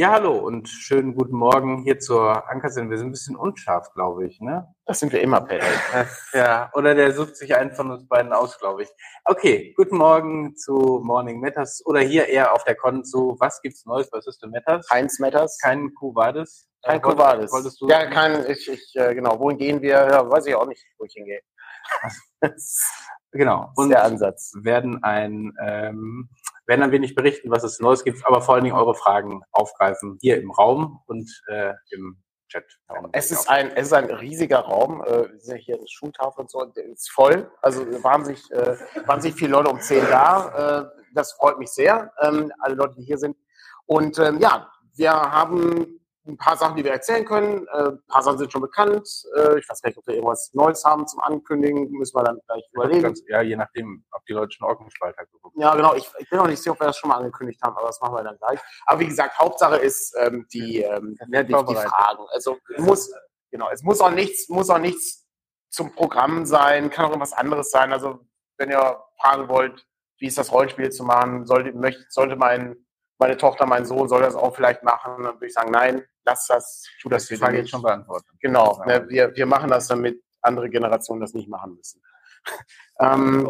Ja, hallo und schönen guten Morgen hier zur Ankersinn. Wir sind ein bisschen unscharf, glaube ich, ne? Das sind wir immer, Pelle. ja, oder der sucht sich einen von uns beiden aus, glaube ich. Okay, guten Morgen zu Morning Matters oder hier eher auf der Con zu Was gibt's Neues bei System Matters? Keins Matters. Kein Kuvades. Kein äh, Kuvades. Wolltest du? Ja, kein, ich, ich, äh, genau. Wohin gehen wir? Ja, weiß ich auch nicht, wo ich hingehe. genau. Und der Ansatz. werden ein ähm, werden ein wenig berichten, was es Neues gibt, aber vor allen Dingen eure Fragen aufgreifen hier im Raum und äh, im Chat. Es ist ein, es ist ein riesiger Raum. Äh, wir sind hier in der Schultafel und so, der ist voll. Also wahnsinnig, äh, wahnsinnig viele Leute um 10 da. Äh, das freut mich sehr, ähm, alle Leute, die hier sind. Und ähm, ja, wir haben ein paar Sachen, die wir erzählen können. Äh, ein paar Sachen sind schon bekannt. Äh, ich weiß gar nicht, ob wir irgendwas Neues haben zum Ankündigen. Müssen wir dann gleich überlegen. Ganz, ja, je nachdem, ob die Leute schon Orkenspalt haben. Ja, genau. Ich, ich bin noch nicht sicher, ob wir das schon mal angekündigt haben, aber das machen wir dann gleich. Aber wie gesagt, Hauptsache ist ähm, die, ähm, ja, die, die, Fragen. Also muss, genau, es muss auch nichts, muss auch nichts zum Programm sein, kann auch irgendwas anderes sein. Also wenn ihr fragen wollt, wie ist das Rollenspiel zu machen, sollte, möchte, sollte mein meine Tochter, mein Sohn soll das auch vielleicht machen, dann würde ich sagen, nein, lass das, tu das die Frage jetzt schon beantwortet. Genau, ne, wir, wir machen das, damit andere Generationen das nicht machen müssen. ähm,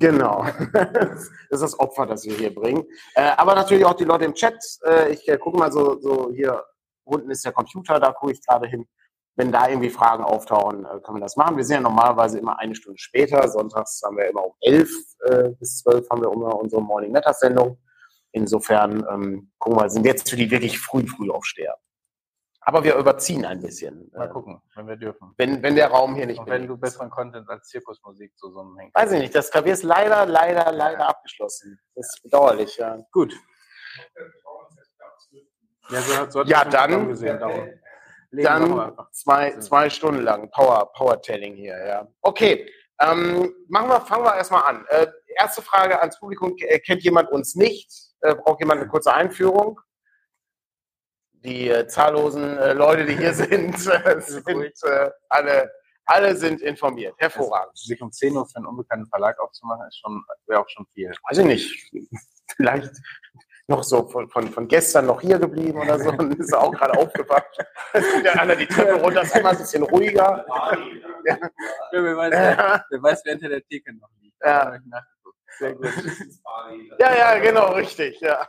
genau. das ist das Opfer, das wir hier bringen. Äh, aber natürlich auch die Leute im Chat. Äh, ich äh, gucke mal so, so hier unten ist der Computer, da gucke ich gerade hin. Wenn da irgendwie Fragen auftauchen, äh, können wir das machen. Wir sind ja normalerweise immer eine Stunde später. Sonntags haben wir immer um elf äh, bis zwölf haben wir immer unsere Morning Matters Sendung. Insofern ähm, gucken wir, sind wir jetzt für die wirklich früh, früh aufsteher. Aber wir überziehen ein bisschen. Mal äh, gucken, wenn wir dürfen. Wenn, wenn der Raum hier nicht Und wenn du besseren Content als Zirkusmusik zusammenhängt. Weiß ich nicht, das Klavier ist leider, leider, leider abgeschlossen. Das ist bedauerlich, ja. Gut. Ja, so, so ja dann, gesehen, dann zwei, zwei Stunden lang Power, Power-Telling hier, ja. Okay, ähm, machen wir, fangen wir erstmal an. Äh, erste Frage ans Publikum, kennt jemand uns nicht? Äh, braucht jemand eine kurze Einführung? Die äh, zahllosen äh, Leute, die hier sind, äh, sind äh, alle, alle sind informiert. Hervorragend. Also, sich um 10 Uhr für einen unbekannten Verlag aufzumachen, ist schon, wäre auch schon viel. Weiß ich nicht. Vielleicht noch so von, von, von gestern noch hier geblieben oder so und ist auch gerade aufgewacht. Der andere die Treppe runter, ist immer ein bisschen ruhiger. ja. wer, weiß, wer, wer weiß, wer hinter der Theke noch liegt. Ja. Sehr gut. Ja, ja, genau, richtig, ja.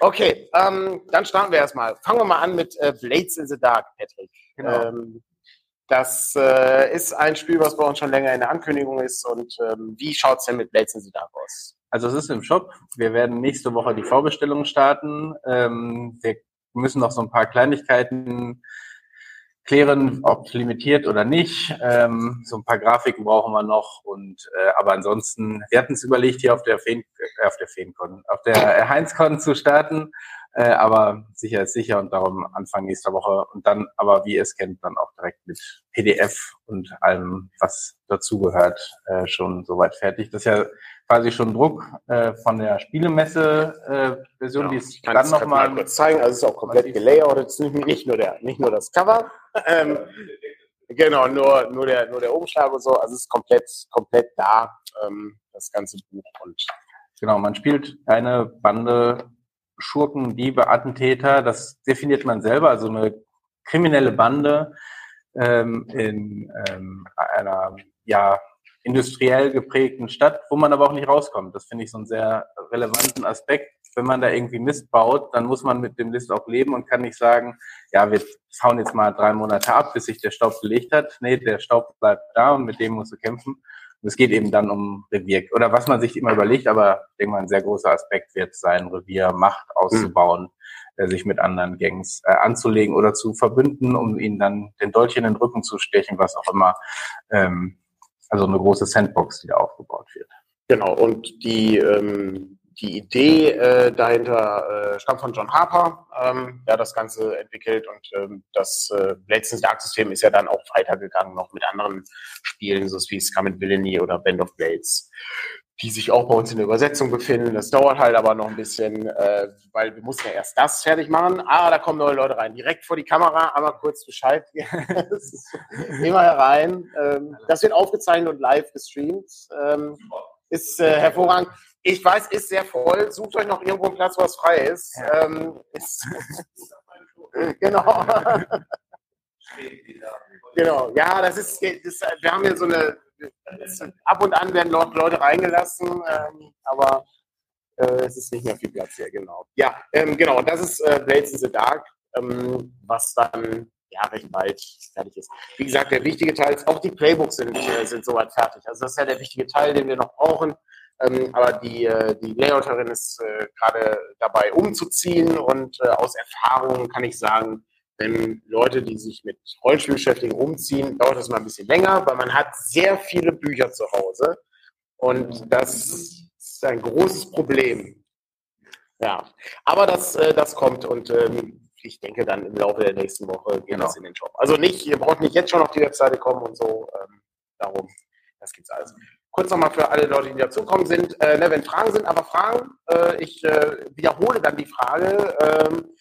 Okay, ähm, dann starten wir erstmal. Fangen wir mal an mit äh, Blades in the Dark, Patrick. Genau. Ähm, das äh, ist ein Spiel, was bei uns schon länger in der Ankündigung ist. Und ähm, wie schaut es denn mit Blades in the Dark aus? Also es ist im Shop. Wir werden nächste Woche die Vorbestellung starten. Ähm, wir müssen noch so ein paar Kleinigkeiten klären, ob limitiert oder nicht. Ähm, so ein paar Grafiken brauchen wir noch und äh, aber ansonsten, wir hatten es überlegt, hier auf der Feen, äh, auf der Feencon, auf der Heinzcon zu starten, äh, aber sicher ist sicher und darum Anfang nächster Woche und dann, aber wie ihr es kennt, dann auch direkt mit PDF und allem, was dazugehört, äh, schon soweit fertig. Das ist ja quasi schon Druck äh, von der Spielemesse-Version, äh, die ist dann nochmal kurz zeigen. Also es ist auch komplett gelayoutet. Ist nicht nur der, nicht nur das Cover, ähm, genau, nur, nur der, nur der Umschlag und so. Also es ist komplett, komplett da, ähm, das ganze Buch und Genau, man spielt eine Bande Schurken, Diebe, Attentäter, das definiert man selber, also eine kriminelle Bande ähm, in ähm, einer ja, industriell geprägten Stadt, wo man aber auch nicht rauskommt. Das finde ich so einen sehr relevanten Aspekt. Wenn man da irgendwie Mist baut, dann muss man mit dem Mist auch leben und kann nicht sagen, ja, wir hauen jetzt mal drei Monate ab, bis sich der Staub gelegt hat. Nee, der Staub bleibt da und mit dem musst du kämpfen. Es geht eben dann um Revier oder was man sich immer überlegt, aber ich denke mal, ein sehr großer Aspekt wird sein, Revier Macht auszubauen, mhm. sich mit anderen Gangs äh, anzulegen oder zu verbünden, um ihnen dann den Dolch in den Rücken zu stechen, was auch immer. Ähm, also eine große Sandbox, die da aufgebaut wird. Genau, und die, ähm, die Idee äh, dahinter äh, stammt von John Harper, ähm, der das Ganze entwickelt und ähm, das äh, letztens Dark-System ist ja dann auch weitergegangen, noch mit anderen Spielen, so wie Scum and Villainy oder Band of Blades die sich auch bei uns in der Übersetzung befinden. Das dauert halt aber noch ein bisschen, äh, weil wir mussten ja erst das fertig machen. Ah, da kommen neue Leute rein. Direkt vor die Kamera, einmal kurz Bescheid. Immer herein. Ähm, das wird aufgezeichnet und live gestreamt. Ähm, ist äh, hervorragend. Ich weiß, ist sehr voll. Sucht euch noch irgendwo einen Platz, wo es frei ist. Ähm, ist Genau. genau. Ja, das ist, das, wir haben hier so eine, ab und an werden Leute reingelassen, ähm, aber äh, es ist nicht mehr viel Platz hier, genau. Ja, ähm, genau, das ist äh, Blades in the Dark, ähm, was dann ja recht bald fertig ist. Wie gesagt, der wichtige Teil ist, auch die Playbooks sind, äh, sind soweit fertig. Also das ist ja der wichtige Teil, den wir noch brauchen. Ähm, aber die, äh, die Layouterin ist äh, gerade dabei umzuziehen und äh, aus Erfahrung kann ich sagen, wenn Leute, die sich mit Rollenspiel beschäftigen, umziehen, dauert das mal ein bisschen länger, weil man hat sehr viele Bücher zu Hause und das ist ein großes Problem. Ja, aber das, äh, das kommt und ähm, ich denke dann im Laufe der nächsten Woche geht genau. das in den Shop. Also nicht, ihr braucht nicht jetzt schon auf die Webseite kommen und so. Ähm, darum, das gibt's alles. Kurz nochmal für alle Leute, die dazukommen sind, äh, ne, wenn Fragen sind, aber Fragen, äh, ich äh, wiederhole dann die Frage, ähm,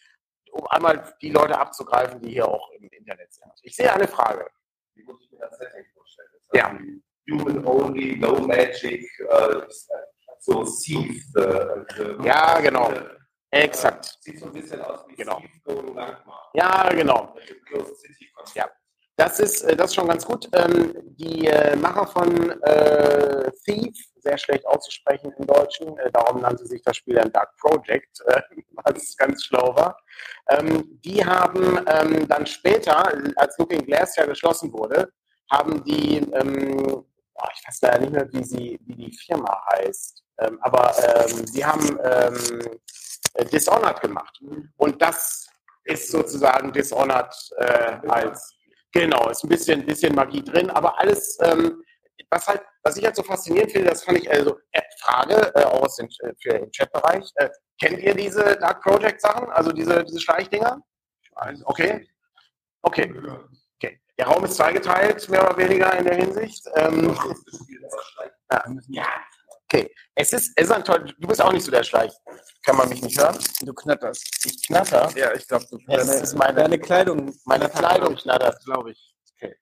um einmal die Leute abzugreifen, die hier auch im Internet sind. Ich sehe eine Frage. Wie muss ich mir das Setting vorstellen? Das ja. Human only, no magic, uh, so Thief. Uh, ja, genau. Exakt. Sieht so ein bisschen aus wie genau. Ja, genau. Ja. Das ist, äh, das ist schon ganz gut. Ähm, die äh, Macher von äh, Thief, sehr schlecht auszusprechen im Deutschen, äh, darum nannte sich das Spiel dann Dark Project, äh, was ganz schlau war. Ähm, die haben ähm, dann später, als Looking Glass ja geschlossen wurde, haben die, ähm, oh, ich weiß leider nicht mehr, wie, sie, wie die Firma heißt, ähm, aber sie haben ähm, äh, Dishonored gemacht. Und das ist sozusagen Dishonored äh, als, genau, ist ein bisschen, bisschen Magie drin, aber alles, ähm, was halt, was ich halt so faszinierend finde, das fand ich, also, äh, Frage, äh, auch aus dem, äh, für den Chatbereich, äh, kennt ihr diese Dark Project Sachen, also diese, diese Schleichdinger? Okay. Okay. Okay. Der Raum ist zweigeteilt, mehr oder weniger in der Hinsicht. Ähm, ja, Okay, es ist, es ist ein toll. Du bist auch nicht so der Schleich. Kann man mich nicht hören? Du knatterst. Ich knatter? Ja, ich glaube, du deine, ist meine, deine Kleidung. Meine Kleidung knattert. Glaube ich. Okay.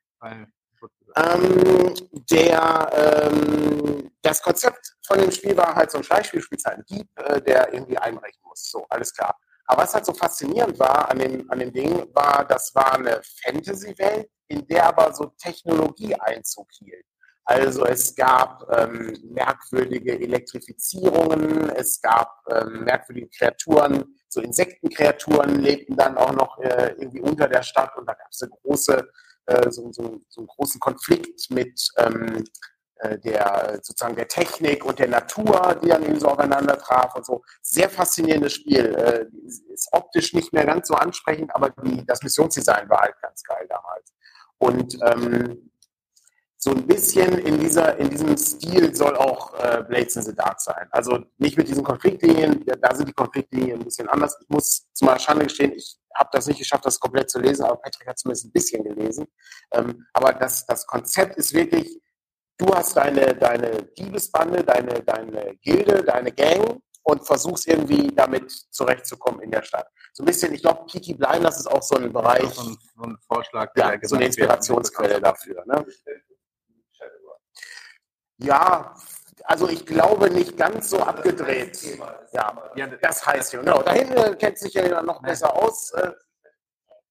Ähm, der, ähm, das Konzept von dem Spiel war halt so ein Schleichspiel, spielt halt einen Dieb, äh, der irgendwie einbrechen muss. So, alles klar. Aber was halt so faszinierend war an dem, an dem Ding, war, das war eine Fantasy-Welt, in der aber so Technologie Einzug hielt. Also es gab ähm, merkwürdige Elektrifizierungen, es gab ähm, merkwürdige Kreaturen, so Insektenkreaturen lebten dann auch noch äh, irgendwie unter der Stadt und da gab es eine große, äh, so, so, so, einen großen Konflikt mit ähm, äh, der sozusagen der Technik und der Natur, die dann eben so aufeinander traf und so. Sehr faszinierendes Spiel. Äh, ist optisch nicht mehr ganz so ansprechend, aber die, das Missionsdesign war halt ganz geil damals. Und ähm, so ein bisschen in, dieser, in diesem Stil soll auch äh, Blades in the Dark sein. Also nicht mit diesen Konfliktlinien, da sind die Konfliktlinien ein bisschen anders. Ich muss zu meiner Schande gestehen, ich habe das nicht geschafft, das komplett zu lesen, aber Patrick hat zumindest ein bisschen gelesen. Ähm, aber das, das Konzept ist wirklich, du hast deine, deine Diebesbande, deine, deine Gilde, deine Gang und versuchst irgendwie damit zurechtzukommen in der Stadt. So ein bisschen, ich glaube, Peaky Blinders ist auch so ein Bereich. So ein, so ein Vorschlag, ja, so eine Inspirationsquelle dafür. Ne? Ja, also ich glaube nicht ganz so abgedreht. Ja, das heißt, genau. Da hinten kennt sich ja noch besser aus.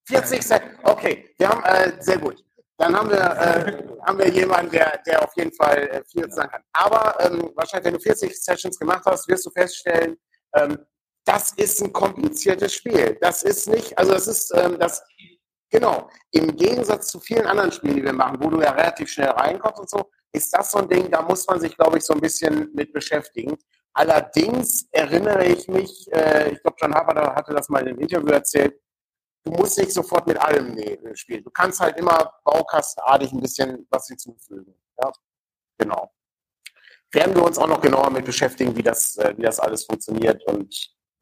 40 äh, Cent. Okay, wir haben, äh, sehr gut. Dann haben wir, äh, haben wir jemanden, der, der auf jeden Fall äh, viel sagen kann. Aber ähm, wahrscheinlich, wenn du 40 Sessions gemacht hast, wirst du feststellen, ähm, das ist ein kompliziertes Spiel. Das ist nicht, also das ist, ähm, das, genau, im Gegensatz zu vielen anderen Spielen, die wir machen, wo du ja relativ schnell reinkommst und so, ist das so ein Ding, da muss man sich, glaube ich, so ein bisschen mit beschäftigen. Allerdings erinnere ich mich, äh, ich glaube, John Harper hatte das mal in einem Interview erzählt, du musst nicht sofort mit allem spielen. Du kannst halt immer baukastenartig ein bisschen was hinzufügen. Ja? Genau. Werden wir uns auch noch genauer mit beschäftigen, wie das, äh, wie das alles funktioniert und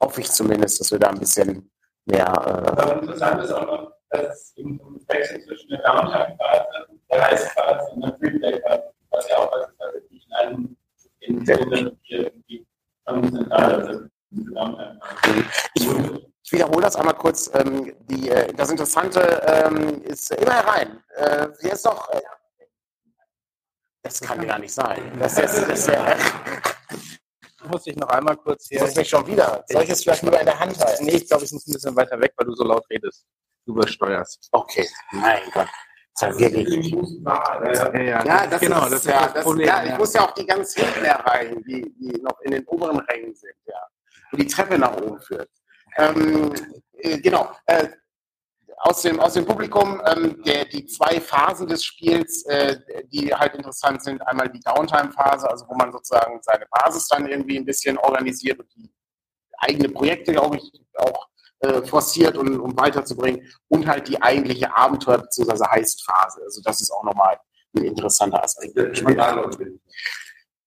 hoffe ich zumindest, dass wir da ein bisschen mehr. Äh interessant ist auch noch, dass im Wechsel zwischen der Downtown-Phase, der Reisephase und der Freeplay-Phase was ja auch beispielsweise nicht in einem in Sinne irgendwie zentraler ich, ich wiederhole das einmal kurz. Ähm, die, äh, das Interessante ähm, ist immer herein. Äh, hier ist doch. Äh, das kann gar nicht sein. Das ist, das ist, Ich muss dich noch einmal kurz hier. Du musst mich schon wieder. Soll ich es vielleicht lieber in der Hand halten? Nee, ich glaube, ich muss ein bisschen weiter weg, weil du so laut redest. Du übersteuerst. Okay. Mein Gott. Ja wirklich. Ja, das genau, ist, das ist ja, das Problem, ja, Ich muss ja auch die ganz hinten erreichen, die, die noch in den oberen Rängen sind, ja. Wo die Treppe nach oben führt. Ähm, äh, genau. Äh, aus dem, aus dem Publikum ähm, der, die zwei Phasen des Spiels, äh, die halt interessant sind. Einmal die Downtime-Phase, also wo man sozusagen seine Basis dann irgendwie ein bisschen organisiert und die eigene Projekte, glaube ich, auch äh, forciert, und, um weiterzubringen. Und halt die eigentliche Abenteuer- bzw. Heist-Phase. Also das ist auch nochmal ein interessanter Aspekt.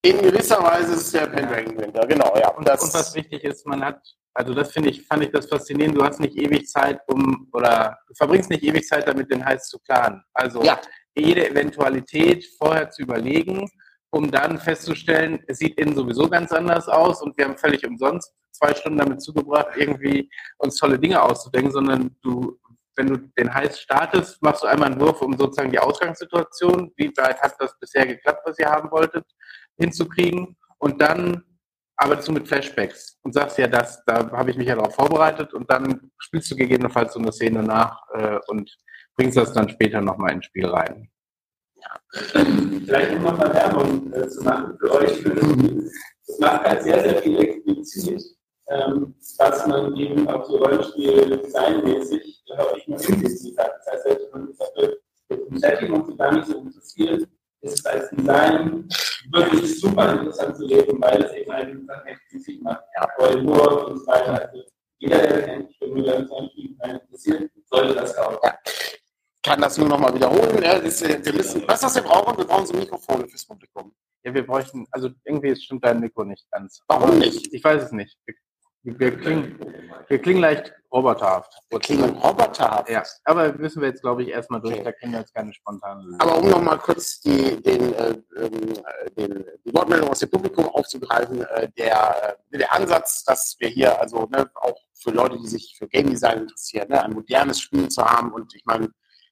In gewisser Weise ist es der Pendragon Winter, genau, ja. Und, das und was wichtig ist, man hat also das finde ich, fand ich das faszinierend. Du hast nicht ewig Zeit, um oder du verbringst nicht ewig Zeit damit, den Hals zu planen. Also ja. jede Eventualität vorher zu überlegen, um dann festzustellen, es sieht innen sowieso ganz anders aus und wir haben völlig umsonst zwei Stunden damit zugebracht, irgendwie uns tolle Dinge auszudenken, sondern du, wenn du den Heiß startest, machst du einmal einen Wurf, um sozusagen die Ausgangssituation, wie weit hat das bisher geklappt, was ihr haben wolltet, hinzukriegen und dann arbeitest du mit Flashbacks und sagst ja, das, da habe ich mich ja darauf vorbereitet und dann spielst du gegebenenfalls so eine Szene nach äh, und bringst das dann später nochmal ins Spiel rein. Ja. Vielleicht nochmal Werbung äh, zu machen für euch. Es macht halt sehr, sehr viel explizit, ähm, was man eben auch so Rollenspiel-Designmäßig äh, nicht mehr implizit hat. Das heißt, wenn man dafür mit dem Setting und so gar nicht so interessiert, ist es als Design wirklich super interessant zu lesen, weil es eben einen Sachen explizit macht. Ja. Nur und so weiter. Also jeder, der kennt, wenn interessiert, sollte das kaufen. Ja. Kann das nur nochmal wiederholen. Ja, das, wir müssen, was, was wir brauchen? Wir brauchen so Mikrofone fürs Publikum. Ja, wir bräuchten, also irgendwie stimmt dein Mikro nicht ganz. Warum nicht? Ich weiß es nicht. Wir klingen, wir klingen leicht roboterhaft. Wir klingen roboterhaft? Ja, aber müssen wir jetzt, glaube ich, erstmal durch. Okay. Da kennen wir jetzt keine spontanen Lösung. Aber um nochmal kurz die, den, äh, ähm, den, die Wortmeldung aus dem Publikum aufzugreifen, äh, der, äh, der Ansatz, dass wir hier, also ne, auch für Leute, die sich für Game Design interessieren, ne, ein modernes Spiel zu haben und ich meine,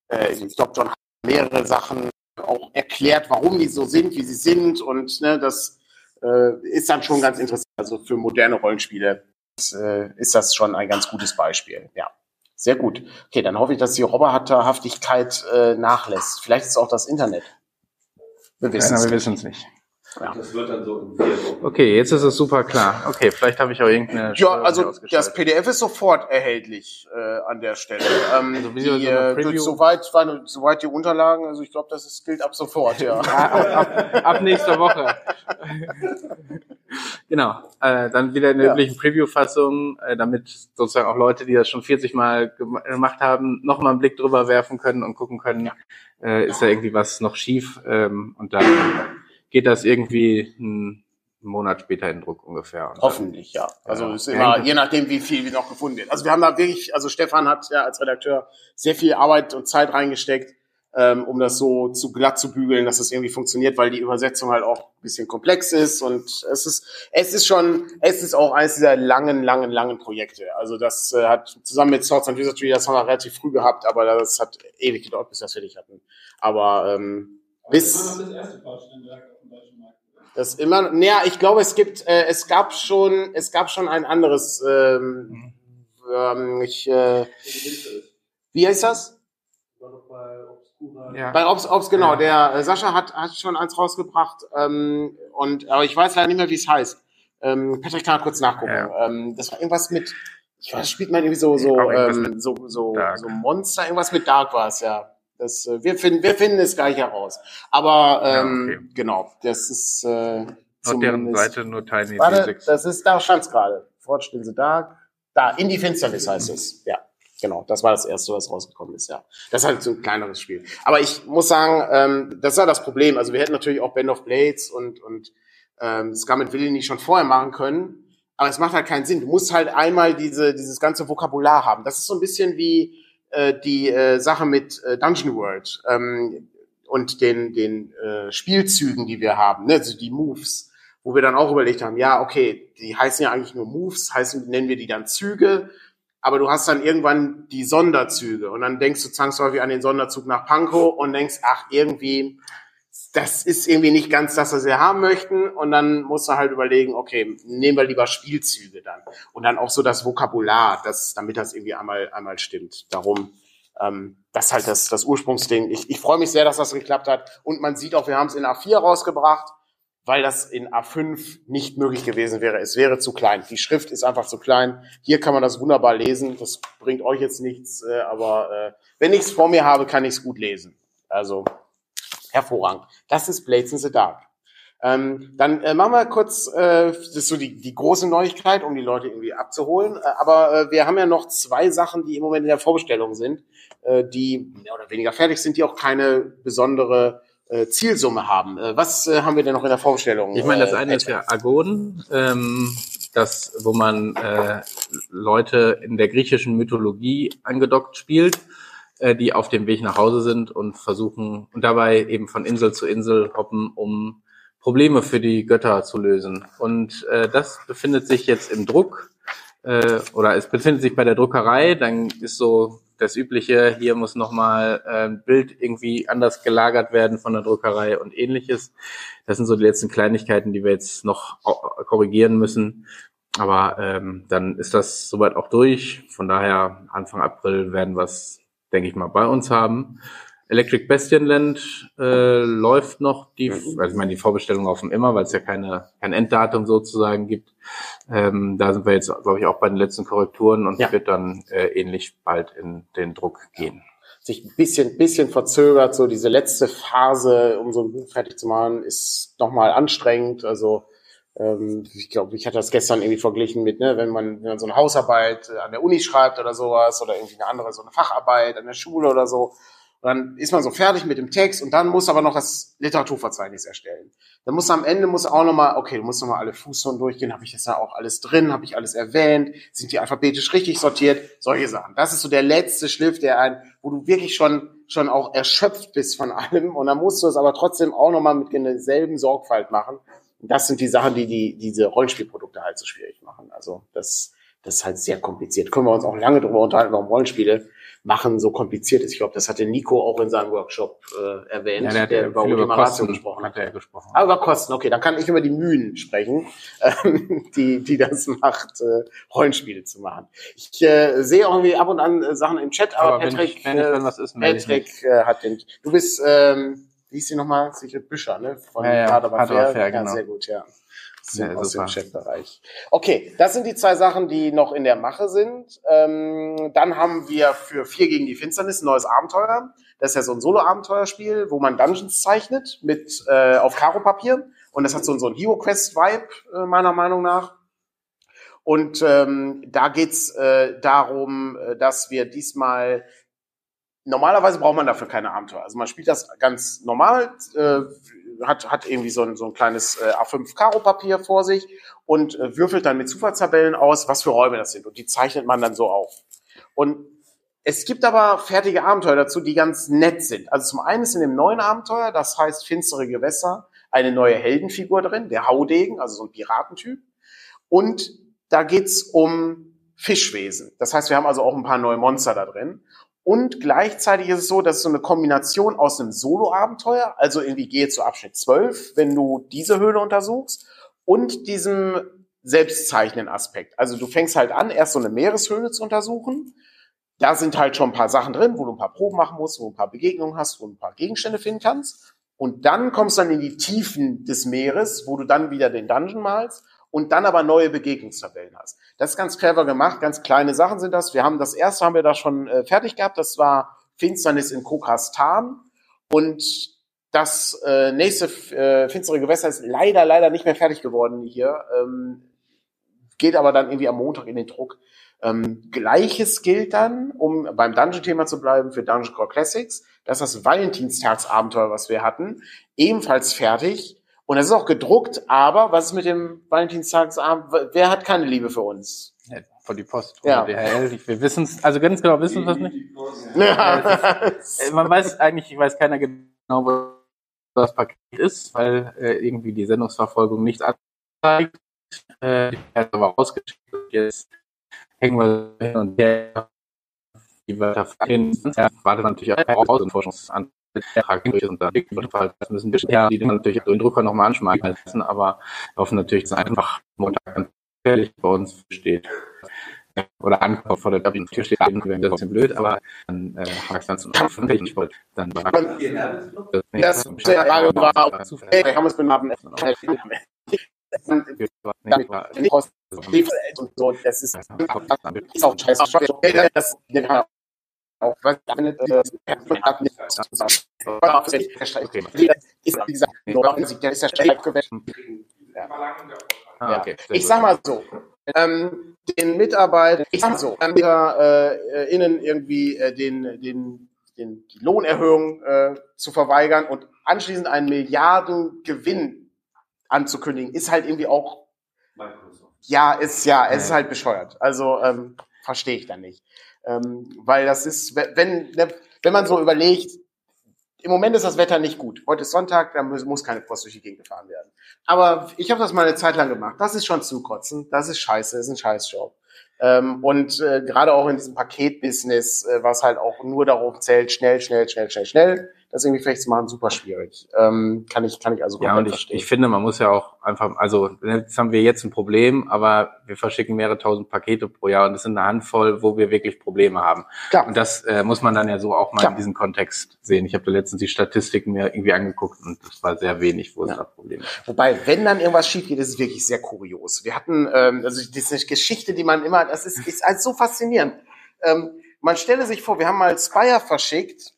äh, ich glaube, John hat mehrere Sachen auch erklärt, warum die so sind, wie sie sind und ne, das äh, ist dann schon ganz interessant, also für moderne Rollenspiele äh, ist das schon ein ganz gutes Beispiel. Ja, sehr gut. Okay, dann hoffe ich, dass die Roboterhaftigkeit äh, nachlässt. Vielleicht ist auch das Internet. Wir wissen es nicht. Ja. Das wird dann so. Okay, jetzt ist es super klar. Okay, vielleicht habe ich auch irgendeine. Ja, also das PDF ist sofort erhältlich äh, an der Stelle. Ähm, also wie die, äh, soweit, soweit die Unterlagen, also ich glaube, das ist, gilt ab sofort, ja. ab, ab, ab nächster Woche. genau. Äh, dann wieder in der ja. üblichen Preview-Fassung, äh, damit sozusagen auch Leute, die das schon 40 Mal gemacht haben, nochmal einen Blick drüber werfen können und gucken können, äh, ist da irgendwie was noch schief ähm, und dann geht das irgendwie einen Monat später in Druck ungefähr. Hoffentlich, ja. Also ja. ist immer, je nachdem, wie viel wir noch gefunden wird. Also wir haben da wirklich, also Stefan hat ja als Redakteur sehr viel Arbeit und Zeit reingesteckt, ähm, um das so zu glatt zu bügeln, dass das irgendwie funktioniert, weil die Übersetzung halt auch ein bisschen komplex ist und es ist, es ist schon, es ist auch eines dieser langen, langen, langen Projekte. Also das äh, hat zusammen mit Swords and Wizardry, das haben wir relativ früh gehabt, aber das hat ewig gedauert, bis wir das fertig hatten. Aber ähm, bis das immer, naja, ich glaube, es gibt, äh, es gab schon, es gab schon ein anderes, ähm, ähm, ich, äh, wie heißt das? Ja. Bei Obs, Obs genau. Ja. Der äh, Sascha hat, hat schon eins rausgebracht, ähm, und, aber ich weiß leider nicht mehr, wie es heißt. Ähm, Patrick kann kurz nachgucken. Ja. Ähm, das war irgendwas mit, ich weiß, spielt man irgendwie so, so, ähm, so, so, so Monster, irgendwas mit Dark war es, ja. Das, äh, wir, finden, wir finden es gleich heraus. Aber ähm, ja, okay. genau, das ist äh, Auf deren Seite nur Tiny Warte, das ist, da stand es gerade. Fortstehen da. Da, in die Finsternis heißt es. Ja, genau. Das war das erste, was rausgekommen ist, ja. Das ist halt so ein kleineres Spiel. Aber ich muss sagen, ähm, das war das Problem. Also wir hätten natürlich auch Band of Blades und, und ähm, Scum and Villainy schon vorher machen können. Aber es macht halt keinen Sinn. Du musst halt einmal diese, dieses ganze Vokabular haben. Das ist so ein bisschen wie, äh, die äh, Sache mit äh, Dungeon World ähm, und den, den äh, Spielzügen, die wir haben, ne? also die Moves, wo wir dann auch überlegt haben, ja, okay, die heißen ja eigentlich nur Moves, heißen, nennen wir die dann Züge, aber du hast dann irgendwann die Sonderzüge und dann denkst du zwangsläufig an den Sonderzug nach Pankow und denkst, ach, irgendwie das ist irgendwie nicht ganz das, was wir haben möchten. Und dann musst du halt überlegen, okay, nehmen wir lieber Spielzüge dann. Und dann auch so das Vokabular, das, damit das irgendwie einmal, einmal stimmt. Darum, ähm, das ist halt das, das Ursprungsding. Ich, ich freue mich sehr, dass das geklappt hat. Und man sieht auch, wir haben es in A4 rausgebracht, weil das in A5 nicht möglich gewesen wäre. Es wäre zu klein. Die Schrift ist einfach zu klein. Hier kann man das wunderbar lesen. Das bringt euch jetzt nichts, äh, aber äh, wenn ich es vor mir habe, kann ich es gut lesen. Also hervorragend. Das ist Blades in the Dark. Ähm, dann äh, machen wir kurz, äh, das ist so die, die große Neuigkeit, um die Leute irgendwie abzuholen. Äh, aber äh, wir haben ja noch zwei Sachen, die im Moment in der Vorbestellung sind, äh, die mehr oder weniger fertig sind, die auch keine besondere Zielsumme haben. Äh, was äh, haben wir denn noch in der Vorbestellung? Ich meine, das äh, eine ist ja Agon, ähm, das, wo man äh, Leute in der griechischen Mythologie angedockt spielt äh, die auf dem Weg nach Hause sind und versuchen und dabei eben von Insel zu Insel hoppen, um Probleme für die Götter zu lösen. Und äh, das befindet sich jetzt im Druck äh, oder es befindet sich bei der Druckerei. Dann ist so das Übliche, hier muss nochmal äh, ein Bild irgendwie anders gelagert werden von der Druckerei und ähnliches. Das sind so die letzten Kleinigkeiten, die wir jetzt noch korrigieren müssen. Aber ähm, dann ist das soweit auch durch. Von daher Anfang April werden wir es denke ich mal, bei uns haben. Electric Bestienland äh, läuft noch, die, also ich meine, die Vorbestellung laufen immer, weil es ja keine, kein Enddatum sozusagen gibt. Ähm, da sind wir jetzt, glaube ich, auch bei den letzten Korrekturen und ja. wird dann äh, ähnlich bald in den Druck gehen. Sich ein bisschen, bisschen verzögert, so diese letzte Phase, um so ein Buch fertig zu machen, ist nochmal anstrengend. Also ähm, ich glaube, ich hatte das gestern irgendwie verglichen mit, ne, wenn man, wenn man so eine Hausarbeit an der Uni schreibt oder sowas oder irgendwie eine andere, so eine Facharbeit an der Schule oder so. Und dann ist man so fertig mit dem Text und dann muss aber noch das Literaturverzeichnis erstellen. Dann muss am Ende muss auch nochmal, okay, du musst nochmal alle Fußnoten durchgehen, habe ich das da auch alles drin, habe ich alles erwähnt, sind die alphabetisch richtig sortiert, solche Sachen. Das ist so der letzte Schliff, der ein, wo du wirklich schon schon auch erschöpft bist von allem und dann musst du es aber trotzdem auch nochmal mit derselben Sorgfalt machen das sind die Sachen, die, die diese Rollenspielprodukte halt so schwierig machen. Also das, das ist halt sehr kompliziert. Können wir uns auch lange darüber unterhalten, warum Rollenspiele machen so kompliziert ist. Ich glaube, das hatte Nico auch in seinem Workshop äh, erwähnt, ja, der, der über Ultima gesprochen hat. Er gesprochen. Ah, über Kosten, okay, dann kann ich über die Mühen sprechen, äh, die, die das macht, äh, Rollenspiele zu machen. Ich äh, sehe auch irgendwie ab und an äh, Sachen im Chat, aber, aber Patrick, ich, wenn ich, wenn was ist, Patrick äh, hat den. Du bist ähm, wie hieß sie nochmal? Sigrid Büscher, ne? Von ja, ja, Fair. Fair, ja, genau. sehr gut, ja. Ja aus super. dem Chatbereich. Okay, das sind die zwei Sachen, die noch in der Mache sind. Ähm, dann haben wir für Vier gegen die Finsternis ein neues Abenteuer. Das ist ja so ein Solo-Abenteuerspiel, wo man Dungeons zeichnet mit äh, auf Karo-Papier. Und das hat so, so ein Hero Quest-Vibe, äh, meiner Meinung nach. Und ähm, da geht's äh, darum, äh, dass wir diesmal normalerweise braucht man dafür keine Abenteuer. Also man spielt das ganz normal, äh, hat, hat irgendwie so ein, so ein kleines äh, A5 Karo-Papier vor sich und äh, würfelt dann mit Zufallstabellen aus, was für Räume das sind. Und die zeichnet man dann so auf. Und es gibt aber fertige Abenteuer dazu, die ganz nett sind. Also zum einen ist in dem neuen Abenteuer, das heißt Finstere Gewässer, eine neue Heldenfigur drin, der Haudegen, also so ein Piratentyp. Und da geht's um Fischwesen. Das heißt, wir haben also auch ein paar neue Monster da drin. Und gleichzeitig ist es so, dass es so eine Kombination aus einem Solo-Abenteuer, also irgendwie gehe zu Abschnitt 12, wenn du diese Höhle untersuchst, und diesem Selbstzeichnen-Aspekt. Also du fängst halt an, erst so eine Meereshöhle zu untersuchen. Da sind halt schon ein paar Sachen drin, wo du ein paar Proben machen musst, wo du ein paar Begegnungen hast, wo du ein paar Gegenstände finden kannst. Und dann kommst du dann in die Tiefen des Meeres, wo du dann wieder den Dungeon malst und dann aber neue Begegnungstabellen hast. Das ist ganz clever gemacht, ganz kleine Sachen sind das. Wir haben das erste haben wir da schon äh, fertig gehabt, das war Finsternis in Kokastan und das äh, nächste äh, finstere Gewässer ist leider, leider nicht mehr fertig geworden hier. Ähm, geht aber dann irgendwie am Montag in den Druck. Ähm, Gleiches gilt dann, um beim Dungeon-Thema zu bleiben, für Dungeon Core Classics. Das ist das Valentinstagsabenteuer, was wir hatten. Ebenfalls fertig. Und es ist auch gedruckt, aber was ist mit dem Valentinstagsabend? Wer hat keine Liebe für uns? Ja, von die Post ja. DHL. Wir wissen es, also ganz genau wissen wir es nicht. Ja. Ist, man weiß eigentlich, ich weiß keiner genau, was das Paket ist, weil äh, irgendwie die Sendungsverfolgung nichts anzeigt. Äh, die hat aber rausgeschickt und jetzt hängen wir hin und her. Die Wörter wartet natürlich auch raus und Forschungsanfragen und dann müssen wir ja, die natürlich den Drucker nochmal anschmeißen, aber hoffen natürlich, dass einfach Montag gefährlich bei uns steht. Oder ankommt vor der Tür steht, das ist ein bisschen blöd, aber dann äh, hakt dann zum ich wollte dann das der Frage war, hey, haben wir es benamen. so, das ist, ist auch scheiße. Das, auch was damit. Ich sag mal so, ähm, den Mitarbeitern, ich sag mal so, äh, innen irgendwie äh, den, den, den, die Lohnerhöhung äh, zu verweigern und anschließend einen Milliardengewinn anzukündigen, ist halt irgendwie auch ja, ist ja, es ist halt bescheuert. Also ähm, verstehe ich dann nicht. Ähm, weil das ist, wenn, ne, wenn man so überlegt, im Moment ist das Wetter nicht gut. Heute ist Sonntag, da muss, keine Post durch die Gegend gefahren werden. Aber ich habe das mal eine Zeit lang gemacht. Das ist schon zukotzen. Das ist scheiße, das ist ein Scheißjob. Ähm, und äh, gerade auch in diesem Paketbusiness, äh, was halt auch nur darauf zählt, schnell, schnell, schnell, schnell, schnell, das irgendwie vielleicht zu machen, super schwierig. Ähm, kann ich, kann ich also Ja, und ich, verstehen. ich finde, man muss ja auch einfach, also jetzt haben wir jetzt ein Problem, aber wir verschicken mehrere tausend Pakete pro Jahr und das sind eine Handvoll, wo wir wirklich Probleme haben. Klar. Und das äh, muss man dann ja so auch mal Klar. in diesem Kontext sehen. Ich habe da letztens die Statistiken mir irgendwie angeguckt und das war sehr wenig, wo ja. es da Probleme gibt. Wobei, wenn dann irgendwas schief geht, ist es wirklich sehr kurios. Wir hatten, ähm, also diese Geschichte, die man immer, das ist, ist halt so faszinierend. Ähm, man stelle sich vor, wir haben mal Spire verschickt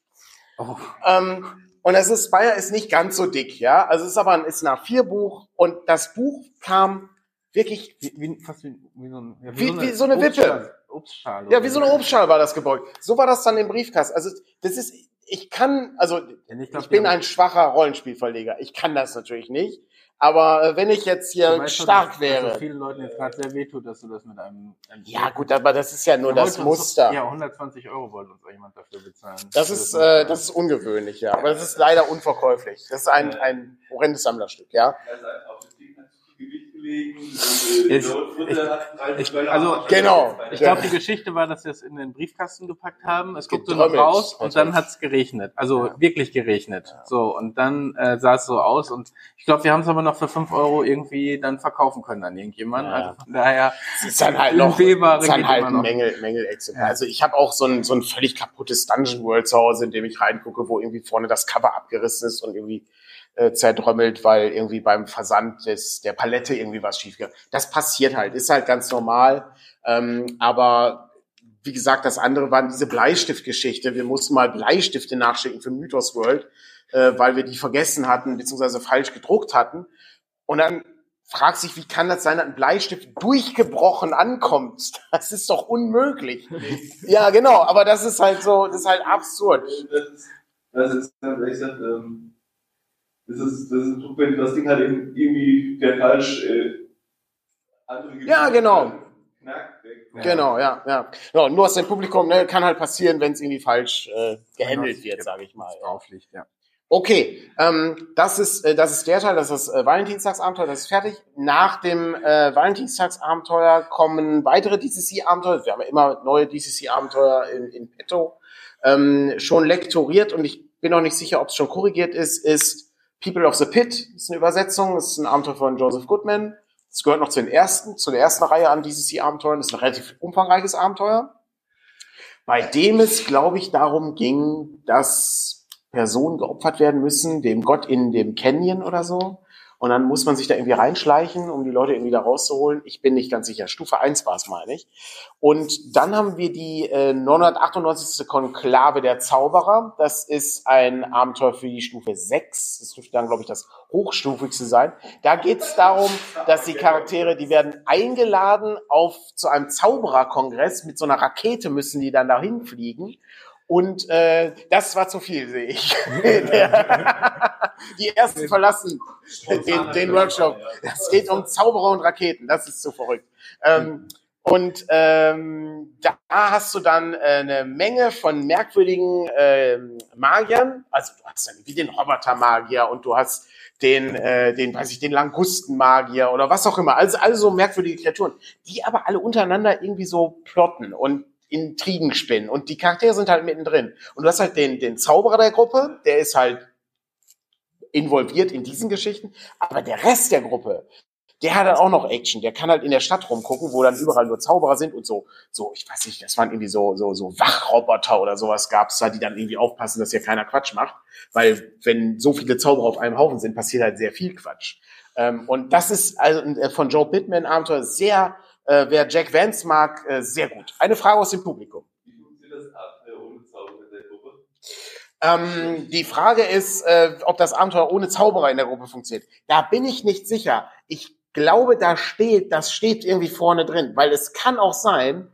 Oh. Ähm, und das ist, Spire ist nicht ganz so dick, ja. Also es ist aber ein, ist ein A4-Buch und das Buch kam wirklich wie, wie, fast wie, wie, so, ein, ja, wie, so, eine, wie so eine Wippe. Obstschale. Ja, wie so eine Obstschale war das gebeugt. So war das dann im Briefkasten. Also das ist, ich kann, also ich, glaub, ich bin ein schwacher Rollenspielverleger. Ich kann das natürlich nicht. Aber äh, wenn ich jetzt hier weißt, stark dass, wäre. Dass vielen Leuten jetzt gerade sehr wehtut, dass du das mit einem. einem ja, gut, aber das ist ja nur das Muster. ja, 120 Euro wollte uns jemand dafür bezahlen. Das ist, äh, das ist ungewöhnlich, ja. Aber das ist leider unverkäuflich. Das ist ein, ein horrendes Sammlerstück, ja. Also, ich, ich, also genau. Ich glaube, die Geschichte war, dass sie es in den Briefkasten gepackt haben. Es guckte noch raus und dann hat es geregnet. Also ja. wirklich geregnet. Ja. So und dann äh, sah es so aus und ich glaube, wir haben es aber noch für fünf Euro irgendwie dann verkaufen können an irgendjemanden. Ja. Also von daher es ist dann halt noch, ist dann halt ein Mängel, Mängel ja. Also ich habe auch so ein so ein völlig kaputtes Dungeon World zu Hause, in dem ich reingucke, wo irgendwie vorne das Cover abgerissen ist und irgendwie äh, zerdrömmelt, weil irgendwie beim Versand des, der Palette irgendwie was schief geht. Das passiert halt, ist halt ganz normal. Ähm, aber wie gesagt, das andere war diese Bleistiftgeschichte. Wir mussten mal Bleistifte nachschicken für Mythos World, äh, weil wir die vergessen hatten, beziehungsweise falsch gedruckt hatten. Und dann fragt sich, wie kann das sein, dass ein Bleistift durchgebrochen ankommt? Das ist doch unmöglich. ja, genau, aber das ist halt so, das ist halt absurd. Das das ist, ich sag, ähm das ist, das ist wenn das Ding halt irgendwie der falsch äh, andere Ja, genau. Knackt, Genau, ja, ja. ja. Nur aus dem Publikum ne, kann halt passieren, wenn es irgendwie falsch äh, gehandelt wird, sage ich mal. Auflicht, ja. Okay, ähm, das ist äh, das ist der Teil, das ist das äh, Valentinstagsabenteuer, das ist fertig. Nach dem äh, Valentinstagsabenteuer kommen weitere DCC-Abenteuer. Wir haben ja immer neue DCC-Abenteuer in, in petto. Ähm, schon lektoriert und ich bin noch nicht sicher, ob es schon korrigiert ist, ist People of the Pit ist eine Übersetzung, ist ein Abenteuer von Joseph Goodman. Es gehört noch zu den ersten, zu der ersten Reihe an DCC-Abenteuern. Ist ein relativ umfangreiches Abenteuer, bei dem es, glaube ich, darum ging, dass Personen geopfert werden müssen, dem Gott in dem Canyon oder so. Und dann muss man sich da irgendwie reinschleichen, um die Leute irgendwie da rauszuholen. Ich bin nicht ganz sicher. Stufe 1 war es, meine ich. Und dann haben wir die äh, 998. Konklave der Zauberer. Das ist ein Abenteuer für die Stufe 6. Das dürfte dann, glaube ich, das hochstufigste sein. Da geht es darum, dass die Charaktere, die werden eingeladen auf zu einem Zaubererkongress. Mit so einer Rakete müssen die dann dahin fliegen. Und äh, das war zu viel, sehe ich. die ersten verlassen den, den Workshop. Es geht um Zauberer und Raketen. Das ist zu verrückt. Ähm, und ähm, da hast du dann äh, eine Menge von merkwürdigen äh, Magiern. Also du hast dann wie den Roboter-Magier und du hast den, äh, den, weiß ich, den Langusten-Magier oder was auch immer. Also, also so merkwürdige Kreaturen, die aber alle untereinander irgendwie so plotten. Und Intrigen spinnen und die Charaktere sind halt mittendrin. Und du hast halt den, den Zauberer der Gruppe, der ist halt involviert in diesen Geschichten, aber der Rest der Gruppe, der hat dann auch noch Action. Der kann halt in der Stadt rumgucken, wo dann überall nur Zauberer sind und so, so, ich weiß nicht, das waren irgendwie so, so, so Wachroboter oder sowas gab's da, die dann irgendwie aufpassen, dass hier keiner Quatsch macht. Weil wenn so viele Zauberer auf einem Haufen sind, passiert halt sehr viel Quatsch. Ähm, und das ist also äh, von Joe Pittman Abenteuer sehr, äh, wer Jack Vance mag, äh, sehr gut. Eine Frage aus dem Publikum. Äh? Ähm, die Frage ist, äh, ob das Abenteuer ohne Zauberer in der Gruppe funktioniert. Da bin ich nicht sicher. Ich glaube, da steht, das steht irgendwie vorne drin, weil es kann auch sein,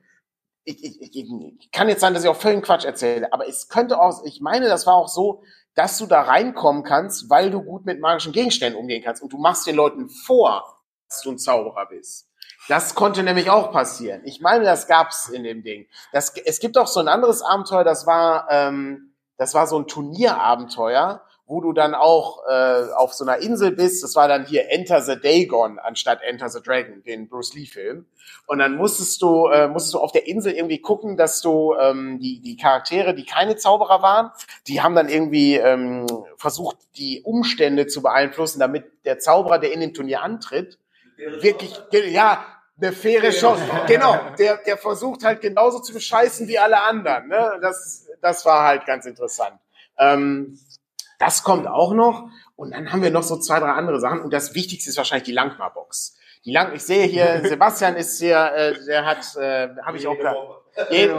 ich, ich, ich, ich kann jetzt sein, dass ich auch völlig Quatsch erzähle, aber es könnte auch, ich meine, das war auch so, dass du da reinkommen kannst, weil du gut mit magischen Gegenständen umgehen kannst und du machst den Leuten vor, dass du ein Zauberer bist. Das konnte nämlich auch passieren. Ich meine, das gab's in dem Ding. Das, es gibt auch so ein anderes Abenteuer, das war, ähm, das war so ein Turnierabenteuer wo du dann auch äh, auf so einer Insel bist. Das war dann hier Enter the Dagon anstatt Enter the Dragon, den Bruce Lee-Film. Und dann musstest du, äh, musstest du auf der Insel irgendwie gucken, dass du ähm, die, die Charaktere, die keine Zauberer waren, die haben dann irgendwie ähm, versucht, die Umstände zu beeinflussen, damit der Zauberer, der in dem Turnier antritt, wirklich, ja, eine faire Chance. Genau, der, der versucht halt genauso zu bescheißen wie alle anderen. Ne? Das, das war halt ganz interessant. Ähm, das kommt auch noch. Und dann haben wir noch so zwei, drei andere Sachen. Und das Wichtigste ist wahrscheinlich die Langmar-Box. Die Lang, ich sehe hier, Sebastian ist hier, äh, der hat, äh, habe ich auch gerade.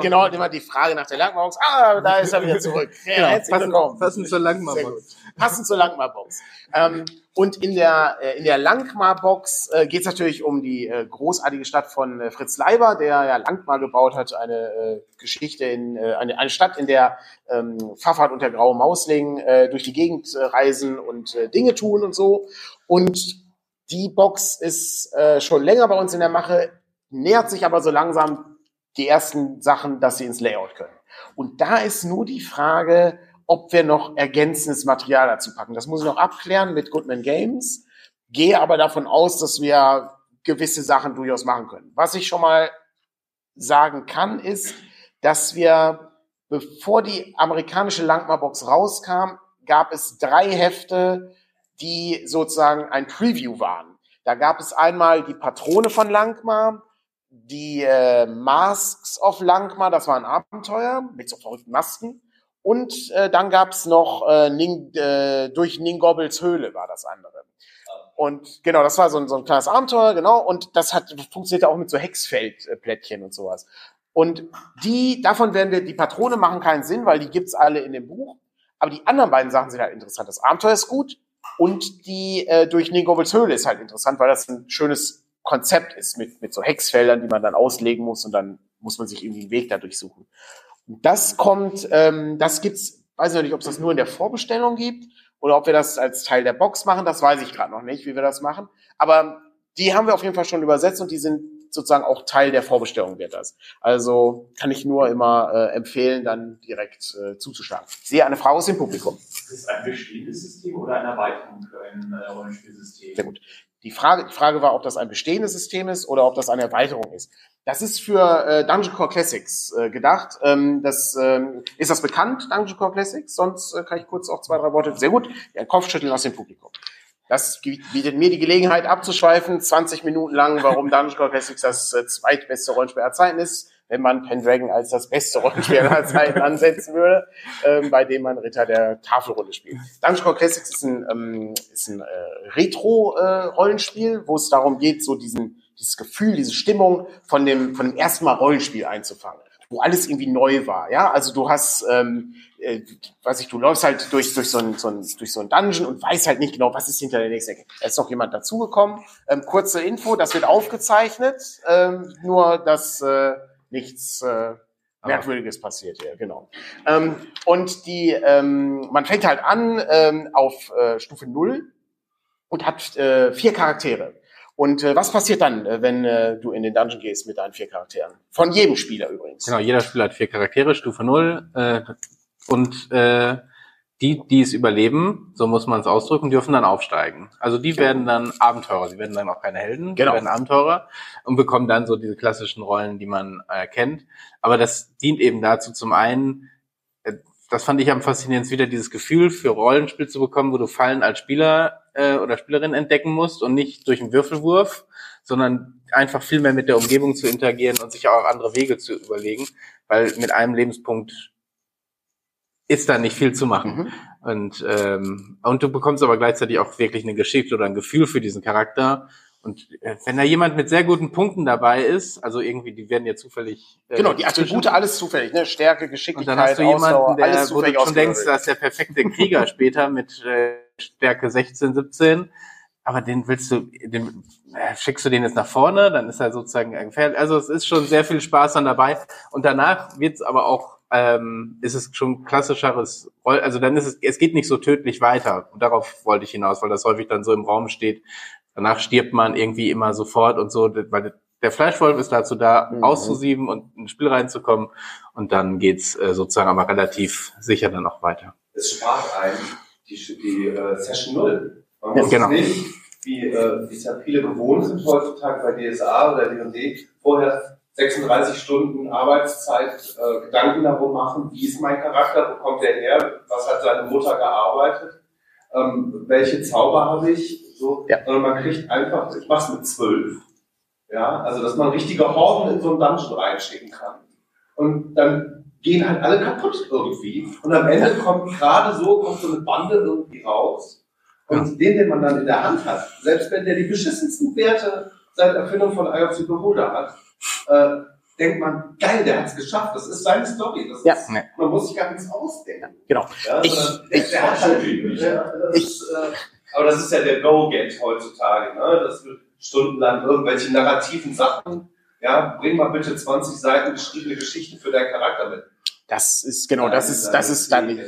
Genau, immer die Frage nach der Langmar-Box. Ah, da ist er wieder zurück. Ja, genau, passend. Passend zur Langmar-Box. Passend zur Langmar-Box. Ähm, und in der, äh, in der Langmar-Box äh, geht es natürlich um die äh, großartige Stadt von äh, Fritz Leiber, der ja Langmar gebaut hat, eine äh, Geschichte in äh, eine, eine Stadt, in der ähm, Pfaffert und der graue Mausling äh, durch die Gegend äh, reisen und äh, Dinge tun und so. Und die Box ist äh, schon länger bei uns in der Mache, nähert sich aber so langsam die ersten Sachen, dass sie ins Layout können. Und da ist nur die Frage, ob wir noch ergänzendes Material dazu packen. Das muss ich noch abklären mit Goodman Games. Gehe aber davon aus, dass wir gewisse Sachen durchaus machen können. Was ich schon mal sagen kann, ist, dass wir, bevor die amerikanische Langmar-Box rauskam, gab es drei Hefte, die sozusagen ein Preview waren. Da gab es einmal die Patrone von Langmar, die äh, Masks of Langmar, das war ein Abenteuer mit so verrückten Masken. Und äh, dann gab's noch äh, Ning, äh, durch Ningobbles Höhle war das andere. Und genau, das war so ein, so ein kleines Abenteuer, genau. Und das hat funktioniert auch mit so Hexfeldplättchen und sowas. Und die, davon werden wir, die Patrone machen keinen Sinn, weil die gibt's alle in dem Buch. Aber die anderen beiden Sachen sind halt interessant. Das Abenteuer ist gut und die äh, durch Ningobels Höhle ist halt interessant, weil das ein schönes Konzept ist mit, mit so Hexfeldern, die man dann auslegen muss und dann muss man sich irgendwie einen Weg dadurch suchen. Das kommt, ähm, das gibt's, weiß ich noch nicht, ob es das nur in der Vorbestellung gibt oder ob wir das als Teil der Box machen. Das weiß ich gerade noch nicht, wie wir das machen. Aber die haben wir auf jeden Fall schon übersetzt und die sind sozusagen auch Teil der Vorbestellung wird das. Also kann ich nur immer äh, empfehlen, dann direkt äh, zuzuschlagen. Ich sehe eine Frage aus dem Publikum. Ist es ein bestehendes System oder eine Erweiterung für ein äh, Rollenspielsystem? Sehr gut. Die Frage, die Frage war, ob das ein bestehendes System ist oder ob das eine Erweiterung ist. Das ist für äh, Dungeon Core Classics äh, gedacht. Ähm, das, ähm, ist das bekannt, Dungeon Core Classics? Sonst äh, kann ich kurz auch zwei, drei Worte. Sehr gut. Ja, Kopfschütteln aus dem Publikum. Das bietet mir die Gelegenheit abzuschweifen, 20 Minuten lang, warum Dungeon Core Classics das äh, zweitbeste Rollenspiel aller Zeiten ist wenn man Pendragon als das beste Rollenspiel aller Zeiten ansetzen würde, ähm, bei dem man Ritter der Tafelrunde spielt. Dungeon Core Classics ist ein, ähm, ist ein äh, Retro-Rollenspiel, äh, wo es darum geht, so diesen, dieses Gefühl, diese Stimmung von dem, von dem ersten Mal Rollenspiel einzufangen wo alles irgendwie neu war, ja. Also du hast, ähm, äh, weiß ich, du läufst halt durch durch so ein, so ein durch so ein Dungeon und weißt halt nicht genau, was ist hinter der nächsten Ecke. Da ist noch jemand dazugekommen. Ähm, kurze Info, das wird aufgezeichnet, ähm, nur dass äh, nichts äh, Merkwürdiges passiert hier, genau. Ähm, und die, ähm, man fängt halt an ähm, auf äh, Stufe null und hat äh, vier Charaktere. Und äh, was passiert dann, äh, wenn äh, du in den Dungeon gehst mit deinen vier Charakteren? Von jedem Spieler übrigens. Genau, jeder Spieler hat vier Charaktere, Stufe null Äh, und äh, die, die es überleben, so muss man es ausdrücken, dürfen dann aufsteigen. Also die werden dann Abenteurer, sie werden dann auch keine Helden, Genau. die werden Abenteurer und bekommen dann so diese klassischen Rollen, die man äh, kennt. Aber das dient eben dazu, zum einen, äh, das fand ich am faszinierendsten, wieder dieses Gefühl für Rollenspiel zu bekommen, wo du Fallen als Spieler äh, oder Spielerin entdecken musst und nicht durch einen Würfelwurf, sondern einfach viel mehr mit der Umgebung zu interagieren und sich auch andere Wege zu überlegen, weil mit einem Lebenspunkt ist da nicht viel zu machen. Mhm. Und, ähm, und du bekommst aber gleichzeitig auch wirklich eine Geschichte oder ein Gefühl für diesen Charakter. Und äh, wenn da jemand mit sehr guten Punkten dabei ist, also irgendwie, die werden ja zufällig. äh, Genau, die Attribute, alles zufällig, ne? Stärke, Und Geschicklichkeit, dann hast du jemanden, Ausdauer, der, wo du schon denkst, das ist der perfekte Krieger später mit äh, Stärke 16, 17. Aber den willst du, den äh, schickst du den jetzt nach vorne, dann ist er sozusagen gefährlich. Also es ist schon sehr viel Spaß dann dabei. Und danach wird's aber auch, ähm, ist es schon klassischeres Roll, also dann ist es, es geht nicht so tödlich weiter. Und darauf wollte ich hinaus, weil das häufig dann so im Raum steht. Danach stirbt man irgendwie immer sofort und so, weil der Fleischwolf ist dazu da, Mhm. auszusieben und ins Spiel reinzukommen. Und dann geht's äh, sozusagen aber relativ sicher dann auch weiter. es spart einen die, die äh, Session Null. Man Ja, muss genau. nicht, wie äh, wie es ja viele gewohnt sind heutzutage bei DSA oder D&D, vorher 36 Stunden Arbeitszeit äh, Gedanken darum machen, wie ist mein Charakter, wo kommt der her, was hat seine Mutter gearbeitet, ähm, welche Zauber habe ich, so, Ja. sondern man kriegt einfach, ich mach's mit zwölf. Ja, also dass man richtige Horden in so einen Dungeon reinschicken kann. Und dann gehen halt alle kaputt irgendwie. Und am Ende kommt gerade so, kommt so eine Bande irgendwie raus. Und den, den man dann in der Hand hat, selbst wenn der die beschissensten Werte seit Erfindung von the Beholder hat, äh, denkt man, geil, der hat's geschafft. Das ist seine Story. Das Ja. ist, man muss sich gar nichts ausdenken. Genau. Ja, Ich- der, ich- der hat halt, ja, das ich- ist, äh, aber das ist ja der Go-Get heutzutage. Ne? Das wird stundenlang irgendwelche narrativen Sachen. Ja, bring mal bitte 20 Seiten geschriebene Geschichte für deinen Charakter mit. Das ist, genau, das ist, das ist dann nicht.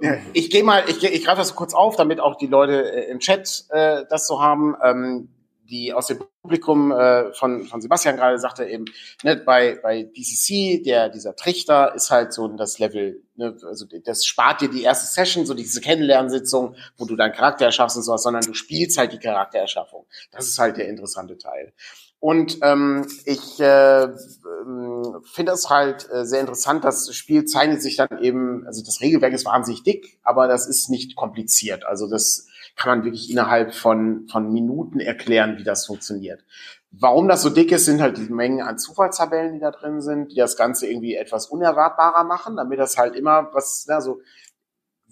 Ja. Ich gehe mal, ich, geh- ich greife das kurz auf, damit auch die Leute äh, im Chat äh, das so haben. Ähm, die aus dem Publikum äh, von, von Sebastian gerade sagte eben, ne, bei, bei DCC, der, dieser Trichter ist halt so das Level, ne, also das spart dir die erste Session, so diese Kennenlernsitzung, wo du deinen Charakter erschaffst und sowas, sondern du spielst halt die Charaktererschaffung. Das ist halt der interessante Teil. Und ähm, ich äh, ähm, finde es halt äh, sehr interessant, das Spiel zeichnet sich dann eben, also das Regelwerk ist wahnsinnig dick, aber das ist nicht kompliziert. Also das kann man wirklich innerhalb von, von Minuten erklären, wie das funktioniert. Warum das so dick ist, sind halt die Mengen an Zufallstabellen, die da drin sind, die das Ganze irgendwie etwas unerwartbarer machen, damit das halt immer was, also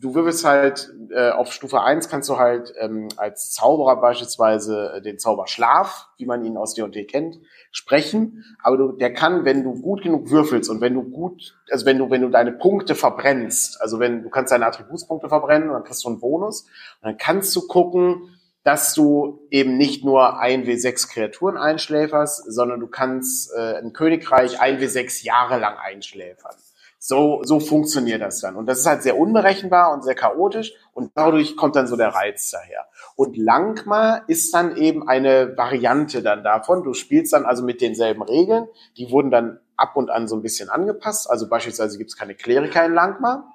du würfelst halt äh, auf Stufe 1 kannst du halt ähm, als Zauberer beispielsweise äh, den Zauber Schlaf, wie man ihn aus D&D kennt, sprechen, aber du, der kann, wenn du gut genug würfelst und wenn du gut, also wenn du wenn du deine Punkte verbrennst, also wenn du kannst deine Attributspunkte verbrennen und dann kriegst du einen Bonus und dann kannst du gucken, dass du eben nicht nur 1W6 Kreaturen einschläferst, sondern du kannst äh, ein Königreich 1W6 Jahre lang einschläfern. So, so funktioniert das dann. Und das ist halt sehr unberechenbar und sehr chaotisch und dadurch kommt dann so der Reiz daher. Und Langma ist dann eben eine Variante dann davon. Du spielst dann also mit denselben Regeln. Die wurden dann ab und an so ein bisschen angepasst. Also beispielsweise gibt es keine Kleriker in Langma.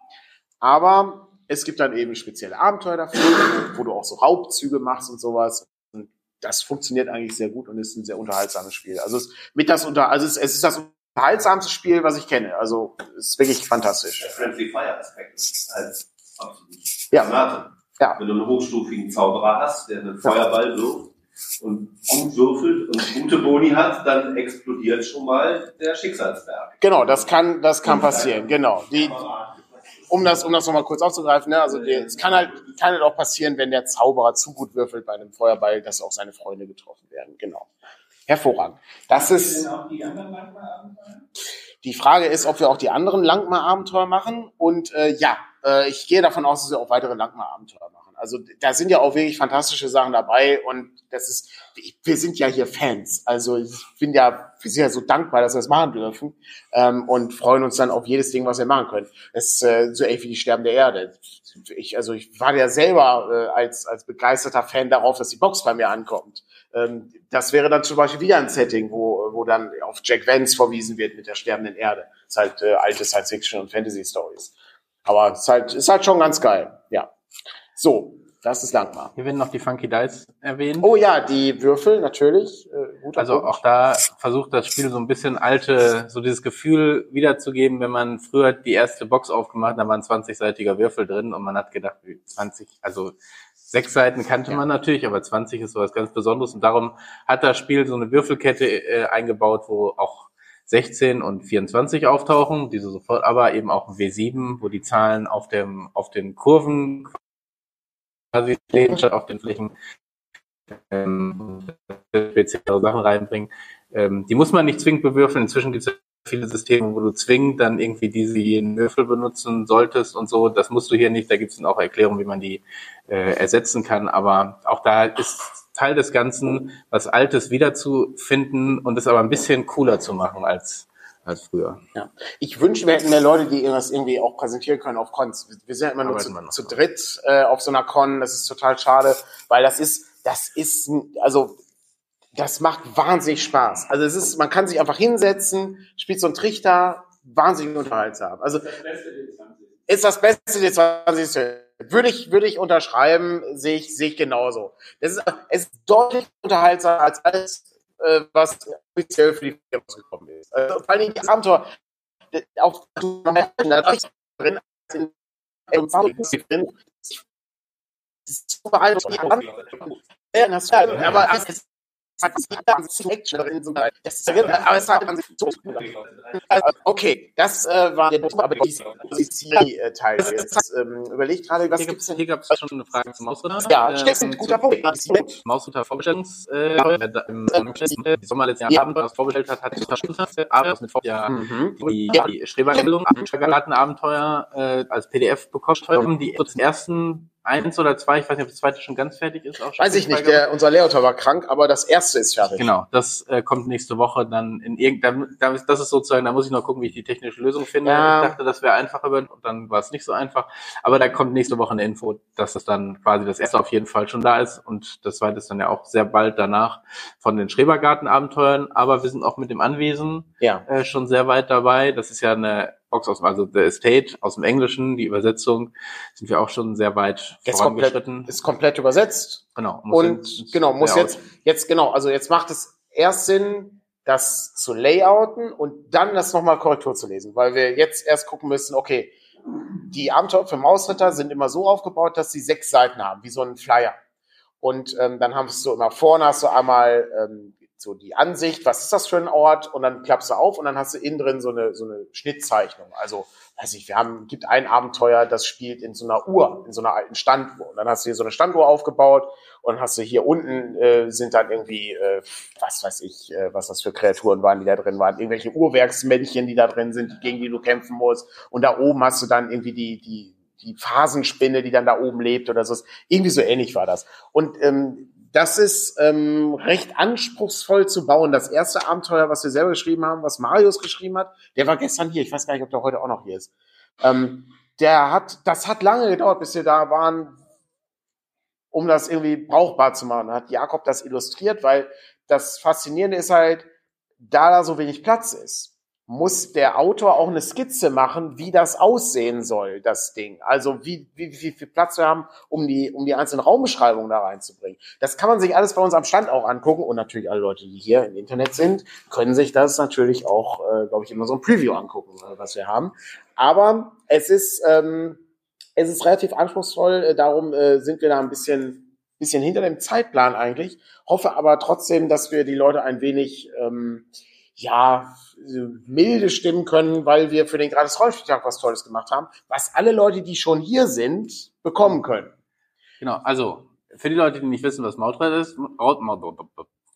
Aber es gibt dann eben spezielle Abenteuer dafür, wo du auch so Raubzüge machst und sowas. Und das funktioniert eigentlich sehr gut und ist ein sehr unterhaltsames Spiel. Also es, mit das unter, also es, es ist das unterhaltsamste Spiel, was ich kenne. Also ist wirklich fantastisch. Der Friendly Fire Aspekt ist halt absolut Ja. Ja. Wenn du einen hochstufigen Zauberer hast, der einen Feuerball wirft und gut würfelt und gute Boni hat, dann explodiert schon mal der Schicksalsberg. Genau, das kann, das kann passieren. Genau. Die, um das, um das nochmal kurz aufzugreifen, ne, also es kann halt, kann halt auch passieren, wenn der Zauberer zu gut würfelt bei einem Feuerball, dass auch seine Freunde getroffen werden. Genau. Hervorragend. Das ist, die Frage ist, ob wir auch die anderen Langmar-Abenteuer machen. Und äh, ja, äh, ich gehe davon aus, dass wir auch weitere Langmar-Abenteuer machen. Also da sind ja auch wirklich fantastische Sachen dabei und das ist, wir sind ja hier Fans. Also ich bin ja, wir sind ja so dankbar, dass wir das machen dürfen ähm, und freuen uns dann auf jedes Ding, was wir machen können. Das ist äh, so ähnlich wie die Sterben der Erde. Ich, also ich war ja selber äh, als, als begeisterter Fan darauf, dass die Box bei mir ankommt. Ähm, das wäre dann zum Beispiel wieder ein Setting, wo, wo dann auf Jack Vance verwiesen wird mit der sterbenden Erde. Das ist halt äh, alte Science-Fiction und Fantasy-Stories. Aber es ist halt, ist halt schon ganz geil. Ja. So, das ist Langmar. Hier werden noch die Funky Dice erwähnt. Oh ja, die Würfel, natürlich. Äh, Also Punkt. auch da versucht das Spiel so ein bisschen alte, so dieses Gefühl wiederzugeben, wenn man früher die erste Box aufgemacht hat, da waren 20-seitiger Würfel drin und man hat gedacht, wie 20, also sechs Seiten kannte man natürlich, aber 20 ist sowas ganz Besonderes und darum hat das Spiel so eine Würfelkette äh, eingebaut, wo auch 16 und 24 auftauchen, diese sofort, aber eben auch ein W7, wo die Zahlen auf dem, auf den Kurven quasi stehen, statt auf den Flächen ähm, speziellere Sachen reinbringen. Ähm, die muss man nicht zwingend bewürfeln. Inzwischen gibt es viele Systeme, wo du zwingend dann irgendwie diese jeden Würfel benutzen solltest und so. Das musst du hier nicht. Da gibt es dann auch Erklärungen, wie man die äh, ersetzen kann. Aber auch da ist Teil des Ganzen, was Altes wiederzufinden und es aber ein bisschen cooler zu machen als, als früher. Ja. Ich wünsche, wir hätten mehr Leute, die das irgendwie auch präsentieren können auf Cons. Wir sind ja immer nur zu, zu dritt äh, auf so einer Con. Das ist total schade, weil das ist, das ist, also das macht wahnsinnig Spaß. Also es ist, man kann sich einfach hinsetzen, spielt so einen Trichter, wahnsinnig unterhaltsam. Also Das Beste der 20. ist das Beste des 20. Würde ich, würde ich unterschreiben, sehe ich, sehe ich genauso. Das ist, es ist deutlich unterhaltsamer als alles, äh, was offiziell für die Firma rausgekommen ist. Also, vor Dingen die Abenteuer, auf, ist drin, in, in, drin, das ist so beeindruckend. Aber es es aber es hat an sich so also, okay, das äh, war der aber DC-Teil jetzt. Ähm, überlegt gerade, was gibt's denn? hier gab's schon eine Frage zum Mausritter. Ja, Äh, zum- guter Punkt. Mausritter Vorbestellungs, äh, äh, äh, die Sommer letzten Ja. Abend was vorbestellt hat, hat unterstützt, aber mit vor ja, Mhm. die, die Schrebergarten Abenteuer äh, als PDF bekommen, die zum ersten eins oder zwei, ich weiß nicht, ob das zweite schon ganz fertig ist. Auch Weiß ich nicht, der, unser Lehrautor war krank, aber das erste ist fertig. Genau, das äh, kommt nächste Woche dann in irgendeinem, da, das ist sozusagen, da muss ich noch gucken, wie ich die technische Lösung finde. Ja. Ich dachte, das wäre einfacher, und dann war es nicht so einfach. Aber da kommt nächste Woche eine Info, dass das dann quasi das erste auf jeden Fall schon da ist und das zweite ist dann ja auch sehr bald danach von den Schrebergarten-Abenteuern. Aber wir sind auch mit dem Anwesen Ja. äh, schon sehr weit dabei. Das ist ja eine Box aus, also The Estate aus dem Englischen, die Übersetzung, sind wir auch schon sehr weit Jetzt komplett, vorangeschritten. ist komplett übersetzt. Genau. muss Und jetzt- genau, muss jetzt, jetzt genau, also jetzt macht es erst Sinn, das zu layouten und dann das nochmal Korrektur zu lesen, weil wir jetzt erst gucken müssen, okay, die Abenteuer für Mausritter sind immer so aufgebaut, dass sie sechs Seiten haben, wie so ein Flyer. Und ähm, dann hast du immer vorne hast du einmal ähm, so die Ansicht, was ist das für ein Ort? Und dann klappst du auf und dann hast du innen drin so eine, so eine Schnittzeichnung. Also, weiß ich, wir haben, gibt ein Abenteuer, das spielt in so einer Uhr, in so einer alten Standuhr. Und dann hast du hier so eine Standuhr aufgebaut und hast du hier unten äh, sind dann irgendwie, äh, was weiß ich, äh, was das für Kreaturen waren, die da drin waren, irgendwelche Uhrwerksmännchen, die da drin sind, gegen die du kämpfen musst. Und da oben hast du dann irgendwie die, die, die Phasenspinne, die dann da oben lebt oder so. Irgendwie so ähnlich war das. Und ähm, das ist ähm, recht anspruchsvoll zu bauen. Das erste Abenteuer, was wir selber geschrieben haben, was Marius geschrieben hat, der war gestern hier. Ich weiß gar nicht, ob der heute auch noch hier ist. Ähm, der hat, das hat lange gedauert, bis wir da waren, um das irgendwie brauchbar zu machen. Hat Jakob das illustriert, weil das Faszinierende ist halt, da da so wenig Platz ist, muss der Autor auch eine Skizze machen, wie das aussehen soll, das Ding. Also wie, wie, wie viel Platz wir haben, um die, um die einzelnen Raumbeschreibungen da reinzubringen. Das kann man sich alles bei uns am Stand auch angucken und natürlich alle Leute, die hier im Internet sind, können sich das natürlich auch, äh, glaube ich, so ein Preview angucken, äh, was wir haben. Aber es ist, ähm, es ist relativ anspruchsvoll, äh, darum äh, sind wir da ein bisschen, bisschen hinter dem Zeitplan eigentlich. Hoffe aber trotzdem, dass wir die Leute ein wenig ähm, ja, milde stimmen können, weil wir für den gratis Rollenspieltag was Tolles gemacht haben, was alle Leute, die schon hier sind, bekommen können. Genau, also für die Leute, die nicht wissen, was Mausritter ist,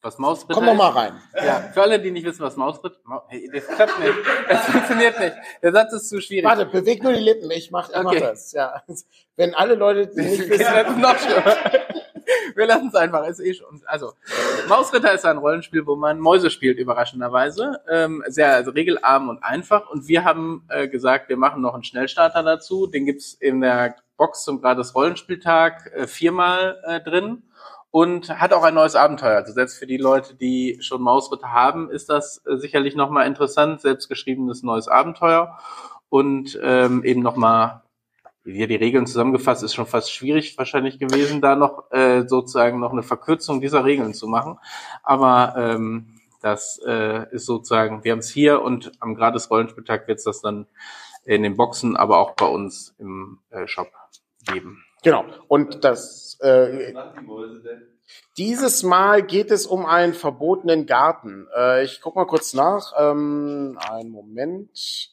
was Mausritter Komm doch mal rein. Ja, für alle, die nicht wissen, was Mausritter Mau hey, das klappt nicht. Das funktioniert nicht. Der Satz ist zu schwierig. Warte, beweg nur die Lippen, ich mach, ich mach Okay. das. Ja. Wenn alle Leute, die nicht das wissen, ist noch schlimmer. Wir lassen es einfach. Ist eh schon. Also, Mausritter ist ein Rollenspiel, wo man Mäuse spielt, überraschenderweise. Ähm, sehr also regelarm und einfach. Und wir haben äh, gesagt, wir machen noch einen Schnellstarter dazu. Den gibt's in der Box zum gratis Rollenspieltag äh, viermal äh, drin. Und hat auch ein neues Abenteuer. Also selbst für die Leute, die schon Mausritter haben, ist das äh, sicherlich nochmal interessant. Selbstgeschriebenes neues Abenteuer. Und ähm, eben nochmal hier die Regeln zusammengefasst, ist schon fast schwierig wahrscheinlich gewesen, da noch äh, sozusagen noch eine Verkürzung dieser Regeln zu machen. Aber ähm, das äh, ist sozusagen, wir haben es hier und am gratis Rollenspieltag wird es das dann in den Boxen, aber auch bei uns im äh, Shop geben. Genau. Und das äh, dieses Mal geht es um einen verbotenen Garten. Äh, ich guck mal kurz nach. Ähm, einen Moment.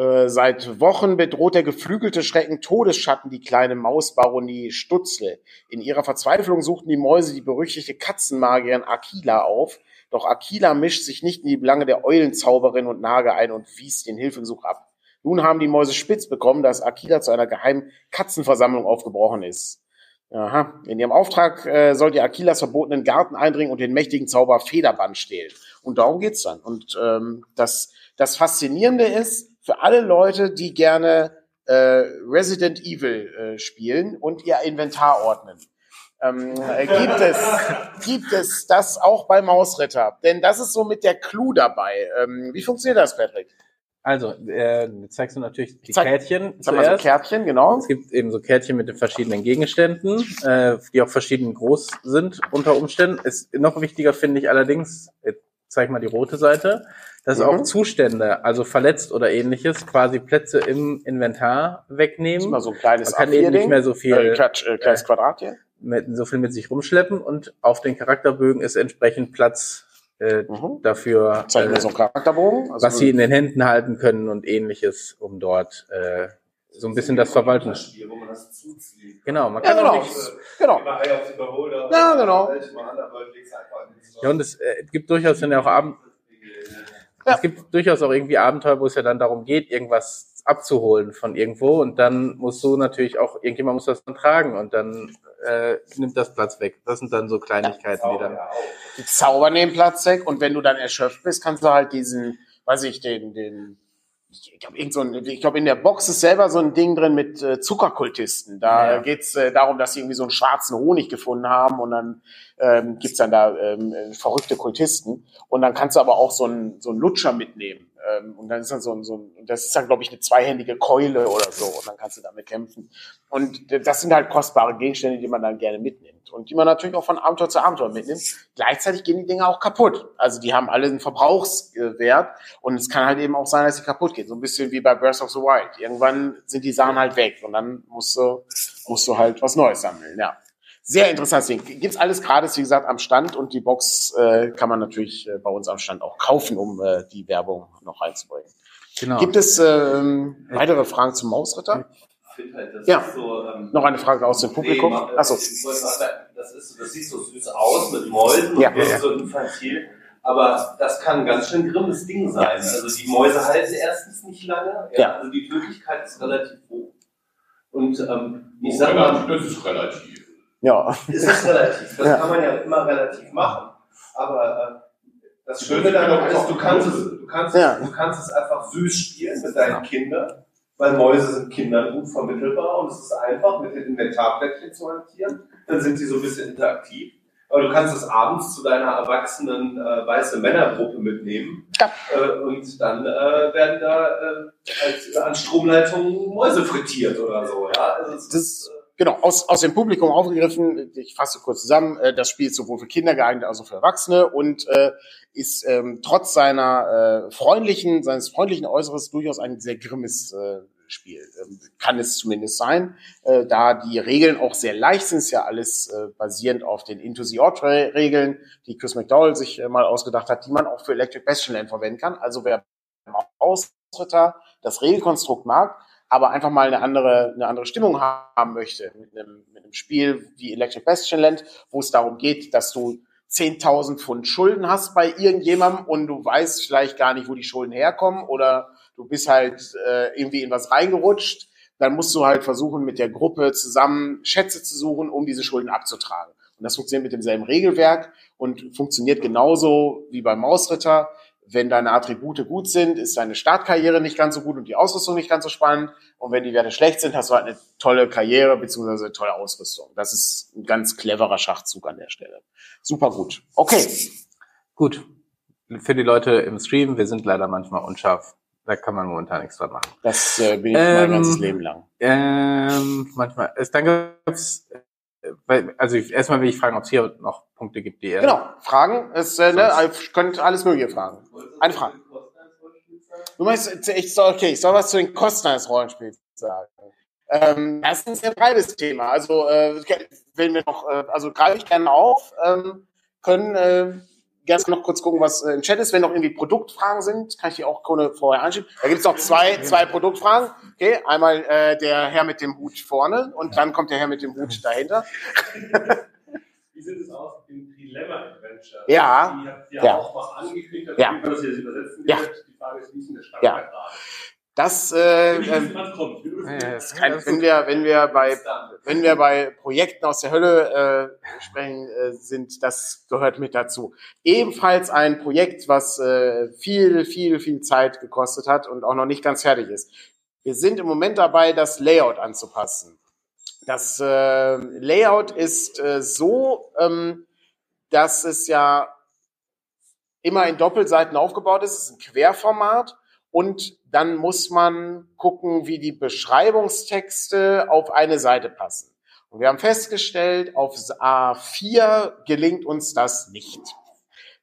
Äh, seit Wochen bedroht der geflügelte Schrecken Todesschatten die kleine Mausbaronie Stutzle. In ihrer Verzweiflung suchten die Mäuse die berüchtigte Katzenmagierin Akila auf. Doch Akila mischt sich nicht in die Belange der Eulenzauberin und Nage ein und wies den Hilfegesuch ab. Nun haben die Mäuse spitz bekommen, dass Akila zu einer geheimen Katzenversammlung aufgebrochen ist. Aha. In ihrem Auftrag äh, soll die Akilas verbotenen Garten eindringen und den mächtigen Zauber Federband stehlen. Und darum geht's dann. Und ähm, das, das Faszinierende ist, für alle Leute, die gerne äh, Resident Evil äh, spielen und ihr Inventar ordnen, ähm, äh, gibt es gibt es das auch bei Mausritter? Denn das ist so mit der Clou dabei. Ähm, wie funktioniert das, Patrick? Also, äh, jetzt zeigst du natürlich die Zeig- Kärtchen haben wir so. Kärtchen, genau. Es gibt eben so Kärtchen mit den verschiedenen Gegenständen, äh, die auch verschieden groß sind unter Umständen. Ist noch wichtiger finde ich allerdings, jetzt zeig mal die rote Seite, dass Mhm. auch Zustände, also verletzt oder ähnliches, quasi Plätze im Inventar Das ist wegnehmen. mal so ein kleines Man kann eben nicht A4-Ding. mehr so viel, Äh, Quatsch, äh, kleines Quadrat hier. mit, so viel mit sich rumschleppen und auf den Charakterbögen ist entsprechend Platz äh, Mhm. dafür, Zeigen wir äh, so einen Charakterbogen. Also was sie in den Händen halten können und ähnliches, um dort äh, so ein bisschen das Verwalten. Wo man das. Genau, man Ja, kann auch genau. nicht Genau. Ja, genau. Legst einfach in die Ja, und es äh, gibt durchaus dann ja auch Abend, Ja. es gibt durchaus auch irgendwie Abenteuer, wo es ja dann darum geht, irgendwas abzuholen von irgendwo und dann musst du natürlich auch, irgendjemand muss das dann tragen und dann äh, nimmt das Platz weg. Das sind dann so Kleinigkeiten, die dann. Die Zauber nehmen Platz weg und wenn du dann erschöpft bist, kannst du halt diesen, weiß ich, den, den, ich glaube, so ein, ich glaube, in der Box ist selber so ein Ding drin mit äh, Zuckerkultisten. Da Ja. geht's äh, darum, dass sie irgendwie so einen schwarzen Honig gefunden haben und dann ähm, gibt's dann da ähm, äh, verrückte Kultisten. Und dann kannst du aber auch so einen, so einen Lutscher mitnehmen. Ähm, und dann ist dann so ein, so ein, das ist dann, glaube ich, eine zweihändige Keule oder so. Und dann kannst du damit kämpfen. Und das sind halt kostbare Gegenstände, die man dann gerne mitnimmt. Und die man natürlich auch von Abenteuer zu Abenteuer mitnimmt. Gleichzeitig gehen die Dinge auch kaputt. Also die haben alle einen Verbrauchswert. Und es kann halt eben auch sein, dass sie kaputt gehen. So ein bisschen wie bei Breath of the Wild. Irgendwann sind die Sachen halt weg. Und dann musst du, musst du halt was Neues sammeln. Ja. Sehr interessantes Ding. Gibt's alles gratis, wie gesagt, am Stand und die Box äh, kann man natürlich äh, bei uns am Stand auch kaufen, um äh, die Werbung noch reinzubringen. Genau. Gibt es ähm, weitere Fragen zum Mausritter? Ich finde halt, das Ja. ist so. Ähm, Noch eine Frage aus dem Publikum? Nee, Achso. gerade sagen, Das, ist, das sieht so süß aus mit Mäusen Ja. und wirkt so infantil. Aber das kann ein ganz schön grimmes Ding sein. Also die Mäuse halten erstens nicht lange. Ja. Also die Tödlichkeit ist relativ hoch. Und ähm, ich sag mal, das ist relativ. Ja. ist es relativ. Das Ja. kann man ja immer relativ machen. Aber äh, das Schöne Das daran ist du kannst es, du kannst, Ja. es, du kannst es einfach süß spielen mit deinen Kindern, weil Mäuse sind Kindern gut vermittelbar und es ist einfach, mit den Inventarplättchen zu hantieren. Dann sind sie so ein bisschen interaktiv. Aber du kannst es abends zu deiner erwachsenen äh, weißen Männergruppe mitnehmen. Ja. Äh, und dann äh, werden da äh, als, an Stromleitungen Mäuse frittiert oder so. Ja? Also Das- ist, äh, Genau, aus, aus dem Publikum aufgegriffen, ich fasse kurz zusammen, äh, das Spiel ist sowohl für Kinder geeignet als auch für Erwachsene und äh, ist ähm, trotz seiner äh, freundlichen, seines freundlichen Äußeres durchaus ein sehr grimmes äh, Spiel. Ähm, kann es zumindest sein, äh, da die Regeln auch sehr leicht sind, ist ja alles äh, basierend auf den Into the Odd Regeln, die Chris McDowell sich äh, mal ausgedacht hat, die man auch für Electric Bastion Land verwenden kann. Also wer Ausritter das Regelkonstrukt mag, aber einfach mal eine andere, eine andere Stimmung haben möchte mit einem, mit einem Spiel wie Electric Land, wo es darum geht, dass du 10.000 Pfund Schulden hast bei irgendjemandem und du weißt vielleicht gar nicht, wo die Schulden herkommen oder du bist halt äh, irgendwie in was reingerutscht, dann musst du halt versuchen, mit der Gruppe zusammen Schätze zu suchen, um diese Schulden abzutragen. Und das funktioniert mit demselben Regelwerk und funktioniert genauso wie beim Mausritter. Wenn deine Attribute gut sind, ist deine Startkarriere nicht ganz so gut und die Ausrüstung nicht ganz so spannend. Und wenn die Werte schlecht sind, hast du halt eine tolle Karriere bzw. eine tolle Ausrüstung. Das ist ein ganz cleverer Schachzug an der Stelle. Super gut. Okay. Gut. Für die Leute im Stream, wir sind leider manchmal unscharf. Da kann man momentan nichts dran machen. Das äh, bin ich mein Ähm, ganzes Leben lang. Ähm, manchmal. Es, dann gibt's, also ich, erstmal will ich fragen, ob es hier noch Punkte gibt, die. Genau, Fragen. Es, äh, ne, Sonst- ihr könnt alles Mögliche fragen. Eine Frage. Du meinst, ich soll, okay, ich soll was zu den Kosten eines Rollenspiels sagen. Ähm, das ist ein sehr breites Thema. Also, äh, wenn wir noch, äh, also greife ich gerne auf, ähm, können äh, gerne noch kurz gucken, was äh, im Chat ist. Wenn noch irgendwie Produktfragen sind, kann ich die auch ohne vorher einschieben. Da gibt es noch zwei, zwei Produktfragen. Okay, einmal äh, der Herr mit dem Hut vorne und dann kommt der Herr mit dem Hut dahinter. Wie sieht es aus mit dem Trilemma-Adventure? Ja. Die habt ihr Ja. auch mal angekündigt, dass Ja. ja. das jetzt übersetzen Ja. Die Frage ist, wie ist denn der Stand Ja. da? Das, äh, ähm, das wenn wir, wenn wir bei wenn wir bei Projekten aus der Hölle äh, sprechen, äh, sind, das gehört mit dazu. Ebenfalls ein Projekt, was äh, viel, viel, viel Zeit gekostet hat und auch noch nicht ganz fertig ist. Wir sind im Moment dabei, das Layout anzupassen. Das äh, Layout ist äh, so, ähm, dass es ja immer in Doppelseiten aufgebaut ist. Es ist ein Querformat. Und dann muss man gucken, wie die Beschreibungstexte auf eine Seite passen. Und wir haben festgestellt, auf A4 gelingt uns das nicht.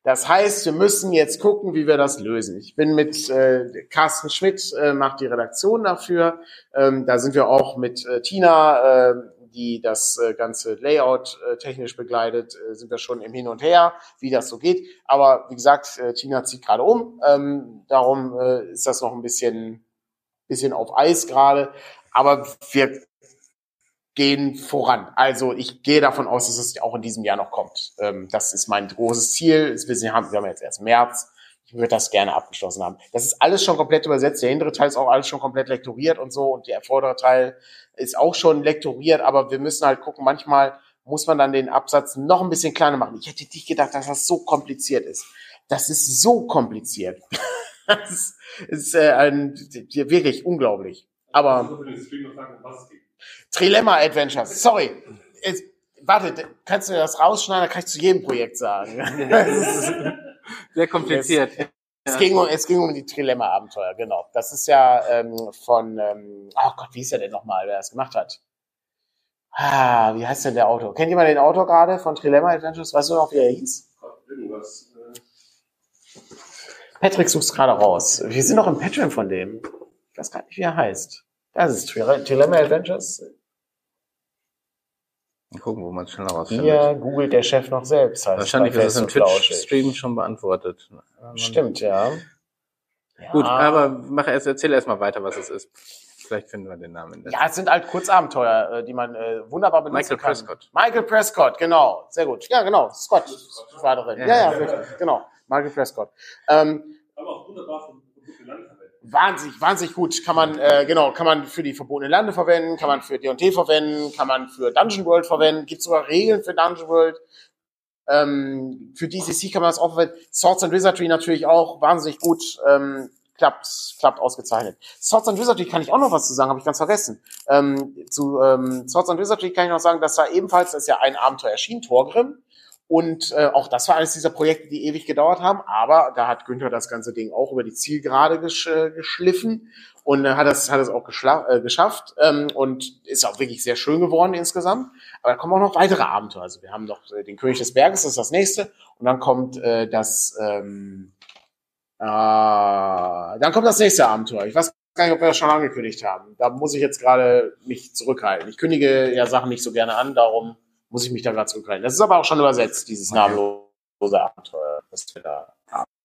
Das heißt, wir müssen jetzt gucken, wie wir das lösen. Ich bin mit äh, Carsten Schmidt, äh, macht die Redaktion dafür. Ähm, da sind wir auch mit äh, Tina, äh, die das äh, ganze Layout äh, technisch begleitet, äh, sind wir schon im Hin und Her, wie das so geht. Aber wie gesagt, Tina zieht gerade um. Ähm, darum ist das noch ein bisschen, bisschen auf Eis gerade. Aber wir gehen voran. Also ich gehe davon aus, dass es auch in diesem Jahr noch kommt. Ähm, das ist mein großes Ziel. Wir haben, wir haben jetzt erst März. Ich würde das gerne abgeschlossen haben. Das ist alles schon komplett übersetzt. Der hintere Teil ist auch alles schon komplett lektoriert und so. Und der vordere Teil ist auch schon lektoriert. Aber wir müssen halt gucken, manchmal muss man dann den Absatz noch ein bisschen kleiner machen. Ich hätte nicht gedacht, dass das so kompliziert ist. Das ist so kompliziert. das ist, äh, ein, wirklich unglaublich. Aber. Trilemma Adventures. Sorry. Es, warte, kannst du das rausschneiden? Da kann ich zu jedem Projekt sagen. Sehr kompliziert. es, ging um, es ging um die Trilemma-Abenteuer, genau. Das ist ja ähm, von, ähm, oh Gott, wie ist der denn nochmal, wer das gemacht hat? Ah, wie heißt denn der Autor? Kennt jemand den Autor gerade von Trilemma Adventures? Weißt du noch, wie er hieß? Irgendwas. Patrick sucht's gerade raus. Wir sind noch im Patreon von dem. Ich weiß gar nicht, wie er heißt. Das ist Tri- Trilemma Adventures. Gucken, wo man es schneller rausfindet. Hier googelt der Chef noch selbst. heißt Wahrscheinlich ist es im. Twitch-Stream schon beantwortet. Stimmt, ja. Gut, Ja. aber mach erst, erzähl erst mal weiter, was es ist. Vielleicht finden wir den Namen. in der Ja, es sind halt Kurzabenteuer, äh, die man äh, wunderbar benutzen Michael kann. Prescott. Michael Prescott, genau. Sehr gut. Ja, genau. Scott war drin. Ja, Ja. ja, wirklich. Genau. Michael Prescott. Ähm, aber auch wunderbar von. Wahnsinnig, wahnsinnig gut. Kann man, äh, genau, kann man für die verbotenen Lande verwenden, kann man für D&T verwenden, kann man für Dungeon World verwenden. Gibt sogar Regeln für Dungeon World. Ähm, für DCC kann man das auch verwenden. Swords and Wizardry natürlich auch wahnsinnig gut. Ähm, klappt, klappt ausgezeichnet. Swords and Wizardry kann ich auch noch was zu sagen, habe ich ganz vergessen. Ähm, zu ähm, Swords and Wizardry kann ich noch sagen, dass da ebenfalls, das ist ja ein Abenteuer erschienen, Torgrim. Und äh, auch das war eines dieser Projekte, die ewig gedauert haben. Aber da hat Günther das ganze Ding auch über die Zielgerade gesch äh, geschliffen und äh, hat das hat es auch äh, geschafft ähm, und ist auch wirklich sehr schön geworden insgesamt. Aber da kommen auch noch weitere Abenteuer. Also wir haben noch äh, den König des Berges, das ist das nächste. Und dann kommt äh, das ähm, äh, dann kommt das nächste Abenteuer. Ich weiß gar nicht, ob wir das schon angekündigt haben. Da muss ich jetzt gerade mich zurückhalten. Ich kündige ja Sachen nicht so gerne an, darum muss ich mich da gerade zurückhalten. Das ist aber auch schon übersetzt, dieses namenlose Abenteuer, das wir da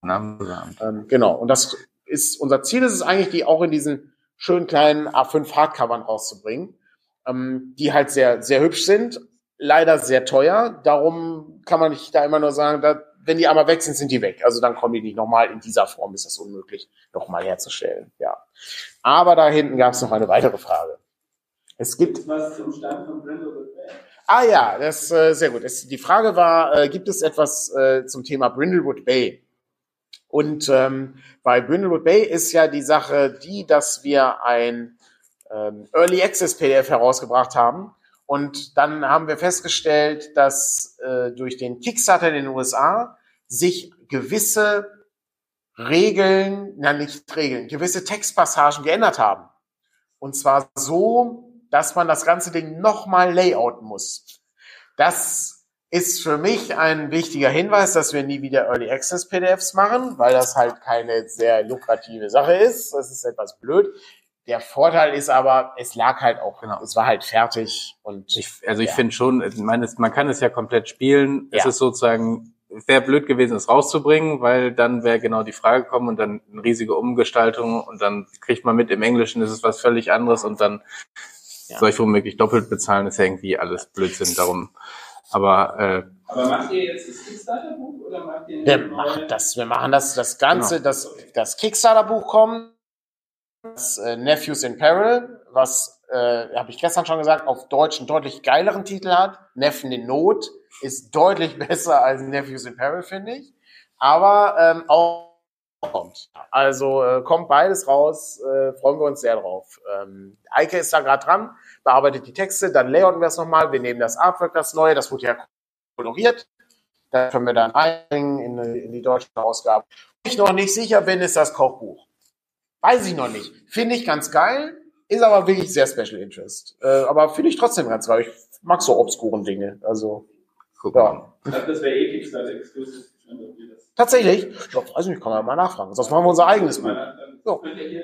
Namenlose Abenteuer. ähm, genau. Und das ist unser Ziel ist es eigentlich, die auch in diesen schönen kleinen A5 Hardcovern rauszubringen, ähm, die halt sehr, sehr hübsch sind, leider sehr teuer. Darum kann man nicht da immer nur sagen, da, wenn die einmal weg sind, sind die weg. Also dann kommen die nicht nochmal in dieser Form, ist das unmöglich, nochmal herzustellen. Ja. Aber da hinten gab es noch eine weitere Frage. Es gibt Was zum Stand von Bay? Ah ja, das äh, sehr gut. Es, die Frage war, äh, gibt es etwas äh, zum Thema Brindlewood Bay? Und ähm, bei Brindlewood Bay ist ja die Sache die, dass wir ein ähm, Early Access PDF herausgebracht haben. Und dann haben wir festgestellt, dass äh, durch den Kickstarter in den USA sich gewisse Regeln, na nicht Regeln, gewisse Textpassagen geändert haben. Und zwar so, dass man das ganze Ding nochmal layouten muss. Das ist für mich ein wichtiger Hinweis, dass wir nie wieder Early Access PDFs machen, weil das halt keine sehr lukrative Sache ist. Das ist etwas blöd. Der Vorteil ist aber, es lag halt auch, Genau. es war halt fertig und Ich, also ich Ja. finde schon, ich meine, es- man kann es ja komplett spielen. Es Ja. ist sozusagen, es wäre blöd gewesen, es rauszubringen, weil dann wäre genau die Frage gekommen und dann eine riesige Umgestaltung und dann kriegt man mit, im Englischen ist es was völlig anderes und dann Ja. soll ich womöglich doppelt bezahlen, ist ja irgendwie alles Blödsinn darum. Aber äh, Aber macht ihr jetzt das Kickstarter-Buch oder macht ihr wir machen das, wir machen das, das Ganze, Genau. das, das Kickstarter-Buch kommt, das äh, Nephews in Peril, was, äh, habe ich gestern schon gesagt, auf Deutsch einen deutlich geileren Titel hat. Neffen in Not ist deutlich besser als Nephews in Peril, finde ich. Aber ähm, auch kommt. Also äh, kommt beides raus, äh, freuen wir uns sehr drauf. Ähm, Eike ist da gerade dran, bearbeitet die Texte, dann layouten wir es nochmal, wir nehmen das Artwork, das neue, das wurde ja koloriert. Das können wir dann einbringen in, die- in die deutsche Ausgabe. Wo ich noch nicht sicher bin, ist das Kochbuch. Weiß ich noch nicht. Finde ich ganz geil, ist aber wirklich sehr Special Interest. Äh, aber finde ich trotzdem ganz geil. Ich mag so obskuren Dinge. Also, wir mal. Ich glaube, das wäre eh Kickstarter-Exclusive. Tatsächlich, ich glaub, weiß nicht, kann man mal nachfragen. Sonst machen wir unser eigenes Buch. Dann So. äh,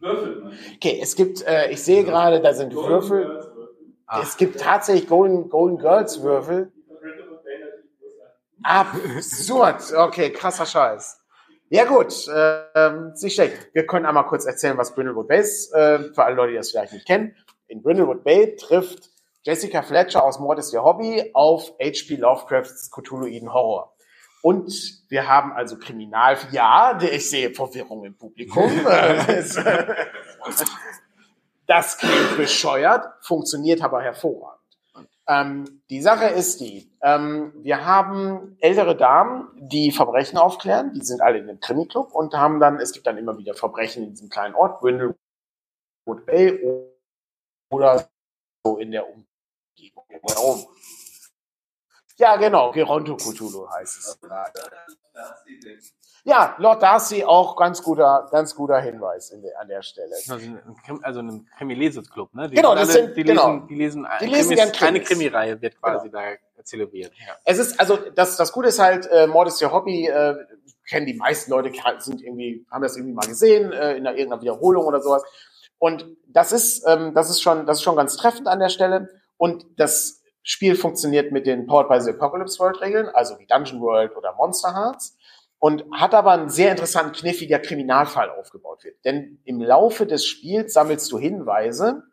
Würfel machen. Okay, es gibt, äh, ich sehe gerade, da sind Würfel. Ah. Es gibt tatsächlich Golden, Golden Girls Würfel. Absurd. Okay, krasser Scheiß. Ja gut, ähm, nicht schlecht. Wir können einmal kurz erzählen, was Brindlewood Bay ist, äh, für alle Leute, die das vielleicht nicht kennen. In Brindlewood Bay trifft Jessica Fletcher aus Mord ist ihr Hobby auf H.P. Lovecrafts Cthulhuiden Horror. Und wir haben also Kriminal, ja, ich sehe Verwirrung im Publikum. das, klingt bescheuert, funktioniert aber hervorragend. Ähm, die Sache ist die, ähm, wir haben ältere Damen, die Verbrechen aufklären, die sind alle in einem Krimi-Club und haben dann, es gibt dann immer wieder Verbrechen in diesem kleinen Ort, Brindlewood Bay oder so in der Umgebung herum. Ja, genau, Geronto Cthulhu heißt es gerade. Ja, Lord Darcy auch ganz guter, ganz guter Hinweis in der, an der Stelle. Also ein Also ein Krimi-Lesetclub, ne? Die Genau, das alle- sind- die genau. lesen, die lesen, Die lesen gern Krimis. eine Krimireihe wird quasi da zelebriert. Ja. Es ist, also das, das Gute ist halt, äh, Mord ist ihr Hobby, äh, kennen die meisten Leute, sind irgendwie, haben das irgendwie mal gesehen, äh, in einer, irgendeiner Wiederholung oder sowas. Und das ist, ähm, das ist schon, das ist schon ganz treffend an der Stelle. Und das Spiel funktioniert mit den Powered by the Apocalypse World Regeln, also wie Dungeon World oder Monster Hearts. Und hat aber einen sehr interessanten Kniff, wie der Kriminalfall aufgebaut wird. Denn im Laufe des Spiels sammelst du Hinweise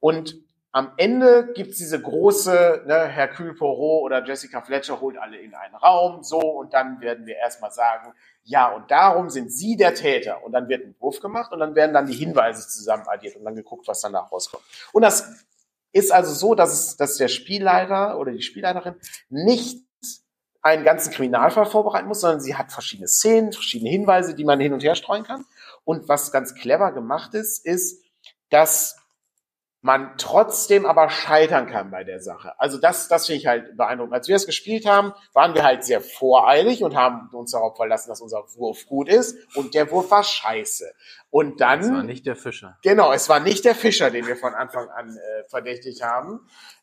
und am Ende gibt's diese große, ne, Hercule Poirot oder Jessica Fletcher holt alle in einen Raum, so, und dann werden wir erstmal sagen, ja, und darum sind sie der Täter. Und dann wird ein Wurf gemacht und dann werden dann die Hinweise zusammen addiert und dann geguckt, was danach rauskommt. Und das ist also so, dass, es, dass der Spielleiter oder die Spielleiterin nicht einen ganzen Kriminalfall vorbereiten muss, sondern sie hat verschiedene Szenen, verschiedene Hinweise, die man hin und her streuen kann. Und was ganz clever gemacht ist, ist, dass man trotzdem aber scheitern kann bei der Sache. Also das, das finde ich halt beeindruckend. Als wir es gespielt haben, waren wir halt sehr voreilig und haben uns darauf verlassen, dass unser Wurf gut ist und der Wurf war scheiße. Und dann Das war nicht der Fischer. Genau, es war nicht der Fischer, den wir von Anfang an äh, verdächtigt haben.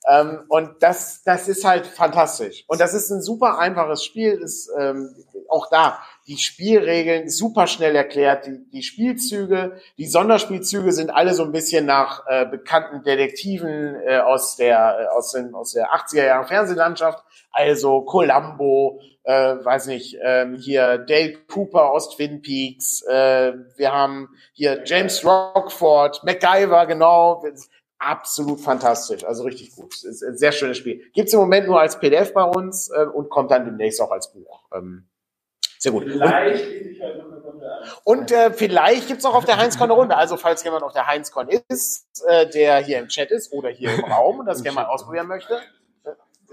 Ähm, und das, das ist halt fantastisch. Und das ist ein super einfaches Spiel. Ist, ähm, auch da, die Spielregeln super schnell erklärt. Die, die Spielzüge, die Sonderspielzüge sind alle so ein bisschen nach äh, bekannten Detektiven äh, aus, der, äh, aus, den, aus der 80er Jahre Fernsehlandschaft. Also Columbo, äh, weiß nicht, ähm, hier Dale Cooper aus Twin Peaks, äh, wir haben hier James Rockford, MacGyver, genau, absolut fantastisch, also richtig gut. Ist ein sehr schönes Spiel. Gibt's im Moment nur als PDF bei uns äh, und kommt dann demnächst auch als Buch. Ähm, sehr gut. Und, Vielleicht ich Runde an. und äh, vielleicht gibt's auch auf der Heinzcon eine Runde. Also falls jemand auf der Heinzcon ist, äh, der hier im Chat ist oder hier im Raum und das gerne mal ausprobieren möchte,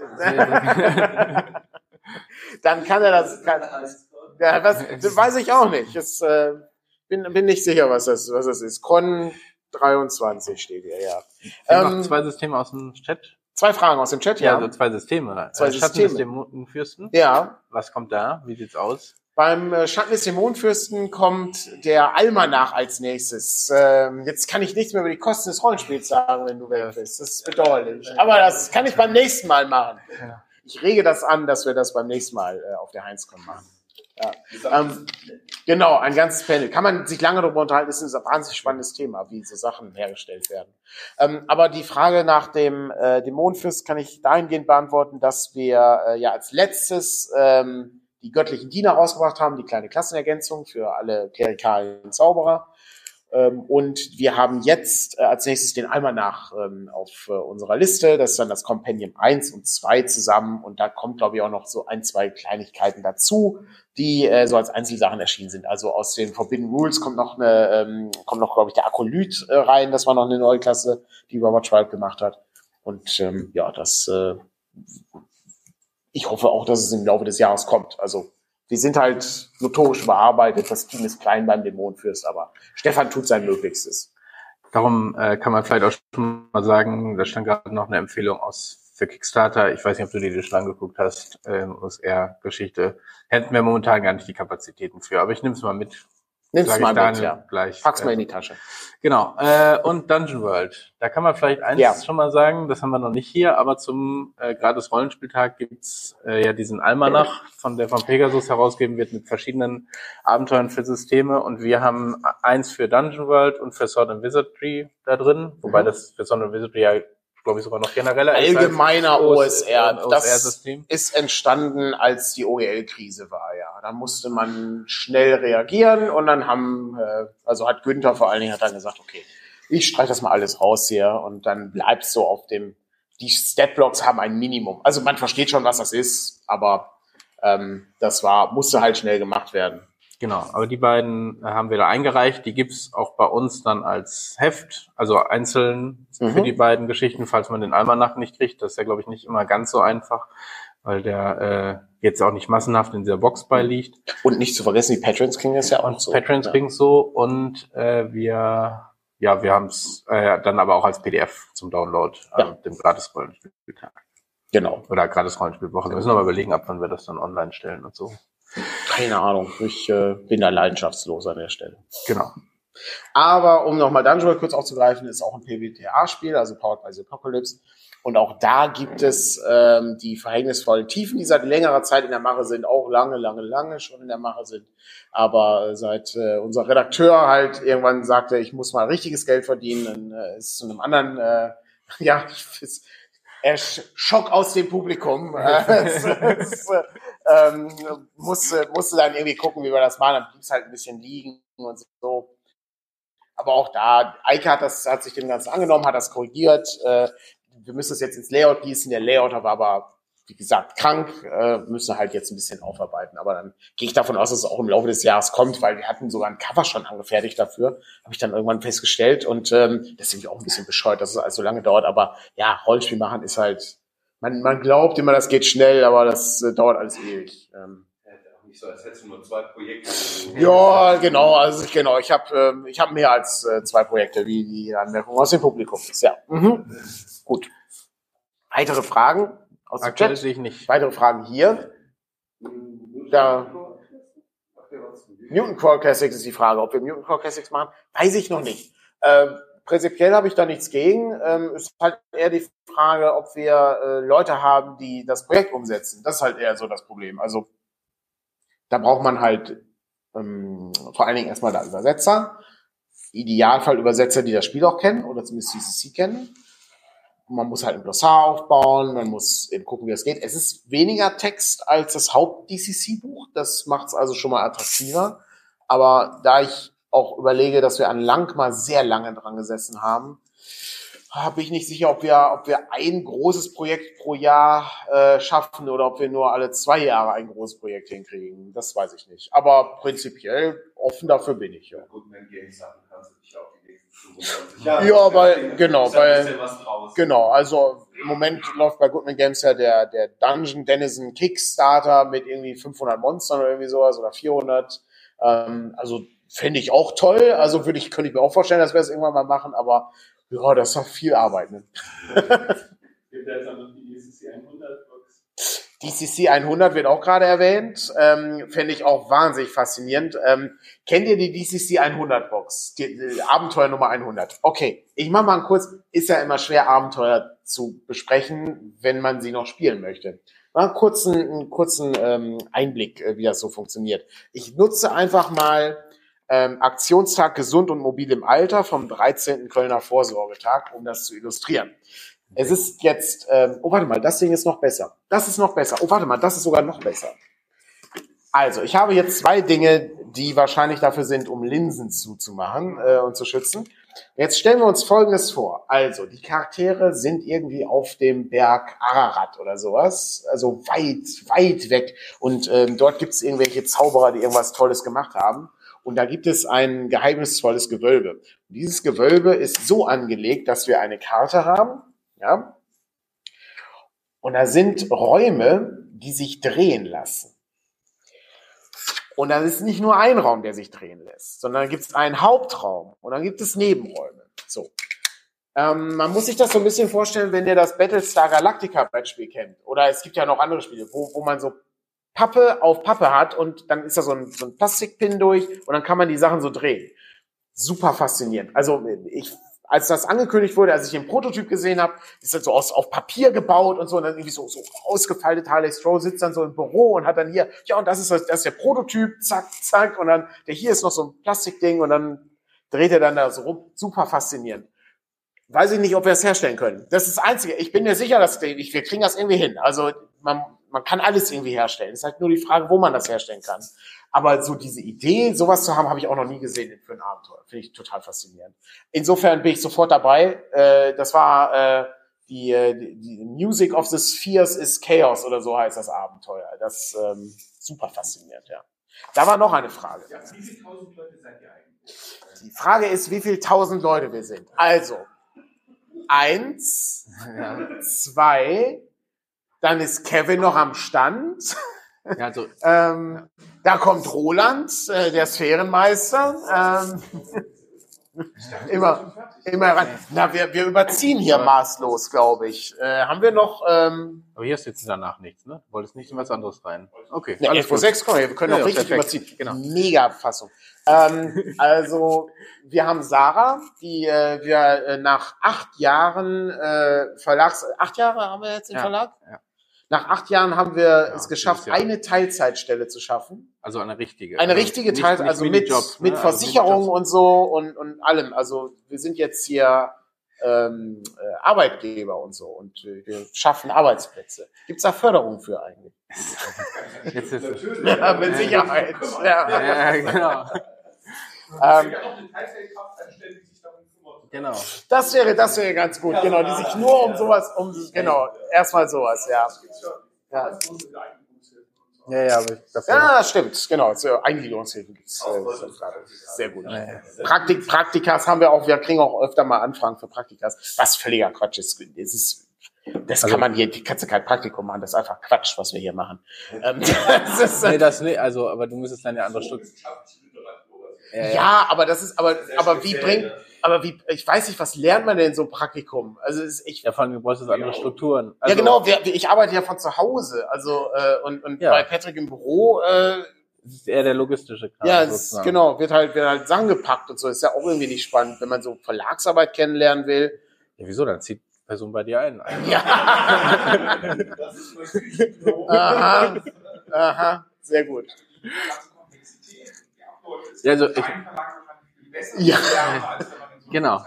dann kann er das. Kann, ja, was, das weiß ich auch nicht. Das, äh, bin, bin nicht sicher, was das, was das ist. Con 23 steht hier, ja. Ähm, noch zwei Systeme aus dem Chat. Zwei Fragen aus dem Chat, Ja, ja. also zwei Systeme. Zwei Äh, Schatten Systeme. des Dämonenfürsten. Ja, Was kommt da? Wie sieht's aus? Beim äh, Schatten des Dämonenfürsten kommt der Almanach als nächstes. Ähm, jetzt kann ich nichts mehr über die Kosten des Rollenspiels sagen, wenn du weg bist. Das ist bedauerlich. Aber das kann ich beim nächsten Mal machen. Ich rege das an, dass wir das beim nächsten Mal äh, auf der Heinzcon machen. Ja. Ähm, genau, ein ganzes Panel. Kann man sich lange darüber unterhalten, das ist ein wahnsinnig spannendes Thema, wie diese Sachen hergestellt werden. Ähm, aber die Frage nach dem äh, Dämonenfürst kann ich dahingehend beantworten, dass wir äh, ja als letztes ähm, die göttlichen Diener rausgebracht haben, die kleine Klassenergänzung für alle klerikalen Zauberer. Ähm, und wir haben jetzt äh, als nächstes den Almanach ähm, auf äh, unserer Liste. Das ist dann das Compendium 1 und 2 zusammen. Und da kommt, glaube ich, auch noch so ein, zwei Kleinigkeiten dazu, die äh, so als Einzelsachen erschienen sind. Also aus den Forbidden Rules kommt noch eine, ähm, kommt noch, glaube ich, der Akolyt rein. Das war noch eine neue Klasse, die Robert Tribe gemacht hat. Und ähm, ja, das äh, ich hoffe auch, dass es im Laufe des Jahres kommt. Also wir sind halt notorisch überarbeitet, das Team ist klein beim Dämonenfürst, aber Stefan tut sein Möglichstes. Darum äh, kann man vielleicht auch schon mal sagen, da stand gerade noch eine Empfehlung aus für Kickstarter. Ich weiß nicht, ob du dir die schon angeguckt hast, äh, OSR-Geschichte. Hätten wir momentan gar nicht die Kapazitäten für, aber ich nehme es mal mit. Mal mit, Daniel ja. Gleich, Pack's mal äh, in die Tasche. Genau. Äh, und Dungeon World. Da kann man vielleicht eins Ja. schon mal sagen, das haben wir noch nicht hier, aber zum äh, gratis Rollenspieltag gibt's äh, ja diesen Almanach, von der von Pegasus herausgegeben wird mit verschiedenen Abenteuern für Systeme. Und wir haben eins für Dungeon World und für Sword and Wizardry da drin, wobei Mhm. das für Sword and Wizardry ja, glaube ich, sogar noch genereller Allgemeiner OS OSR. Das OSR-System. ist entstanden, als die OEL-Krise war, Da musste man schnell reagieren und dann haben, äh, also hat Günther vor allen Dingen hat dann gesagt, okay, ich streiche das mal alles raus hier und dann bleibt so auf dem, die Statblocks haben ein Minimum. Also man versteht schon, was das ist, aber ähm, das war, musste halt schnell gemacht werden. Genau, aber die beiden haben wir da eingereicht. Die gibt's auch bei uns dann als Heft, also einzeln für Mhm. die beiden Geschichten, falls man den Almanach nicht kriegt. Das ist ja, glaube ich, nicht immer ganz so einfach, weil der äh, jetzt auch nicht massenhaft in dieser Box beiliegt. Und nicht zu vergessen, die Patrons kriegen das ja auch Und so. Patrons ja. kriegen so und äh, wir, ja, wir haben es äh, dann aber auch als PDF zum Download Ja. an dem gratis Rollenspieltag Genau. oder gratis Rollenspielwoche. Wir müssen mal überlegen, ab wann wir das dann online stellen und so. Keine Ahnung. Ich äh, bin da leidenschaftslos an der Stelle. Genau. Aber um nochmal Dungeon World kurz aufzugreifen, ist auch ein PBTA-Spiel, also Powered by the Apocalypse. Und auch da gibt es ähm, die verhängnisvollen Tiefen, die seit längerer Zeit in der Mache sind, auch lange, lange, lange schon in der Mache sind. Aber äh, seit äh, unser Redakteur halt irgendwann sagte, ich muss mal richtiges Geld verdienen, dann äh, ist zu einem anderen, äh, ja, ist, er sch- Schock aus dem Publikum. Es, es, äh, ähm, musste, musste dann irgendwie gucken, wie wir das machen. Dann blieb es halt ein bisschen liegen und so. Aber auch da, Eike hat das, hat sich dem Ganzen angenommen, hat das korrigiert. Äh, wir müssen das jetzt ins Layout gießen. Der Layouter war aber, wie gesagt, krank, äh, müssen halt jetzt ein bisschen aufarbeiten. Aber dann gehe ich davon aus, dass es auch im Laufe des Jahres kommt, weil wir hatten sogar ein Cover schon angefertigt dafür. Habe ich dann irgendwann festgestellt. Und ähm, das ist irgendwie auch ein bisschen bescheuert, dass es also lange dauert. Aber ja, Rollenspiel machen ist halt, man, man glaubt immer, das geht schnell, aber das äh, dauert alles ewig. Ähm, Nicht so, als hättest du nur zwei Projekte. ja, genau, also ich, genau, ich habe ähm, ich hab mehr als äh, zwei Projekte, wie die Anmerkung aus dem Publikum ist. Ja. Mhm. Gut. Weitere Fragen aus dem Aktuell Chat? sehe ich nicht. Weitere Fragen hier? Da. Mutant Core Classics ist die Frage. Ob wir Mutant Core Classics machen, weiß ich noch nicht. Ähm, prinzipiell habe ich da nichts gegen. Ähm, es ist halt eher die Frage, ob wir äh, Leute haben, die das Projekt umsetzen. Das ist halt eher so das Problem. Also da braucht man halt ähm, vor allen Dingen erstmal da Übersetzer. Idealfall Übersetzer, die das Spiel auch kennen oder zumindest CCC kennen. Man muss halt ein Glossar aufbauen, man muss eben gucken, wie es geht. Es ist weniger Text als das Haupt-DCC-Buch. Das macht es also schon mal attraktiver. Aber da ich auch überlege, dass wir an Lang mal sehr lange dran gesessen haben, habe ich nicht sicher, ob wir, ob wir ein großes Projekt pro Jahr äh, schaffen oder ob wir nur alle zwei Jahre ein großes Projekt hinkriegen. Das weiß ich nicht. Aber prinzipiell offen dafür bin ich. Ja, Goodman Games Sachen kannst du dich auf 25 Ja, weil- genau, ja weil- genau. Also im Moment läuft bei Goodman Games ja der, der Dungeon Denizen Kickstarter mit irgendwie 500 Monstern oder irgendwie sowas oder 400. Ähm, also fände ich auch toll. Also würde ich, könnte ich mir auch vorstellen, dass wir es irgendwann mal machen. Aber ja, das ist doch viel Arbeit. Ne? Gibt ja jetzt noch die ECC 100 Box. DCC 100 wird auch gerade erwähnt. Ähm, Fände ich auch wahnsinnig faszinierend. Ähm, kennt ihr die DCC 100 Box? Die, die Abenteuer Nummer 100. Okay, ich mache mal kurz. Ist ja immer schwer, Abenteuer zu besprechen, wenn man sie noch spielen möchte. Mal einen kurzen, einen kurzen ähm, Einblick, äh, wie das so funktioniert. Ich nutze einfach mal ähm, Aktionstag Gesund und Mobil im Alter vom 13. Kölner Vorsorgetag, um das zu illustrieren. Es ist jetzt, ähm, oh warte mal, das Ding ist noch besser. Das ist noch besser. Oh warte mal, das ist sogar noch besser. Also, ich habe jetzt zwei Dinge, die wahrscheinlich dafür sind, um Linsen zuzumachen äh, und zu schützen. Jetzt stellen wir uns Folgendes vor. Also, die Charaktere sind irgendwie auf dem Berg Ararat oder sowas, also weit, weit weg. Und ähm, dort gibt es irgendwelche Zauberer, die irgendwas Tolles gemacht haben. Und da gibt es ein geheimnisvolles Gewölbe. Dieses Gewölbe ist so angelegt, dass wir eine Karte haben, ja. Und da sind Räume, die sich drehen lassen. Und dann ist nicht nur ein Raum, der sich drehen lässt, sondern gibt es einen Hauptraum und dann gibt es Nebenräume. So. Ähm, man muss sich das so ein bisschen vorstellen, wenn ihr das Battlestar Galactica Brettspiel kennt. Oder es gibt ja noch andere Spiele, wo, wo man so Pappe auf Pappe hat und dann ist da so ein, so ein Plastikpin durch und dann kann man die Sachen so drehen. Super faszinierend. Also ich als das angekündigt wurde, als ich den Prototyp gesehen habe, ist das so aus, auf Papier gebaut und so, und dann irgendwie so, so ausgefeilte Harley Stroh sitzt dann so im Büro und hat dann hier, ja, und das ist, das ist der Prototyp, zack, zack, und dann, der hier ist noch so ein Plastikding und dann dreht er dann da so rum. Super faszinierend. Weiß ich nicht, ob wir es herstellen können. Das ist das Einzige. Ich bin mir sicher, dass wir kriegen das irgendwie hin. Also man, man kann alles irgendwie herstellen. Es ist halt nur die Frage, wo man das herstellen kann. Aber so diese Idee, sowas zu haben, habe ich auch noch nie gesehen für ein Abenteuer. Finde ich total faszinierend. Insofern bin ich sofort dabei. Äh, das war äh, die, äh, die, die Music of the Spheres is Chaos oder so heißt das Abenteuer. Das ähm, super faszinierend, ja. Da war noch eine Frage. Ja, wie viele tausend Leute seid ihr eigentlich? Die Frage ist, wie viel tausend Leute wir sind. Also, eins, zwei, dann ist Kevin noch am Stand. Ja, also, Ähm, da kommt Roland, äh, der Sphärenmeister. Ähm, immer, immer ran. Na, wir, wir überziehen hier maßlos, glaube ich. Äh, haben wir noch ähm, aber hier ist jetzt danach nichts, ne? Du wolltest nicht in was anderes rein. Okay, ne, alles Expo gut. 6, komm, wir können Ja, ja, richtig perfekt. überziehen. Genau. Mega Fassung. Ähm, also, wir haben Sarah, die äh, wir äh, nach acht Jahren äh, Verlags... Acht Jahre haben wir jetzt im Ja, Verlag? ja. Nach acht Jahren haben wir Ja, es geschafft, Jahr. eine Teilzeitstelle zu schaffen. Also eine richtige. Eine Also richtige nicht- Teil, nicht also mit, ne? mit Also Versicherung und so und, und allem. Also wir sind jetzt hier ähm, äh, Arbeitgeber und so und äh, wir schaffen Arbeitsplätze. Gibt's da Förderung für eigentlich? Jetzt ist es. Ja, mit Sicherheit. Ja. Ja, genau. Ähm, ja auch eine Teilzeitkraft einstellen, die sich darum kümmert. Genau. das wäre, das wäre ganz gut, genau, die sich nur um sowas, um genau, erstmal sowas, ja. Ja. Ja, ja, das Ja, stimmt, genau. So, Eingliederungshilfe gibt's. Äh, sehr gut. Praktik, Praktikas haben wir auch, wir kriegen auch öfter mal Anfragen für Praktikas, was völliger Quatsch ist. Es ist das Also- kann man hier, die kannst du kein Praktikum machen, das ist einfach Quatsch, was wir hier machen. Ähm, das ist, Nee, das nee, also, aber du müsstest dann ja andere Stück. Literatur. ja, aber das ist, aber, aber wie bringt? Aber wie, ich weiß nicht, was lernt man denn in so einem Praktikum? Also, es ist, ich, Ja, vor allem, du brauchst jetzt andere Strukturen. ja Also, genau, wir, ich arbeite ja von zu Hause, also, äh, und, und Ja. bei Patrick im Büro, äh, Das ist eher der logistische Kram. Ja, es ist, genau, wird halt, wird halt Sachen gepackt und so. Ist ja auch irgendwie nicht spannend, wenn man so Verlagsarbeit kennenlernen will. Ja, wieso? Dann zieht die Person bei dir ein. Ja. Das ist. Aha. Aha, sehr gut. Ja, also ich- Ja. Genau.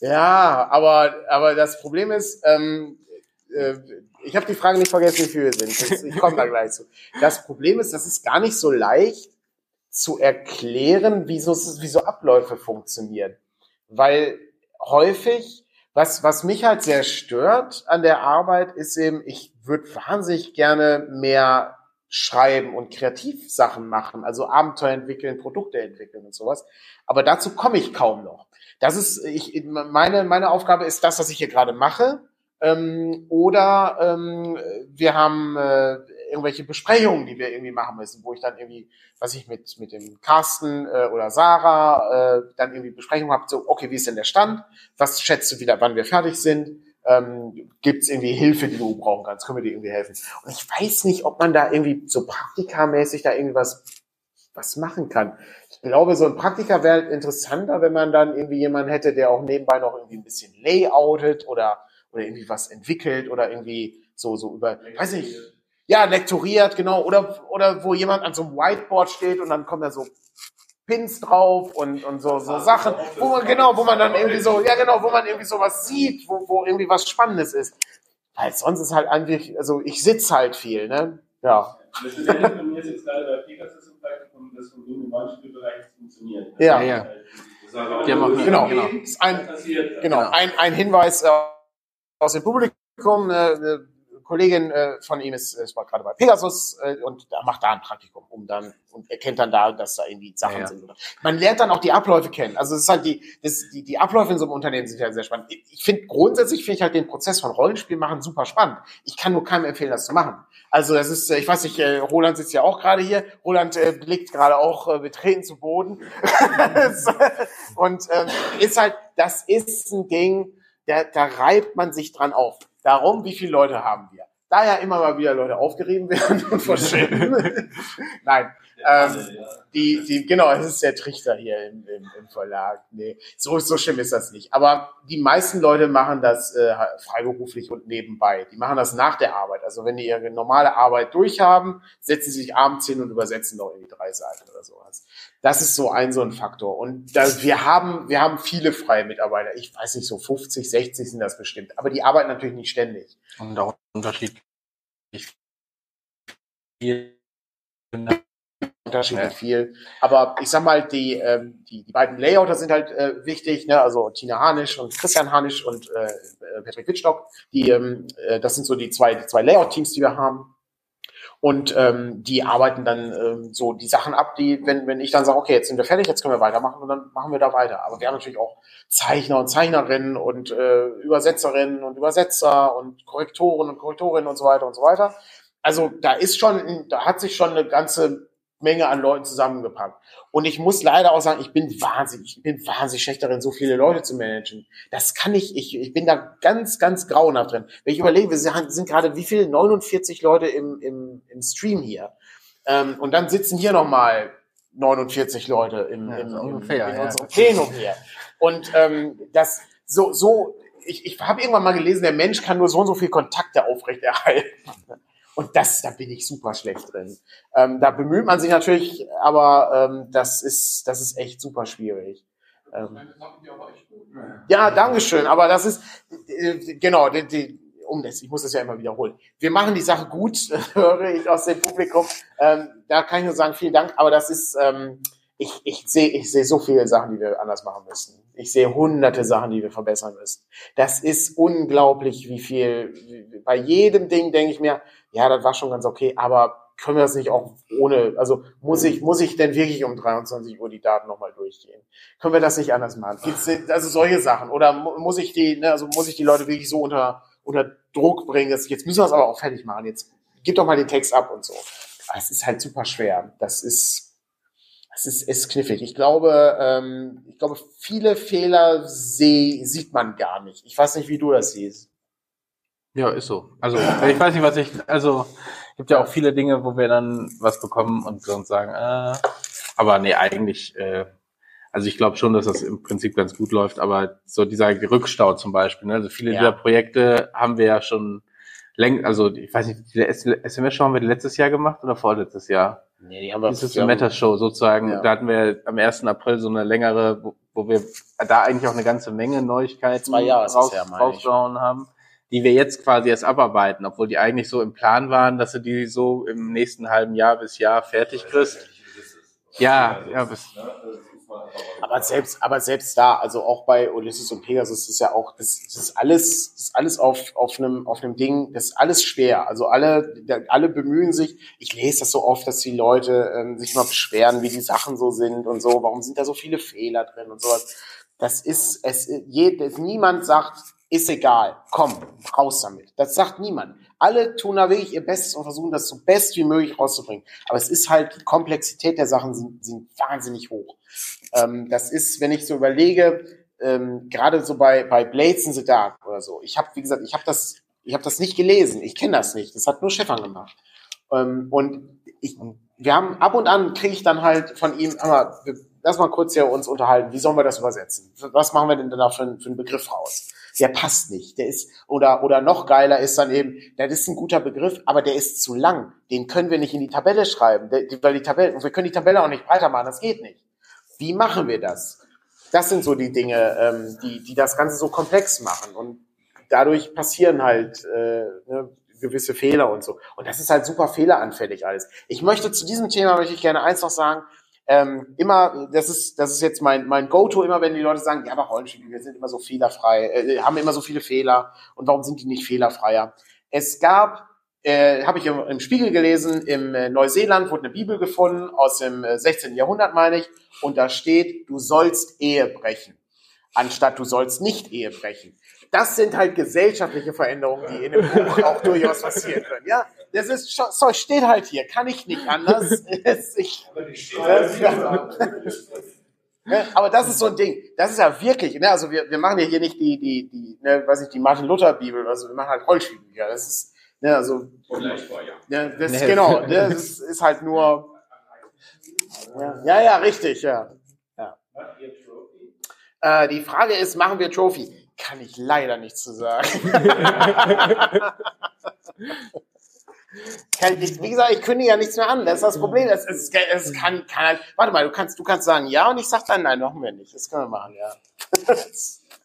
Ja, aber, aber das Problem ist, ähm, äh, ich habe die Frage nicht vergessen, wie viel wir sind. Das, ich komme da gleich zu. Das Problem ist, das ist gar nicht so leicht zu erklären, wie so, wie so Abläufe funktionieren. Weil häufig, was, was mich halt sehr stört an der Arbeit, ist eben, ich würde wahnsinnig gerne mehr schreiben und Kreativsachen machen, also Abenteuer entwickeln, Produkte entwickeln und sowas. Aber dazu komme ich kaum noch. Das ist, ich, meine, meine Aufgabe ist das, was ich hier gerade mache. Ähm, oder ähm, wir haben äh, irgendwelche Besprechungen, die wir irgendwie machen müssen, wo ich dann irgendwie, was ich mit mit dem Carsten äh, oder Sarah äh, dann irgendwie Besprechungen habe, so okay, wie ist denn der Stand? Was schätzt du wieder, wann wir fertig sind? ähm, gibt irgendwie Hilfe, die du brauchen kannst, können wir dir irgendwie helfen. Und ich weiß nicht, ob man da irgendwie so praktikamäßig da irgendwie was, was machen kann. Ich glaube, so ein Praktiker wäre interessanter, wenn man dann irgendwie jemanden hätte, der auch nebenbei noch irgendwie ein bisschen layoutet oder, oder irgendwie was entwickelt oder irgendwie so, so über, weiß nicht, ja, lektoriert, genau, oder, oder wo jemand an so einem Whiteboard steht und dann kommen da so Pins drauf und, und so, so Sachen, wo man, genau, wo man dann irgendwie so, ja genau, wo man irgendwie sowas sieht, wo, wo irgendwie was Spannendes ist. Weil sonst ist halt eigentlich, also ich sitze halt viel, ne? Ja. Das ist ähnlich bei mir jetzt gerade bei Pegasus Praktikum, das von dem im Beispielbereich funktioniert. Ja. Ja, ja. Die haben auch eine- Genau. genau. Ein, Passiert. genau, ein, ein Hinweis äh, aus dem Publikum, äh, eine Kollegin äh, von ihm ist, ist war gerade bei Pegasus äh, und macht da ein Praktikum, um dann und erkennt dann da, dass da irgendwie Sachen Ja, ja. sind. Oder. Man lernt dann auch die Abläufe kennen. Also es ist halt die, das, die, die Abläufe in so einem Unternehmen sind ja sehr spannend. Ich, finde grundsätzlich finde ich halt den Prozess von Rollenspiel machen super spannend. Ich kann nur keinem empfehlen, das zu machen. Also das ist, äh, ich weiß nicht, äh, Roland sitzt ja auch gerade hier. Roland äh, blickt gerade auch äh, betreten zu Boden. und ähm, ist halt, das ist ein Ding, da, da reibt man sich dran auf. Darum, wie viele Leute haben wir? Da ja immer mal wieder Leute aufgerieben werden und verschwinden. Nein. Ähm, die, die, genau, es ist der Trichter hier im, im, im Verlag. Nee, so, so schlimm ist das nicht. Aber die meisten Leute machen das äh, freiberuflich und nebenbei. Die machen das nach der Arbeit. Also wenn die ihre normale Arbeit durchhaben, setzen sie sich abends hin und übersetzen noch irgendwie drei Seiten oder sowas. Das ist so ein so ein Faktor. Und das, wir haben, wir haben viele freie Mitarbeiter. Ich weiß nicht, so 50, 60 sind das bestimmt. Aber die arbeiten natürlich nicht ständig. Und auch unterschiedlich viel. Unterschiedlich Ja. viel. Aber ich sag mal, die, ähm, die, die beiden Layouter sind halt äh, wichtig, ne? also Tina Hanisch und Christian Hanisch und äh, äh, Patrick Wittstock. Die, ähm, äh, das sind so die zwei, die zwei Layout-Teams, die wir haben. Und ähm, die arbeiten dann ähm, so die Sachen ab, die, wenn, wenn ich dann sage, okay, jetzt sind wir fertig, jetzt können wir weitermachen und dann machen wir da weiter. Aber wir haben natürlich auch Zeichner und Zeichnerinnen und äh, Übersetzerinnen und Übersetzer und Korrektoren und Korrektorinnen und so weiter und so weiter. Also da ist schon, da hat sich schon eine ganze Menge an Leuten zusammengepackt. Und ich muss leider auch sagen, ich bin wahnsinnig, ich bin wahnsinnig schlecht darin, so viele Leute zu managen. Das kann ich, ich, ich bin da ganz, ganz grauenhaft drin. Wenn ich überlege, wir sind, sind gerade wie viele? 49 Leute im, im, im Stream hier. Ähm, und dann sitzen hier nochmal 49 Leute im, Ja, im, im, ungefähr, in ja. unserem Plenum hier. Und ähm, das so, so, ich, ich habe irgendwann mal gelesen, der Mensch kann nur so und so viel Kontakte aufrechterhalten. Und das, da bin ich super schlecht drin. Ähm, da bemüht man sich natürlich, aber ähm, das ist, das ist echt super schwierig. Ähm, ja, Dankeschön. Aber das ist äh, genau, die, die, um das, ich muss das ja immer wiederholen. Wir machen die Sache gut, höre ich aus dem Publikum. Ähm, da kann ich nur sagen, vielen Dank. Aber das ist, ähm, ich, ich sehe, ich sehe so viele Sachen, die wir anders machen müssen. Ich sehe hunderte Sachen, die wir verbessern müssen. Das ist unglaublich, wie viel. Bei jedem Ding denke ich mir, ja, das war schon ganz okay, aber können wir das nicht auch ohne, also muss ich, muss ich denn wirklich um 23 Uhr die Daten nochmal durchgehen? Können wir das nicht anders machen? Gibt's also solche Sachen? Oder mu- muss ich die, ne, also muss ich die Leute wirklich so unter, unter Druck bringen, dass jetzt müssen wir es aber auch fertig machen. Jetzt gib doch mal den Text ab und so. Aber es ist halt super schwer. Das ist, das ist, ist knifflig. Ich glaube, ähm, ich glaube, viele Fehler seh, sieht man gar nicht. Ich weiß nicht, wie du das siehst. Ja, ist so. Also, ich weiß nicht, was ich, also, gibt ja auch viele Dinge, wo wir dann was bekommen und sonst sagen, äh, aber nee, eigentlich, äh, also ich glaube schon, dass das im Prinzip ganz gut läuft, aber so dieser Rückstau zum Beispiel, ne? also viele Ja. dieser Projekte haben wir ja schon längst, also ich weiß nicht, die SMS-Show haben wir letztes Jahr gemacht oder vorletztes Jahr? Nee, die haben wir. Diese Meta-Show sozusagen, Ja. da hatten wir am 1. April so eine längere, wo, wo wir da eigentlich auch eine ganze Menge Neuigkeiten Zwei Jahre ist raus, ich. rausgehauen haben, die wir jetzt quasi erst abarbeiten, obwohl die eigentlich so im Plan waren, dass du die so im nächsten halben Jahr bis Jahr fertig kriegst. Ja, ja, bis, Aber selbst, aber selbst da, also auch bei Ulysses und Pegasus ist ja auch, das, das ist alles, das ist alles auf, auf einem, auf einem Ding, das ist alles schwer. Also alle, alle bemühen sich. Ich lese das so oft, dass die Leute ähm, sich mal beschweren, wie die Sachen so sind und so. Warum sind da so viele Fehler drin und sowas? Das ist, es, je, niemand sagt, ist egal, komm, raus damit. Das sagt niemand. Alle tun da wirklich ihr Bestes und versuchen das so best wie möglich rauszubringen. Aber es ist halt, die Komplexität der Sachen sind, sind wahnsinnig hoch. Ähm, das ist, wenn ich so überlege, ähm, gerade so bei, bei Blades in the Dark oder so. Ich habe, wie gesagt, ich habe das, ich habe das nicht gelesen. Ich kenne das nicht. Das hat nur Stefan gemacht. Ähm, und ich, wir haben ab und an kriege ich dann halt von ihm, aber lass mal kurz hier uns unterhalten. Wie sollen wir das übersetzen? Was machen wir denn da für, für einen Begriff raus? Der passt nicht. Der ist, oder, oder noch geiler ist dann eben, das ist ein guter Begriff, aber der ist zu lang. Den können wir nicht in die Tabelle schreiben, weil die Tabelle, wir können die Tabelle auch nicht breiter machen. Das geht nicht. Wie machen wir das? Das sind so die Dinge, ähm, die, die das Ganze so komplex machen. Und dadurch passieren halt äh, ne, gewisse Fehler und so. Und das ist halt super fehleranfällig alles. Ich möchte zu diesem Thema möchte ich gerne eins noch sagen. Ähm, immer, das ist, das ist jetzt mein, mein Go-To, immer wenn die Leute sagen, ja, aber Rollenspiele, wir sind immer so fehlerfrei, äh, haben immer so viele Fehler und warum sind die nicht fehlerfreier? Es gab, äh, habe ich im, im, Spiegel gelesen, im äh, Neuseeland wurde eine Bibel gefunden aus dem äh, 16. Jahrhundert, meine ich, und da steht, du sollst Ehe brechen, anstatt du sollst nicht Ehe brechen das sind halt gesellschaftliche Veränderungen, die in dem Buch auch durchaus passieren können. Ja, das ist so steht halt hier, kann ich nicht anders. ich, aber das ist so ein Ding. Das ist ja wirklich, ne, also wir, wir machen ja hier nicht die, die, die, ne, weiß ich, die Martin Luther Bibel, also wir machen halt. Ja, das ist, ne, also, ja, das ist, genau, ne, das ist, ist halt nur, ja, ja, ja richtig, ja. ja. Äh, die Frage ist, machen wir Trophy? Kann ich leider nichts zu sagen. wie gesagt, ich kündige ja nichts mehr an. Das ist das Problem. Es, es, es kann, kann halt, warte mal, du kannst, du kannst sagen ja und ich sag dann nein, machen wir nicht. Das können wir machen, ja.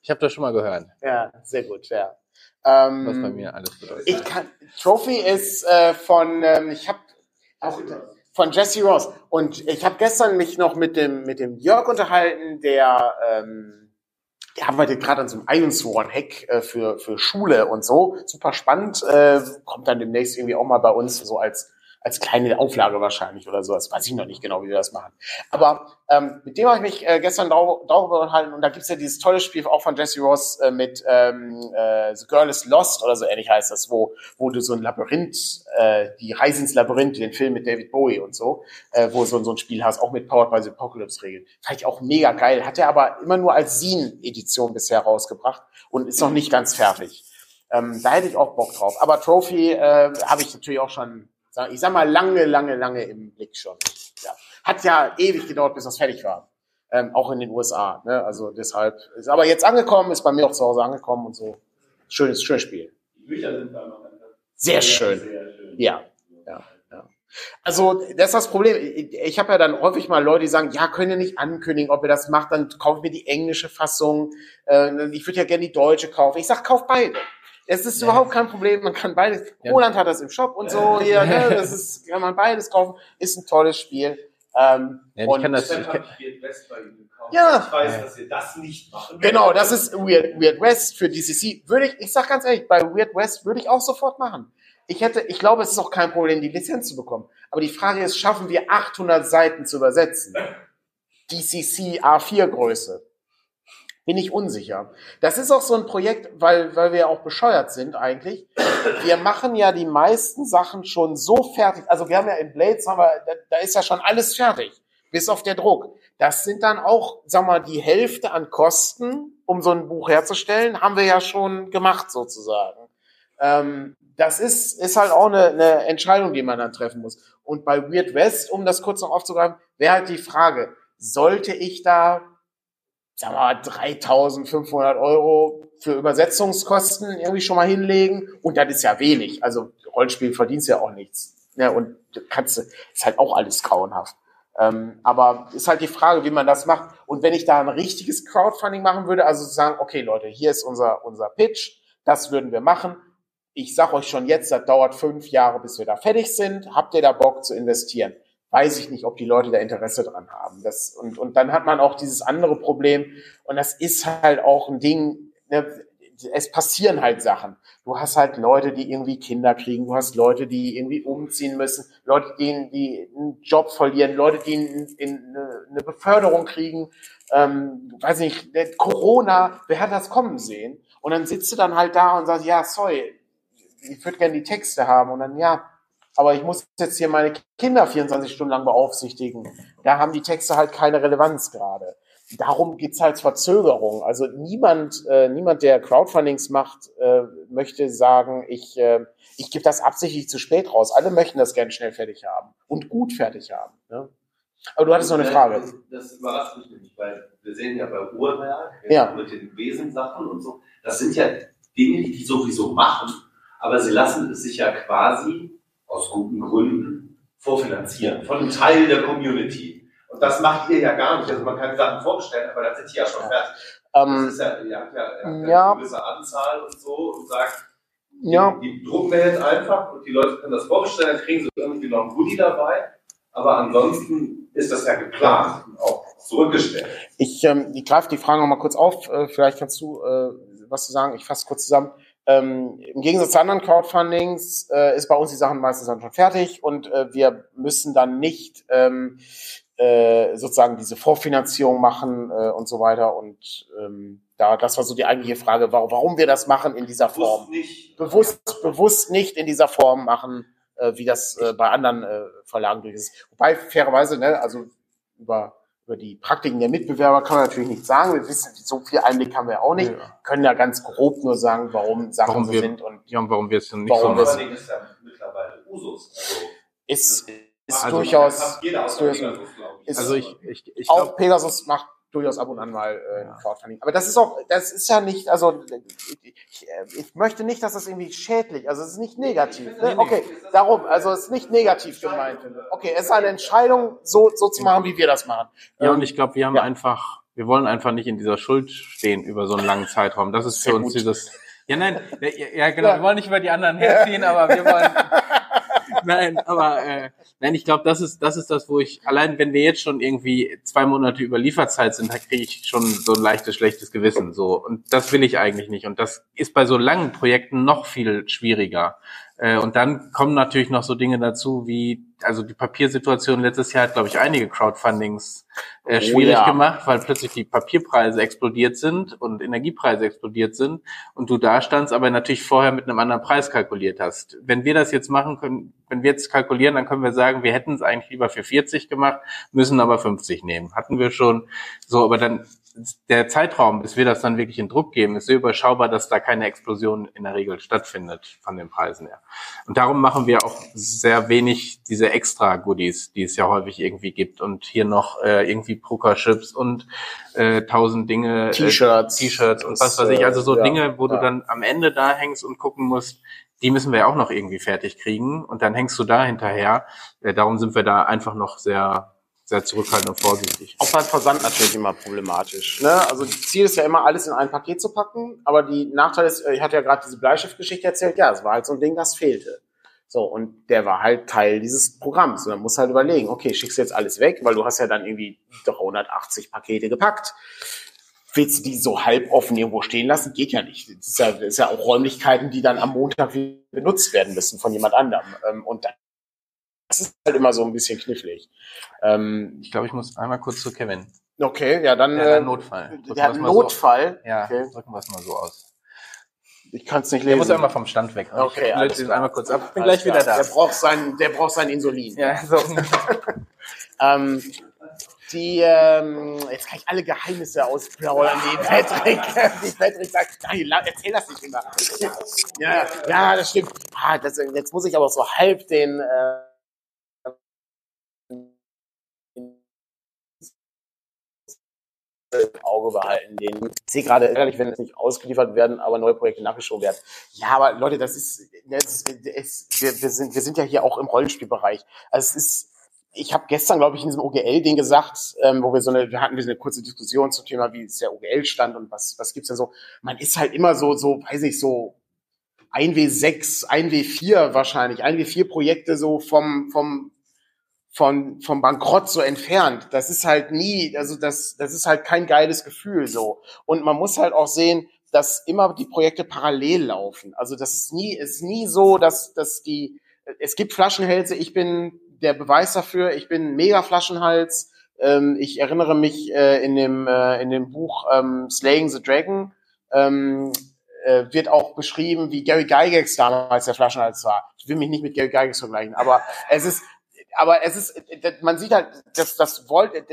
ich habe das schon mal gehört. Ja, sehr gut, ja. Ähm, Was bei mir alles bedeutet. Ich kann, Trophy ist äh, von, ähm, ich habe auch von Jesse Ross und ich habe gestern mich noch mit dem mit dem Jörg unterhalten, der ähm, der arbeitet gerade an so einem Iron-Sworn-Hack äh, für, für Schule und so. Super spannend. Äh, kommt dann demnächst irgendwie auch mal bei uns so als als kleine Auflage wahrscheinlich oder so. Das weiß ich noch nicht genau, wie wir das machen. Aber ähm, mit dem habe ich mich äh, gestern darüber unterhalten und da gibt's ja dieses tolle Spiel auch von Jesse Ross äh, mit ähm, äh, The Girl is Lost oder so ähnlich heißt das, wo, wo du so ein Labyrinth, äh, die Reise ins Labyrinth, den Film mit David Bowie und so, äh, wo so, so ein Spiel hast, auch mit Powered by the Apocalypse-Regeln. Fand ich auch mega geil. Hat er aber immer nur als Scene-Edition bisher rausgebracht und ist noch nicht ganz fertig. Ähm, da hätte ich auch Bock drauf. Aber Trophy äh, habe ich natürlich auch schon ich sag mal, lange, lange, lange im Blick schon. Ja. Hat ja ewig gedauert, bis das fertig war. Ähm, auch in den USA. Ne? Also deshalb ist aber jetzt angekommen, ist bei mir auch zu Hause angekommen und so. Schönes, schönes Spiel. Die Bücher sind da noch sehr, sehr schön. Sehr schön. Ja. ja. ja. Also das ist das Problem. Ich, habe ja dann häufig mal Leute, die sagen, ja, können ihr nicht ankündigen, ob ihr das macht, dann kauft mir die englische Fassung. Äh, ich würde ja gerne die deutsche kaufen. Ich sag, kauf beide. Es ist ja. überhaupt kein Problem, man kann beides. Ja. Roland hat das im Shop und so hier, ne? das ist, kann man beides kaufen, ist ein tolles Spiel. Ähm, ja, ich kann das. Ich kann, ja. Ich weiß, dass ihr das nicht machen. Genau, das ist Weird, Weird West für DCC. Würde ich, ich sag ganz ehrlich, bei Weird West würde ich auch sofort machen. Ich hätte, ich glaube, es ist auch kein Problem, die Lizenz zu bekommen. Aber die Frage ist, schaffen wir 800 Seiten zu übersetzen? DCC A4 Größe. Bin ich unsicher. Das ist auch so ein Projekt, weil, weil wir auch bescheuert sind eigentlich. Wir machen ja die meisten Sachen schon so fertig. Also wir haben ja in Blades, haben wir, da, da ist ja schon alles fertig. Bis auf der Druck. Das sind dann auch, sag mal, die Hälfte an Kosten, um so ein Buch herzustellen, haben wir ja schon gemacht sozusagen. Ähm, das ist, ist halt auch eine, eine Entscheidung, die man dann treffen muss. Und bei Weird West, um das kurz noch aufzugreifen, wäre halt die Frage, sollte ich da wir mal, 3500 Euro für Übersetzungskosten irgendwie schon mal hinlegen. Und das ist ja wenig. Also Rollenspiel verdienst ja auch nichts. Ja, und kannst, ist halt auch alles grauenhaft. Ähm, aber ist halt die Frage, wie man das macht. Und wenn ich da ein richtiges Crowdfunding machen würde, also sagen, okay Leute, hier ist unser, unser Pitch, das würden wir machen. Ich sag euch schon jetzt, das dauert fünf Jahre, bis wir da fertig sind. Habt ihr da Bock zu investieren? Weiß ich nicht, ob die Leute da Interesse dran haben. Das, und, und dann hat man auch dieses andere Problem. Und das ist halt auch ein Ding, ne, es passieren halt Sachen. Du hast halt Leute, die irgendwie Kinder kriegen, du hast Leute, die irgendwie umziehen müssen, Leute, die, die einen Job verlieren, Leute, die in, in eine Beförderung kriegen, ähm, weiß nicht, Corona, wer hat das kommen sehen? Und dann sitzt du dann halt da und sagst, ja, sorry, ich würde gerne die Texte haben. Und dann, ja, aber ich muss jetzt hier meine Kinder 24 Stunden lang beaufsichtigen. Da haben die Texte halt keine Relevanz gerade. darum gibt's halt Verzögerung. Also niemand, äh, niemand, der Crowdfundings macht, äh, möchte sagen, ich, äh, ich gebe das absichtlich zu spät raus. Alle möchten das gerne schnell fertig haben und gut fertig haben. Ne? Aber du hattest noch eine Frage. Das, das überrascht mich nämlich, weil wir sehen ja bei Uhrwerk Ja. mit den Wesensachen und so, das sind ja Dinge, die die sowieso machen, aber sie lassen es sich ja quasi aus guten Gründen vorfinanzieren von einem Teil der Community. Und das macht ihr ja gar nicht. Also man kann Sachen vorbestellen, aber dann sind die ja schon fertig. Das Ähm, ist ja, ihr habt ja, ihr habt ja, eine gewisse Anzahl und so und sagt, ja, die, die drucken wir jetzt einfach und die Leute können das vorbestellen, dann kriegen sie irgendwie noch ein Goodie dabei. Aber ansonsten ist das ja geplant und auch zurückgestellt. ich, ähm, ich greife die Frage noch mal kurz auf. Äh, vielleicht kannst du äh, was zu sagen. Ich fasse kurz zusammen. Ähm, Im Gegensatz zu anderen Crowdfundings äh, ist bei uns die Sachen meistens dann schon fertig und äh, wir müssen dann nicht ähm, äh, sozusagen diese Vorfinanzierung machen äh, und so weiter. Und ähm, da, das war so die eigentliche Frage, warum, warum wir das machen in dieser Form. Bewusst nicht. Bewusst, bewusst nicht in dieser Form machen, äh, wie das äh, bei anderen Verlagen durch ist. Wobei, fairerweise, ne, also über, über die Praktiken der Mitbewerber kann man natürlich nichts sagen. Wir wissen, so viel Einblick haben wir auch nicht. Ja. Können ja ganz grob nur sagen, warum Sachen Warum so wir- sind und Ja, und warum wir es denn nicht Warum so wir es- machen. Ist ja mittlerweile Usus. Also, ist, ist Also- durchaus, fast jeder ist außer durchaus Pegasus, glaube ich. ist- Also ich, ich, ich auch glaube, Pegasus macht durchaus ab und an mal äh, Ja. Crowdfunding. Aber das ist auch, das ist ja nicht, also ich, ich, ich möchte nicht, dass das irgendwie schädlich, also es ist nicht negativ. Ne? Okay, darum, also es ist nicht negativ gemeint. Okay, es ist eine Entscheidung, so, so zu machen, wie wir das machen. ja, und Ähm, ich glaube, wir haben ja. einfach, wir wollen einfach nicht in dieser Schuld stehen über so einen langen Zeitraum. Das ist Sehr für uns gut. dieses, ja, nein, ja, ja genau, Ja. wir wollen nicht über die anderen herziehen, aber wir wollen, nein, aber, äh, nein, ich glaube, das ist, das ist das, wo ich, allein wenn wir jetzt schon irgendwie zwei Monate über Lieferzeit sind, da kriege ich schon so ein leichtes, schlechtes Gewissen, so. Und das will ich eigentlich nicht. Und das ist bei so langen Projekten noch viel schwieriger. Äh, Und dann kommen natürlich noch so Dinge dazu, wie, also die Papiersituation letztes Jahr hat, glaube ich, einige Crowdfundings äh, Oh schwierig ja. gemacht, weil plötzlich die Papierpreise explodiert sind und Energiepreise explodiert sind und du da standst, aber natürlich vorher mit einem anderen Preis kalkuliert hast. Wenn wir das jetzt machen können, wenn wir jetzt kalkulieren, dann können wir sagen, wir hätten es eigentlich lieber für 40 gemacht, müssen aber 50 nehmen. Hatten wir schon so, aber dann der Zeitraum, bis wir das dann wirklich in Druck geben, ist so überschaubar, dass da keine Explosion in der Regel stattfindet von den Preisen her. Und darum machen wir auch sehr wenig diese extra Goodies, die es ja häufig irgendwie gibt. Und hier noch äh, irgendwie Poker-Chips und äh, tausend Dinge, äh, T-Shirts. T-Shirts und was weiß ich. Also so äh, ja, Dinge, wo ja. du dann am Ende da hängst und gucken musst, die müssen wir ja auch noch irgendwie fertig kriegen. Und dann hängst du da hinterher. Äh, darum sind wir da einfach noch sehr, sehr zurückhaltend und vorsichtig. Auch beim Versand natürlich immer problematisch. Ne? Also das Ziel ist ja immer, alles in ein Paket zu packen, aber die Nachteil ist, äh, ich hatte ja gerade diese Bleistiftgeschichte erzählt, ja, es war halt so ein Ding, das fehlte. So, und der war halt Teil dieses Programms. Und dann musst halt überlegen, okay, schickst du jetzt alles weg, weil du hast ja dann irgendwie 380 Pakete gepackt. Willst du die so halb offen irgendwo stehen lassen? Geht ja nicht. Das ist ja, das ist ja auch Räumlichkeiten, die dann am Montag benutzt werden müssen von jemand anderem. Ähm, Und dann, das ist halt immer so ein bisschen knifflig. Ähm, Ich glaube, ich muss einmal kurz zu Kevin. Okay, ja, dann. Der hat äh, einen Notfall. Drücken Der hat mal so- Notfall. Ja, Okay. drücken wir es mal so aus. Ich kann es nicht Der lesen. muss einmal vom Stand weg. Okay, ich alles löse ihn einmal kurz ab. Ich bin gleich wieder da. Der braucht sein, der braucht sein Insulin. Ja, so. Ähm, die, ähm, jetzt kann ich alle Geheimnisse ausplaudern, die Patrick, die Patrick sagt, nein, erzähl das nicht immer. Ja, ja, das stimmt. Ah, das, jetzt muss ich aber so halb den, äh, im Auge behalten. Den ich sehe gerade ärgerlich, wenn es nicht ausgeliefert werden, aber neue Projekte nachgeschoben werden. Ja, aber Leute, das ist, das ist, es, wir, wir, sind, wir sind ja hier auch im Rollenspielbereich. Also es ist, ich habe gestern, glaube ich, in diesem OGL-Ding gesagt, ähm, wo wir so eine, wir hatten wir so eine kurze Diskussion zum Thema, wie ist der OGL-Stand und was, was gibt's denn so. Man ist halt immer so, so, weiß ich, so 1W6, 1W4 wahrscheinlich, 1W4 Projekte so vom, vom, von, vom Bankrott so entfernt. Das ist halt nie, also das, das ist halt kein geiles Gefühl so. Und man muss halt auch sehen, dass immer die Projekte parallel laufen. Also das ist nie, ist nie so, dass, dass die, es gibt Flaschenhälse, ich bin der Beweis dafür, ich bin mega Flaschenhals. Ähm, ich erinnere mich äh, in dem, äh, in dem Buch ähm, Slaying the Dragon, ähm, äh, wird auch beschrieben, wie Gary Gygax damals der Flaschenhals war. Ich will mich nicht mit Gary Gygax vergleichen, aber es ist, aber es ist, man sieht halt, das, das wollte,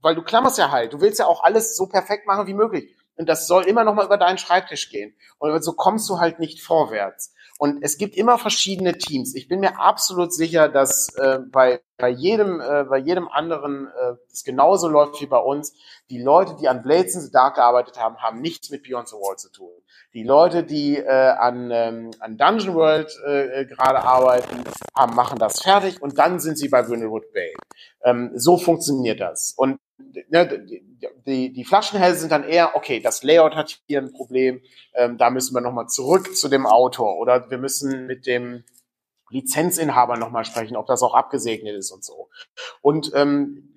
weil du klammerst ja halt, du willst ja auch alles so perfekt machen wie möglich. Und das soll immer noch mal über deinen Schreibtisch gehen. Und so kommst du halt nicht vorwärts. Und es gibt immer verschiedene Teams. Ich bin mir absolut sicher, dass äh, bei, bei, jedem, äh, bei jedem anderen äh, es genauso läuft wie bei uns. Die Leute, die an Blades in the Dark gearbeitet haben, haben nichts mit Beyond the Wall zu tun. Die Leute, die äh, an, ähm, an Dungeon World äh, gerade arbeiten, haben, machen das fertig und dann sind sie bei Brindlewood Bay. Ähm, so funktioniert das. Und die, die Flaschenhälse sind dann eher, okay, das Layout hat hier ein Problem, ähm, da müssen wir nochmal zurück zu dem Autor oder wir müssen mit dem Lizenzinhaber nochmal sprechen, ob das auch abgesegnet ist und so. Und ähm,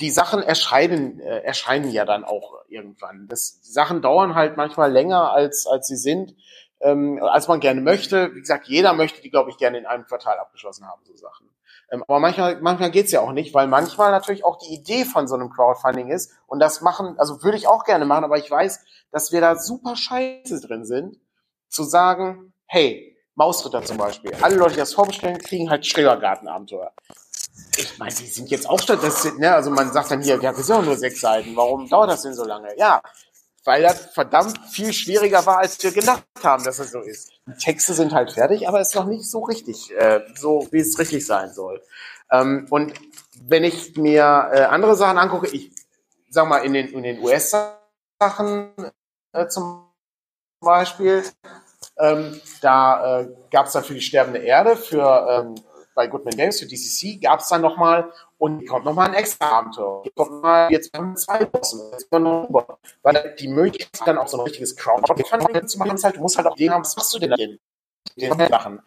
die Sachen erscheinen, äh, erscheinen ja dann auch irgendwann. Das, die Sachen dauern halt manchmal länger, als, als sie sind, ähm, als man gerne möchte. Wie gesagt, jeder möchte die, glaube ich, gerne in einem Quartal abgeschlossen haben, so Sachen. Ähm, aber manchmal, manchmal geht's ja auch nicht, weil manchmal natürlich auch die Idee von so einem Crowdfunding ist. Und das machen, also würde ich auch gerne machen, aber ich weiß, dass wir da super scheiße drin sind, zu sagen, hey, Mausritter zum Beispiel. Alle Leute, die das vorbestellen, kriegen halt Schrebergartenabenteuer. Ich meine, die sind jetzt auch statt, das sind, ne, also man sagt dann hier, ja, das sind nur sechs Seiten. Warum dauert das denn so lange? Ja, weil das verdammt viel schwieriger war, als wir gedacht haben, dass es so ist. Die Texte sind halt fertig, aber es ist noch nicht so richtig, äh, so wie es richtig sein soll. Ähm, und wenn ich mir äh, andere Sachen angucke, ich sag mal in den, in den US-Sachen äh, zum Beispiel, ähm, da äh, gab es dann die sterbende Erde, für ähm, bei Goodman Games, für DCC, gab es dann nochmal und kommt nochmal ein extra Abenteuer. Kommt mal, jetzt haben wir zwei Bossen, jetzt noch rüber. Weil die Möglichkeit dann auch so ein richtiges Crowdfunding zu machen ist halt, du musst halt auch den haben, was machst du denn da drin? den Sachen.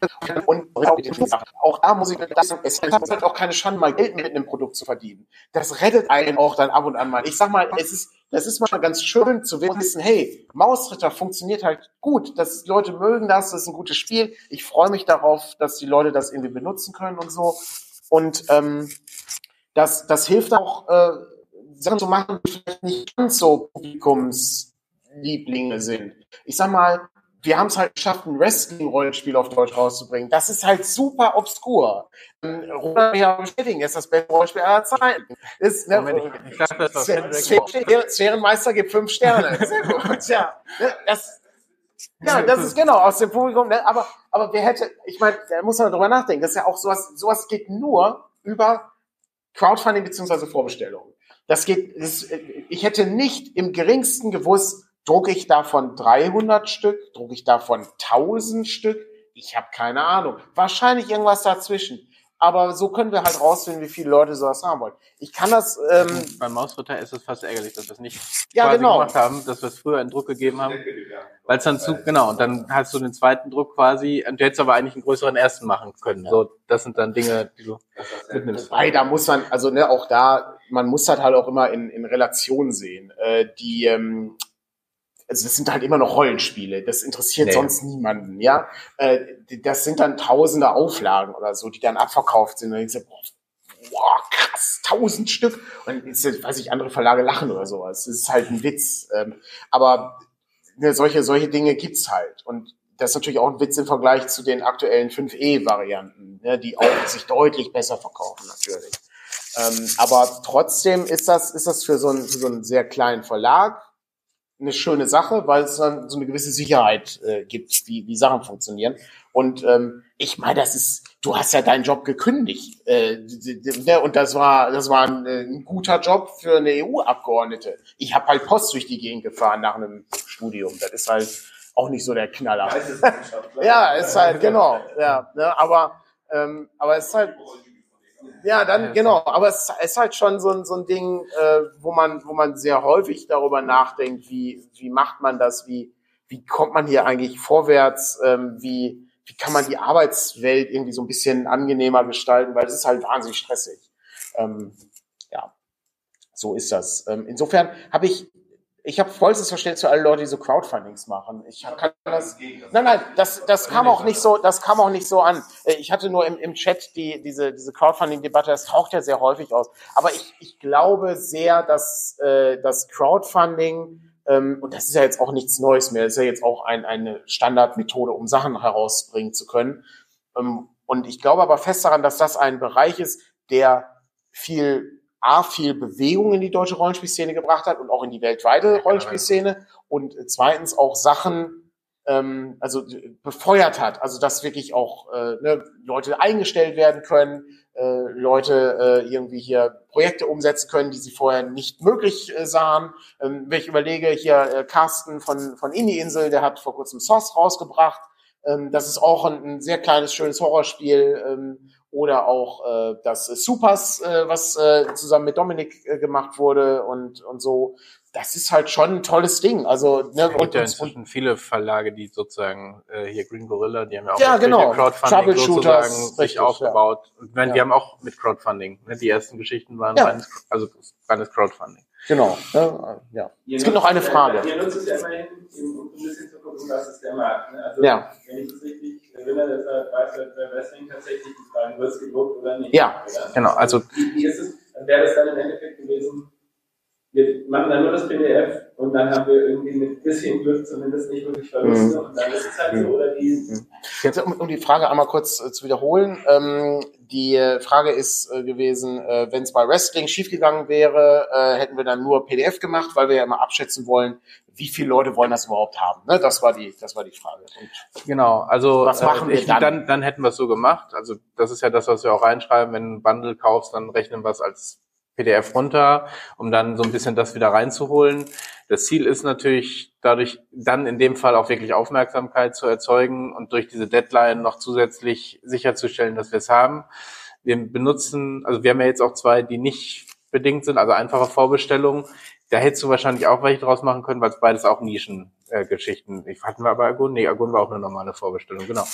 Und auch da muss ich sagen, es ist halt auch keine Schande, mal Geld mit einem Produkt zu verdienen. Das rettet einen auch dann ab und an mal. Ich sag mal, es ist, das ist mal ganz schön zu wissen, hey, Mausritter funktioniert halt gut. Das, Leute mögen das, das ist ein gutes Spiel. Ich freue mich darauf, dass die Leute das irgendwie benutzen können und so. Und ähm, das, das hilft auch, äh, Sachen zu machen, die vielleicht nicht ganz so Publikumslieblinge sind. Ich sag mal, wir haben es halt geschafft, ein Wrestling-Rollenspiel auf Deutsch rauszubringen. Das ist halt super obskur. Roland ja bestätigen, ist das beste Rollenspiel aller Zeiten. Ist, ne, ich, ich Sphärenmeister gibt fünf Sterne. Sehr gut, ja. Ne, das, ja, das ist genau aus dem Publikum. Ne, aber, aber wer hätte, ich meine, da muss man drüber nachdenken. Das ist ja auch sowas, sowas geht nur über Crowdfunding beziehungsweise Vorbestellungen. Das geht, das, ich hätte nicht im geringsten gewusst, Drucke ich davon 300 Stück? Drucke ich davon 1000 Stück? Ich habe keine Ahnung. Wahrscheinlich irgendwas dazwischen. Aber so können wir halt rausfinden, wie viele Leute sowas haben wollen. Ich kann das. Ähm, Beim Mausritter ist es fast ärgerlich, dass wir es nicht ja, quasi genau. gemacht haben, dass wir es früher in Druck gegeben haben. Weil es dann zu, genau, und dann hast du den zweiten Druck quasi, und du hättest aber eigentlich einen größeren ersten machen können. Ja. So, das sind dann Dinge, die du mitnimmst. Wobei, da muss man, also ne, auch da, man muss das halt auch immer in, in Relation sehen. Äh, die, ähm, also das sind halt immer noch Rollenspiele, das interessiert nee. sonst niemanden, ja. Äh, das sind dann tausende Auflagen oder so, die dann abverkauft sind. Und dann denkst du, boah, krass, tausend Stück. Und jetzt, weiß ich, andere Verlage lachen oder sowas. Das ist halt ein Witz. Ähm, aber ne, solche, solche Dinge gibt's halt. Und das ist natürlich auch ein Witz im Vergleich zu den aktuellen 5E-Varianten, ne, die auch sich deutlich besser verkaufen, natürlich. Ähm, aber trotzdem ist das, ist das für so einen, für so einen sehr kleinen Verlag eine schöne Sache, weil es dann so eine gewisse Sicherheit äh, gibt, wie, wie Sachen funktionieren. Und ähm, ich meine, das ist, du hast ja deinen Job gekündigt. Äh, ne, und das war, das war ein, äh, ein guter Job für eine EU-Abgeordnete. Ich habe halt Post durch die Gegend gefahren nach einem Studium. Das ist halt auch nicht so der Knaller. ja, ist halt, genau. Ja, ne, aber, ähm, aber es ist halt ja, dann genau. Aber es ist halt schon so ein, so ein Ding, äh, wo man, wo man sehr häufig darüber nachdenkt, wie, wie macht man das, wie, wie kommt man hier eigentlich vorwärts, ähm, wie, wie kann man die Arbeitswelt irgendwie so ein bisschen angenehmer gestalten, weil es ist halt wahnsinnig stressig. Ähm, ja, so ist das. Ähm, insofern habe ich ich habe vollstes Verständnis für alle Leute, die so Crowdfundings machen. Ich kann das. Nein, nein, das, das kam auch nicht so, das kam auch nicht so an. Ich hatte nur im, im Chat die, diese, diese Crowdfunding-Debatte, das taucht ja sehr häufig aus. Aber ich, ich glaube sehr, dass äh, das Crowdfunding, ähm, und das ist ja jetzt auch nichts Neues mehr, das ist ja jetzt auch ein, eine Standardmethode, um Sachen herausbringen zu können. Ähm, und ich glaube aber fest daran, dass das ein Bereich ist, der viel A, viel Bewegung in die deutsche Rollenspielszene gebracht hat und auch in die weltweite Rollenspielszene und äh, zweitens auch Sachen, ähm, also befeuert hat, also dass wirklich auch äh, ne, Leute eingestellt werden können, äh, Leute äh, irgendwie hier Projekte umsetzen können, die sie vorher nicht möglich äh, sahen. Ähm, wenn ich überlege, hier äh, Carsten von, von Indie-Insel, der hat vor kurzem Sauce rausgebracht. Ähm, das ist auch ein, ein sehr kleines, schönes Horrorspiel. Ähm, oder auch äh, das Supers, äh, was äh, zusammen mit Dominik äh, gemacht wurde und, und so das ist halt schon ein tolles Ding. Also ne, und, ja inzwischen viele Verlage, die sozusagen äh, hier Green Gorilla, die haben ja auch ja, genau. Crowdfunding sozusagen sich aufgebaut. Ja. Und wenn, ja. wir haben auch mit Crowdfunding. Ne, die ersten Geschichten waren ja. reines, also reines Crowdfunding. Genau. Ja. ja. es gibt noch eine Frage. Ihr nutzt es ja immerhin, um ein bisschen zu gucken, was ist der Markt. Ne? Also, ja. wenn ich das richtig erinnere, deshalb weiß bei Wrestling tatsächlich die Frage, wird es gedruckt oder nicht. Ja, oder? genau. Also, wie, wie ist es, wäre das dann im Endeffekt gewesen, wir machen dann nur das PDF und dann haben wir irgendwie mit bisschen Glück zumindest nicht wirklich Verluste mhm. und dann ist es halt so, oder die. Mhm. Jetzt, um, um die Frage einmal kurz äh, zu wiederholen. Ähm, die Frage ist äh, gewesen, äh, wenn es bei Wrestling schiefgegangen wäre, äh, hätten wir dann nur PDF gemacht, weil wir ja immer abschätzen wollen, wie viele Leute wollen das überhaupt haben. Ne? Das war die, das war die Frage. Und genau, also was machen äh, wir dann? dann? Dann hätten wir es so gemacht. Also das ist ja das, was wir auch reinschreiben. Wenn du ein Bundle kaufst, dann rechnen wir es als PDF runter, um dann so ein bisschen das wieder reinzuholen. Das Ziel ist natürlich dadurch dann in dem Fall auch wirklich Aufmerksamkeit zu erzeugen und durch diese Deadline noch zusätzlich sicherzustellen, dass wir es haben. Wir benutzen, also wir haben ja jetzt auch zwei, die nicht bedingt sind, also einfache Vorbestellungen. Da hättest du wahrscheinlich auch welche draus machen können, weil es beides auch Nischengeschichten. Äh, ich hatten wir aber Agun? Nee, Agun war auch eine normale Vorbestellung, genau.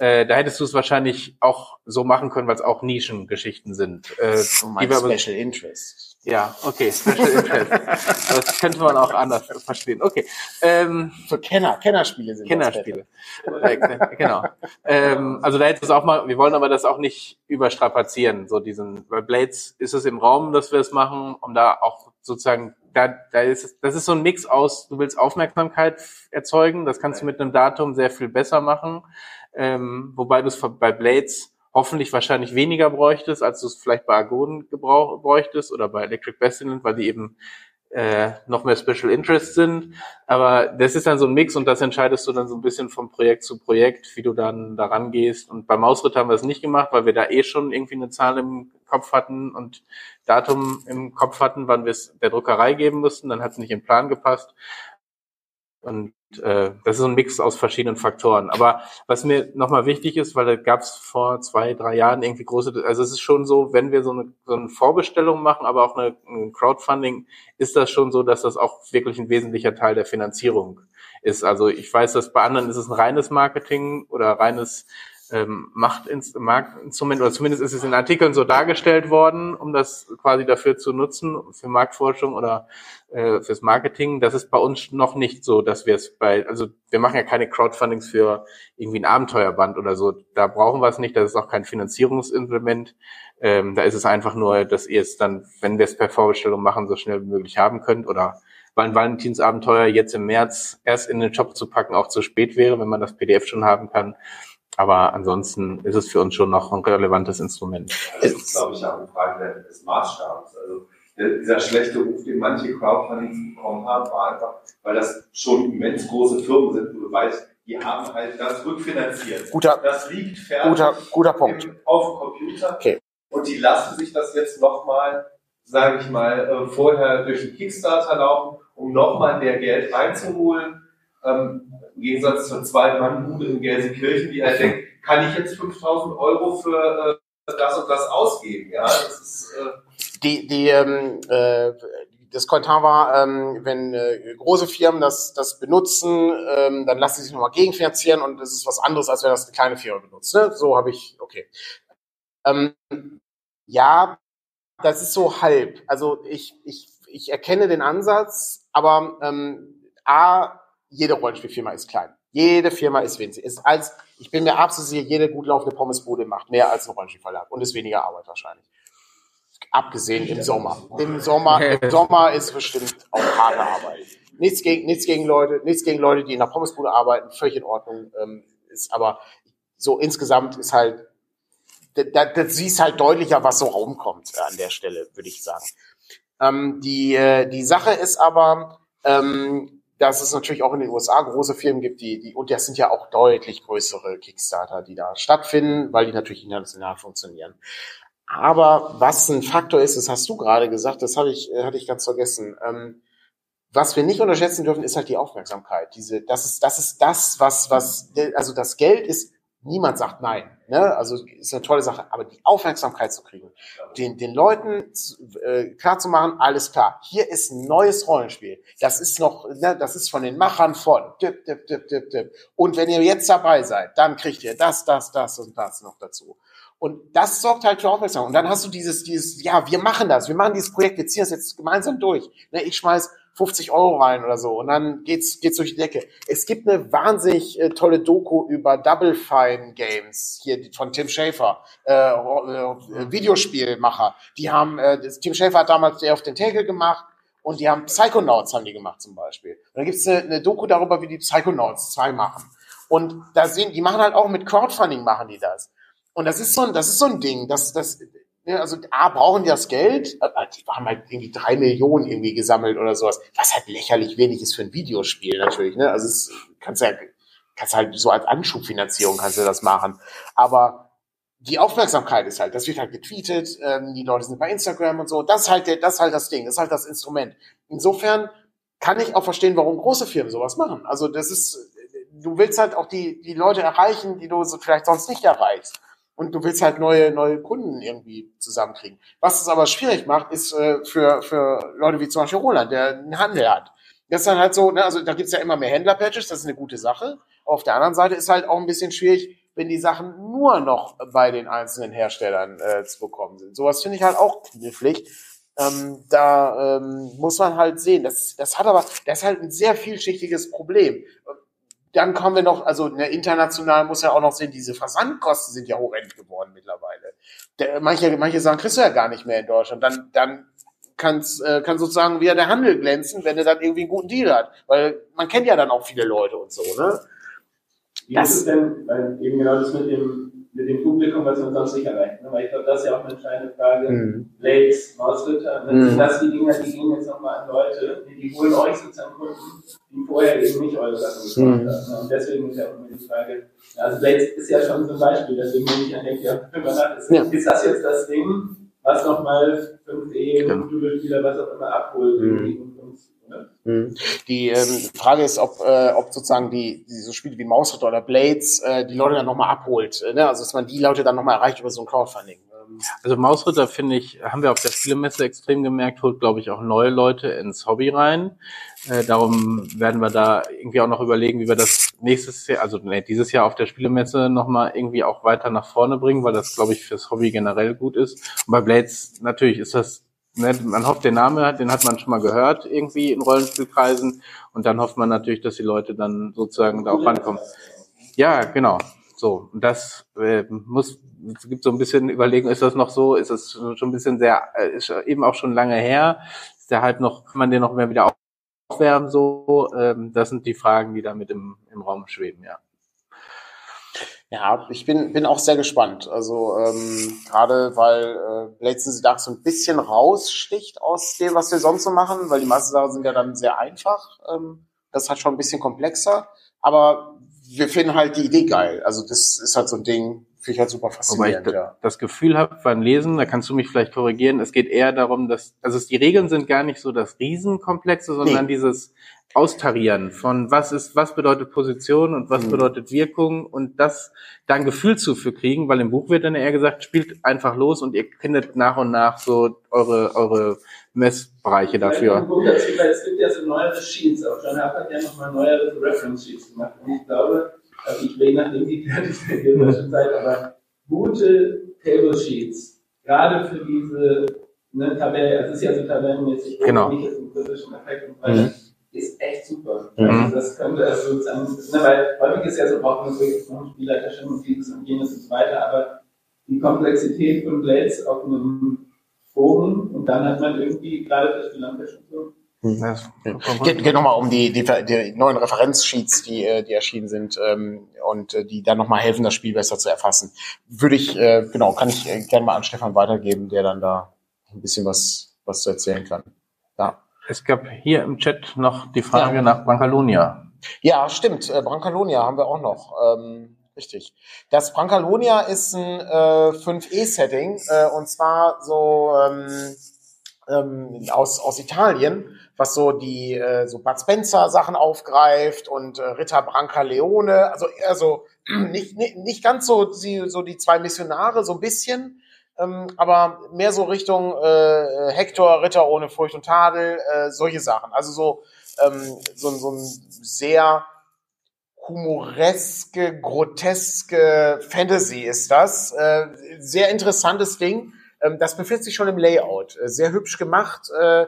Äh, da hättest du es wahrscheinlich auch so machen können, weil es auch Nischengeschichten sind. Äh, so mein Special Interest. Ja, okay, Special Interest. das könnte man auch anders verstehen. Okay. Ähm, Für Kenner, Kennerspiele sind Kennerspiele. Äh, genau. Ähm, also da hättest du es auch mal, wir wollen aber das auch nicht überstrapazieren, so diesen, bei Blades ist es im Raum, dass wir es machen, um da auch sozusagen da, da ist, das ist so ein Mix aus, du willst Aufmerksamkeit erzeugen, das kannst du mit einem Datum sehr viel besser machen ähm, wobei du es bei Blades hoffentlich wahrscheinlich weniger bräuchtest, als du es vielleicht bei Argon bräuchtest oder bei Electric Bastion, weil die eben äh, noch mehr Special Interest sind. Aber das ist dann so ein Mix und das entscheidest du dann so ein bisschen vom Projekt zu Projekt, wie du dann daran gehst. Und beim Mausritt haben wir es nicht gemacht, weil wir da eh schon irgendwie eine Zahl im Kopf hatten und Datum im Kopf hatten, wann wir es der Druckerei geben mussten. Dann hat es nicht im Plan gepasst. Und äh, das ist ein Mix aus verschiedenen Faktoren. Aber was mir nochmal wichtig ist, weil da gab es vor zwei, drei Jahren irgendwie große, also es ist schon so, wenn wir so eine, so eine Vorbestellung machen, aber auch eine, ein Crowdfunding, ist das schon so, dass das auch wirklich ein wesentlicher Teil der Finanzierung ist. Also ich weiß, dass bei anderen ist es ein reines Marketing oder reines ähm, Machtinstrument, oder zumindest ist es in Artikeln so dargestellt worden, um das quasi dafür zu nutzen, für Marktforschung oder äh, fürs Marketing. Das ist bei uns noch nicht so, dass wir es bei, also wir machen ja keine Crowdfundings für irgendwie ein Abenteuerband oder so. Da brauchen wir es nicht, das ist auch kein Finanzierungsinstrument. Ähm, da ist es einfach nur, dass ihr es dann, wenn wir es per Vorbestellung machen, so schnell wie möglich haben könnt oder weil ein Valentinsabenteuer jetzt im März erst in den Shop zu packen auch zu spät wäre, wenn man das PDF schon haben kann. Aber ansonsten ist es für uns schon noch ein relevantes Instrument. Das ist, glaube ich, auch eine Frage des Maßstabs. Also dieser schlechte Ruf, den manche Crowdfundings bekommen haben, war einfach, weil das schon immens große Firmen sind, wo du weißt, die haben halt das rückfinanziert. Guter, das liegt fertig guter, guter Punkt. Im, auf dem Computer. Okay. Und die lassen sich das jetzt nochmal, sage ich mal, äh, vorher durch den Kickstarter laufen, um nochmal mehr Geld reinzuholen. Ähm, Im Gegensatz zur Zwei-Mann-Bude in Gelsenkirchen, die halt denkt, kann ich jetzt 5000 Euro für äh, das und das ausgeben? Ja, das ist, äh, die, die, ähm, äh, das Kommentar war, ähm, wenn äh, große Firmen das, das benutzen, ähm, dann lassen sie sich nochmal gegenfinanzieren und das ist was anderes, als wenn das eine kleine Firma benutzt. Ne? So habe ich, okay. Ähm, ja, das ist so halb. Also ich, ich, ich erkenne den Ansatz, aber ähm, A, jede Rollenspielfirma ist klein. Jede Firma ist winzig. Ist als, ich bin mir absolut sicher, jede gut laufende Pommesbude macht mehr als ein Rollenspielverlag und ist weniger Arbeit wahrscheinlich. Abgesehen im Sommer. Im Sommer, im Sommer ist bestimmt auch harte Arbeit. Nichts gegen, nichts gegen Leute, nichts gegen Leute, die in der Pommesbude arbeiten, völlig in Ordnung. Ähm, ist aber so insgesamt ist halt da, da, siehst halt deutlicher, was so rumkommt äh, an der Stelle, würde ich sagen. Ähm, die, äh, die Sache ist aber, ähm, dass es natürlich auch in den USA große Firmen gibt, die, die, und das sind ja auch deutlich größere Kickstarter, die da stattfinden, weil die natürlich international funktionieren. Aber was ein Faktor ist, das hast du gerade gesagt, das hatte ich, hatte ich ganz vergessen. Ähm, was wir nicht unterschätzen dürfen, ist halt die Aufmerksamkeit. Diese, das ist, das ist das, was, was, also das Geld ist Niemand sagt nein. Ne? Also ist eine tolle Sache. Aber die Aufmerksamkeit zu kriegen, den, den Leuten äh, klar zu machen, alles klar, hier ist ein neues Rollenspiel. Das ist noch, ne, das ist von den Machern von. Dip, dip, dip, dip, dip. Und wenn ihr jetzt dabei seid, dann kriegt ihr das, das, das und das noch dazu. Und das sorgt halt für Aufmerksamkeit. Und dann hast du dieses, dieses, ja, wir machen das, wir machen dieses Projekt, wir ziehen das jetzt gemeinsam durch. Ne, ich schmeiß 50 Euro rein oder so und dann geht's geht's durch die Decke. Es gibt eine wahnsinnig äh, tolle Doku über Double Fine Games hier von Tim Schafer, äh, äh, Videospielmacher. Die haben äh, Tim Schafer hat damals der auf den Tegel gemacht und die haben Psychonauts haben die gemacht zum Beispiel. Und dann gibt's eine, eine Doku darüber, wie die Psychonauts zwei machen. Und da sehen, die machen halt auch mit Crowdfunding machen die das. Und das ist so ein, das ist so ein Ding, das, das, ja, also A, brauchen die das Geld? Äh, äh, die haben halt irgendwie drei Millionen irgendwie gesammelt oder sowas, was halt lächerlich wenig ist für ein Videospiel natürlich. Ne? Also es kannst ja kannst halt so als Anschubfinanzierung kannst du das machen. Aber die Aufmerksamkeit ist halt, das wird halt getweetet, ähm, die Leute sind bei Instagram und so. Das ist halt der, das ist halt das Ding, das ist halt das Instrument. Insofern kann ich auch verstehen, warum große Firmen sowas machen. Also das ist, du willst halt auch die, die Leute erreichen, die du so vielleicht sonst nicht erreichst und du willst halt neue, neue Kunden irgendwie zusammenkriegen. Was es aber schwierig macht, ist äh, für, für Leute wie zum Beispiel Roland, der einen Handel hat. Das ist dann halt so, ne, also da gibt's ja immer mehr Händler-Patches, das ist eine gute Sache. Auf der anderen Seite ist halt auch ein bisschen schwierig, wenn die Sachen nur noch bei den einzelnen Herstellern äh, zu bekommen sind. Sowas finde ich halt auch knifflig. Ähm, da ähm, muss man halt sehen. Das, das hat aber, das ist halt ein sehr vielschichtiges Problem. Dann kommen wir noch, also ne, international muss ja auch noch sehen, diese Versandkosten sind ja horrend geworden mittlerweile. Der, manche, manche sagen, kriegst du ja gar nicht mehr in Deutschland. Dann, dann kann's, äh, kann sozusagen wieder der Handel glänzen, wenn er dann irgendwie einen guten Deal hat. Weil man kennt ja dann auch viele Leute und so, ne? Wie das, ist es denn, weil eben genau das mit dem mit dem Publikum, was man sonst nicht erreicht. Ne? Weil ich glaube, das ist ja auch eine entscheidende Frage. Mhm. Blades, Mausritter, ne? mhm. das die Dinger, die gehen jetzt nochmal an Leute, die, holen euch sozusagen Kunden, die vorher eben nicht eure Sachen gekauft mhm. haben. Ne? Und deswegen ist ja auch immer die Frage, also Blades ist ja schon so ein Beispiel, deswegen wenn ich an denke, ja, nach, ist, ja. ist das jetzt das Ding, was nochmal 5E, genau. Spieler, was auch immer abholt. Mhm. Die ähm, Frage ist, ob, äh, ob sozusagen die, die so Spiele wie Mausritter oder Blades äh, die Leute dann nochmal abholt. Äh, ne? Also dass man die Leute dann nochmal erreicht über so ein Crowdfunding. Ähm, also Mausritter finde ich, haben wir auf der Spielemesse extrem gemerkt, holt, glaube ich, auch neue Leute ins Hobby rein. Äh, darum werden wir da irgendwie auch noch überlegen, wie wir das nächstes Jahr, also nee, dieses Jahr auf der Spielemesse nochmal irgendwie auch weiter nach vorne bringen, weil das, glaube ich, fürs Hobby generell gut ist. Und bei Blades natürlich ist das ne, man hofft, den Namen, den hat man schon mal gehört irgendwie in Rollenspielkreisen und dann hofft man natürlich, dass die Leute dann sozusagen da auch rankommen. Ja, genau. So, und das äh, muss, es gibt so ein bisschen Überlegen, ist das noch so, ist das schon ein bisschen sehr, äh, ist eben auch schon lange her, ist der halt noch, kann man den noch mehr wieder aufwärmen, so, ähm, das sind die Fragen, die da mit im, im Raum schweben, ja. Ja, ich bin, bin auch sehr gespannt. Also ähm, gerade weil äh, Blades Dark so ein bisschen raussticht aus dem, was wir sonst so machen, weil die meisten Sachen sind ja dann sehr einfach. Ähm, das halt schon ein bisschen komplexer. Aber wir finden halt die Idee geil. Also das ist halt so ein Ding, finde ich halt super faszinierend. Wobei ich ja. das Gefühl habe beim Lesen, da kannst du mich vielleicht korrigieren, es geht eher darum, dass, also die Regeln sind gar nicht so das Riesenkomplexe, sondern nee. dieses austarieren von was ist, was bedeutet Position und was mhm. bedeutet Wirkung und das da ein Gefühl zu für kriegen, weil im Buch wird dann eher gesagt, spielt einfach los und ihr findet nach und nach so eure, eure Messbereiche dafür. Es gibt ja so neuere Sheets, auch John Harper hat ja nochmal neuere Reference Sheets gemacht und ich glaube, also ich will nachdem die fertig sind in der Zeit, aber gute Table Sheets, gerade für diese ne, Tabelle, also es ist ja so tabellenmäßig, genau. nicht ist ein kritischen Effekt und mhm ist echt super. Mhm. Also das könnte also sozusagen, ne, weil häufig ist ja so, braucht man wirklich noch Spielleiterchen und dieses und jenes und so weiter, aber die Komplexität von Blades auf einem Forum und dann hat man irgendwie gerade das Spielanfisch und so, Geht, geht nochmal um die, die, die neuen Referenzsheets, die, äh, die erschienen sind ähm, und äh, die dann nochmal helfen, das Spiel besser zu erfassen. Würde ich, äh, genau, kann ich äh, gerne mal an Stefan weitergeben, der dann da ein bisschen was, was zu erzählen kann. Ja, Es gab hier im Chat noch die Frage Ja. nach Brancalonia. ja stimmt. Äh, Brancalonia haben wir auch noch. Ähm, richtig. Das Brancalonia ist ein äh, 5E-Setting äh, und zwar so ähm, ähm, aus, aus Italien, was so die äh, so Bud Spencer Sachen aufgreift und äh, Ritter Brancaleone, also eher so nicht, nicht, nicht ganz so die, so die zwei Missionare, so ein bisschen, ähm, aber mehr so Richtung äh, Hector, Ritter ohne Furcht und Tadel, äh, solche Sachen. Also so, ähm, so, so ein sehr humoreske, groteske Fantasy ist das. Äh, sehr interessantes Ding. Ähm, das befindet sich schon im Layout. Äh, sehr hübsch gemacht, äh,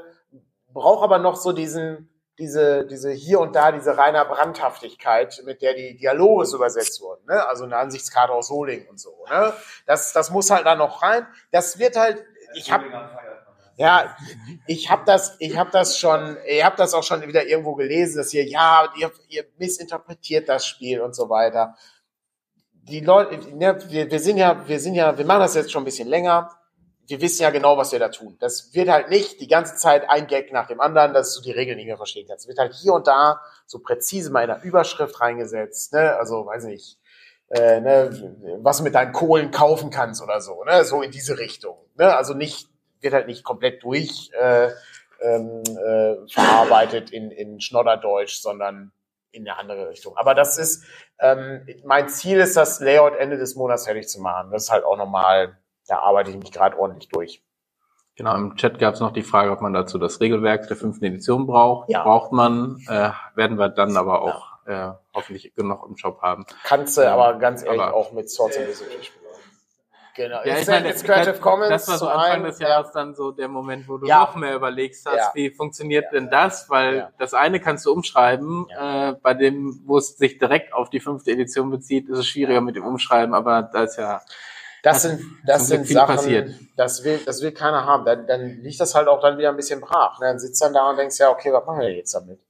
braucht aber noch so diesen, diese, diese hier und da, diese reiner Brandhaftigkeit, mit der die Dialoge so übersetzt wurden. Ne? Also eine Ansichtskarte aus Soling und so. Ne? Das, das muss halt da noch rein. Das wird halt, ich habe ja, ich habe das, ich habe das schon, ich habe das auch schon wieder irgendwo gelesen, dass ihr, ja, ihr, ihr missinterpretiert das Spiel und so weiter. Die Leute, ne, wir, wir sind ja, wir sind ja, wir machen das jetzt schon ein bisschen länger. Wir wissen ja genau, was wir da tun. Das wird halt nicht die ganze Zeit ein Gag nach dem anderen, dass du die Regeln nicht mehr verstehen kannst. Es wird halt hier und da so präzise mal in der Überschrift reingesetzt, ne, also, weiß nicht, äh, ne, was du mit deinen Kohlen kaufen kannst oder so, ne, so in diese Richtung, ne, also nicht, wird halt nicht komplett durch äh, ähm, äh, verarbeitet in, in Schnodderdeutsch, sondern in eine andere Richtung. Aber das ist, ähm, mein Ziel ist, das Layout Ende des Monats fertig zu machen. Das ist halt auch normal, da arbeite ich mich gerade ordentlich durch. Genau, im Chat gab es noch die Frage, ob man dazu das Regelwerk der fünften Edition braucht. Ja. Braucht man, äh, werden wir dann aber auch äh, hoffentlich genug im Shop haben. Kannst du aber ganz ehrlich Aber- auch mit Swords and Wizardry spielen. Genau. Ja, Ist ich meine, jetzt Creative das, Commons das war so Anfang des Jahres dann so der Moment, wo du Ja. noch mehr überlegst hast, Ja. wie funktioniert Ja. denn das? Weil Ja. das eine kannst du umschreiben, äh, bei dem, wo es sich direkt auf die fünfte Edition bezieht, ist es schwieriger mit dem Umschreiben, aber da ist ja Das sind, das sind Sachen, passiert. das will, das will keiner haben. Dann, dann liegt das halt auch dann wieder ein bisschen brach. Ne? Dann sitzt dann da und denkst, ja, okay, was machen wir jetzt damit?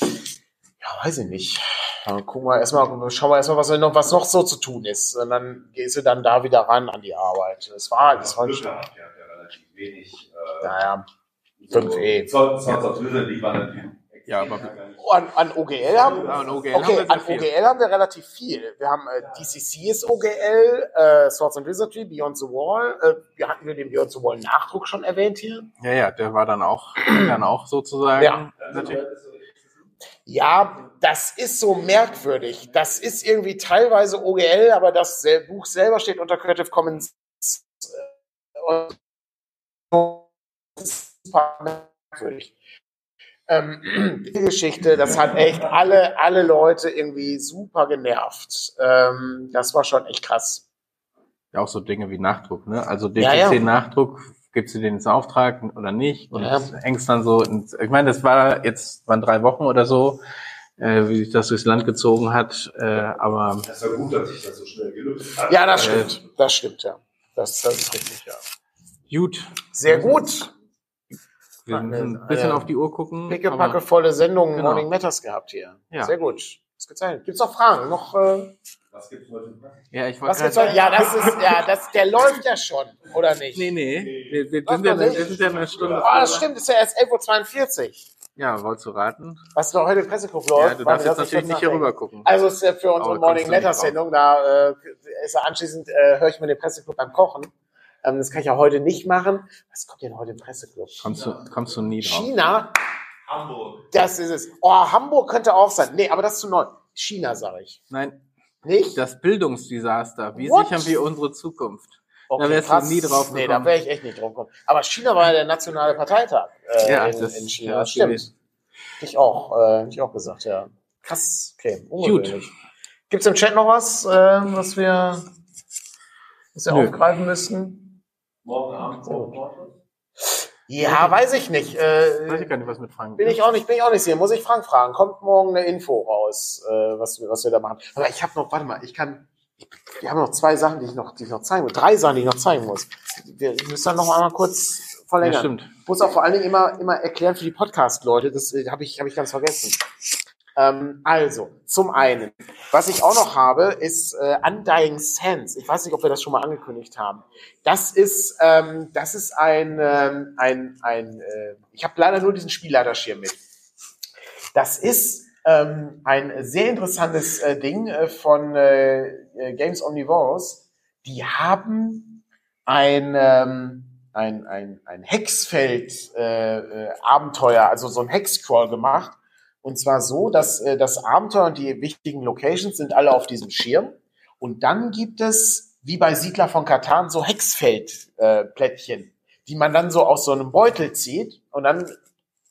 Ja, weiß ich nicht. Dann gucken wir erstmal, schauen wir erstmal, was noch, was noch so zu tun ist. Und dann gehst du dann da wieder ran an die Arbeit. Das war, das war gehabt, ja, ja, relativ wenig. Äh, naja. so- 5E. Sons Sons of Wizardry war natürlich Ja, aber-. Oh, an, an OGL haben an OGL okay, haben wir an. OGL haben wir relativ viel. Wir haben äh, DCC ist OGL, äh, Swords and Wizardry, Beyond the Wall. Äh, wir hatten wir den Beyond the Wall Nachdruck schon erwähnt hier. Ja, ja, der war dann auch, dann auch sozusagen. Ja. Natürlich. Ja, das ist so merkwürdig. Das ist irgendwie teilweise OGL, aber das Buch selber steht unter Creative Commons. äh, Und das ist merkwürdig. Ähm, die Geschichte, das hat echt alle, alle Leute irgendwie super genervt. Ähm, das war schon echt krass. Ja, auch so Dinge wie Nachdruck, ne? Also Ja, ja. DTC-Nachdruck, gibst du den jetzt in Auftrag oder nicht? Und Ja. hängst dann so, ins, ich meine, das war jetzt, waren drei Wochen oder so, äh, wie sich das durchs Land gezogen hat, äh, aber Das war gut, dass sich das so schnell gelöst hat. Ja, das Äh, stimmt. Das stimmt, ja. Das, das ist richtig, ja. gut. Sehr gut. Wir müssen äh, ein bisschen äh, auf die Uhr gucken. Pickepacke volle Sendung Genau. Morning Matters gehabt hier. Ja. Sehr gut. Ausgezeichnet. Gibt's noch Fragen? Noch, äh, Was gibt's heute? Ja, ich was wollte gibt's noch? gerade Ja, das ist, ja, das, der läuft ja schon, oder nicht? Nee, nee. Wir, wir, Was sind ja, noch wir nicht? sind ja eine Stunde. Oh, das stimmt, ist ja erst 11.42 Uhr. Ja, ist ja anschließend, äh, höre ich mir den Presseclub beim Kochen. Ähm, das kann ich ja heute nicht machen. Was kommt denn heute im Presseclub? Kommst du, kommst du nie drauf. China, Hamburg. das ist es. Oh, Hamburg könnte auch sein. Nee, aber das ist zu neu. China, sage ich. Nein, Nicht? das Bildungsdesaster. Wie What? sichern wir unsere Zukunft? Okay, da wärst du nie drauf Nee, gekommen. da wäre ich echt nicht drauf gekommen. Aber China war ja der nationale Parteitag äh, Ja, in, das- in China. ja, Das stimmt. gewesen. Ich auch, äh, ich auch gesagt, ja. Krass, okay. ungewöhnlich. Gibt's im Chat noch was, äh, was wir, was wir Nö. aufgreifen müssten? Morgen Abend. Morgen. Ja, weiß ich nicht. Äh, Weiß ich gar nicht, was mit Frank bin ich auch nicht, bin ich auch nicht sicher. Muss ich Frank fragen. Kommt morgen eine Info raus, äh, was, wir- was wir da machen. Aber ich habe noch, warte mal, ich kann, ich, wir haben noch zwei Sachen, die ich noch, die ich noch zeigen muss. Drei Sachen, die ich noch zeigen muss. Wir müssen dann noch einmal kurz, verlängern. Ja, stimmt. Ich muss auch vor allen Dingen immer, immer erklären für die Podcast-Leute, das äh, habe ich, hab ich ganz vergessen. Ähm, also, zum einen, was ich auch noch habe, ist äh, Undying Sense. Ich weiß nicht, ob wir das schon mal angekündigt haben. Das ist, ähm, das ist ein, ähm, ein, ein äh, ich habe leider nur diesen Spielleiterschirm mit. Das ist ähm, ein sehr interessantes äh, Ding äh, von äh, äh, Games Omnivores. Die haben ein, ähm, ein, ein, ein Hexfeld-Abenteuer, äh, äh, Abenteuer, also so ein Hexcrawl gemacht. Und zwar so, dass äh, das Abenteuer und die wichtigen Locations sind alle auf diesem Schirm. Und dann gibt es, wie bei Siedler von Katan, so Hexfeld-Plättchen, äh, die man dann so aus so einem Beutel zieht. Und dann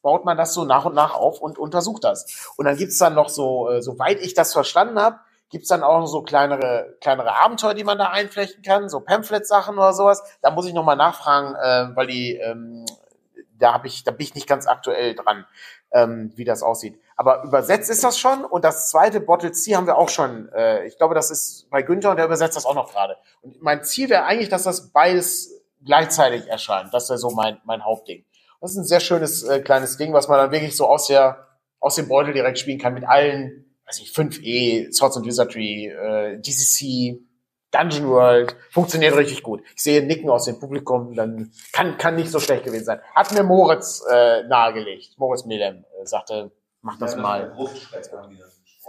baut man das so nach und nach auf und untersucht das. Und dann gibt's dann noch so, äh, soweit ich das verstanden habe, gibt's dann auch noch so kleinere, kleinere Abenteuer, die man da einflechten kann, so Pamphlet-Sachen oder sowas. Da muss ich nochmal nachfragen, äh, weil die, ähm, da habe ich, da bin ich nicht ganz aktuell dran, ähm, wie das aussieht. Aber übersetzt ist das schon. Und das zweite Bottle C haben wir auch schon. Äh, ich glaube, das ist bei Günther und der übersetzt das auch noch gerade. Und mein Ziel wäre eigentlich, dass das beides gleichzeitig erscheint. Das wäre so mein, mein Hauptding. Das ist ein sehr schönes äh, kleines Ding, was man dann wirklich so aus der aus dem Beutel direkt spielen kann mit allen, weiß ich, 5e, Swords and Wizardry, äh, DCC, Dungeon World, funktioniert richtig gut. Ich sehe Nicken aus dem Publikum, dann kann kann nicht so schlecht gewesen sein. Hat mir Moritz äh, nahegelegt. Moritz Melem äh, sagte, mach das mal.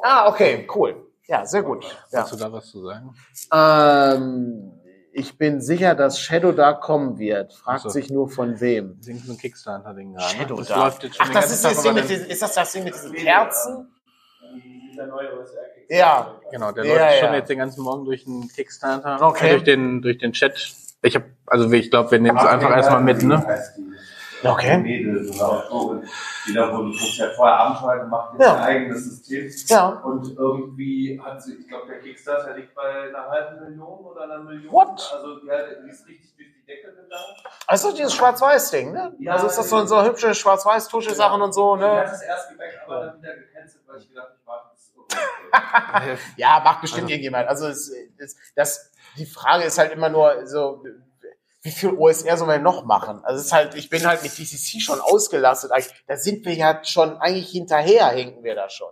Ah, okay, cool. Ja, sehr gut. Ja. Hast du da was zu sagen? Ähm, ich bin sicher, dass Shadow Dark kommen wird. Fragt so. sich nur von wem. Das so ein Kickstarter-Ding gerade. Shadow das Dark. läuft jetzt schon Ach, das ist das Ding mit diesen, ist das das Ding mit diesen Kerzen? Dieser neue OSR. Ja. Genau, der Ja, läuft schon ja. jetzt den ganzen Morgen durch den Kickstarter, Okay. äh, durch den durch den Chat. Ich habe, also ich glaube, wir nehmen es einfach erstmal mit, ne? Okay. Mädel, oder. Und die da wurde, du hast ja vorher Abenteuer gemacht, jetzt Ja. ein eigenes System. Ja. Und irgendwie hat sie, ich glaube, der Kickstarter liegt bei einer halben Million oder einer Million. What? Also, ja, die ist richtig durch die Decke gegangen. Also dieses Schwarz-Weiß-Ding, ne? Ja, also ist das so, so hübsche Schwarz-Weiß-Tusche-Sachen und so, Ich hatte ne? es erst geweckt, aber dann wieder gecancelt, weil ich gedacht, ich warte bis irgendwann. Ja, macht bestimmt Also- irgendjemand. Also es, es, das, die Frage ist halt immer nur so, wie viel OSR soll man noch machen? Also es ist halt, ich bin halt mit DCC schon ausgelastet. Eigentlich. Da sind wir ja schon eigentlich hinterher, hinken wir da schon.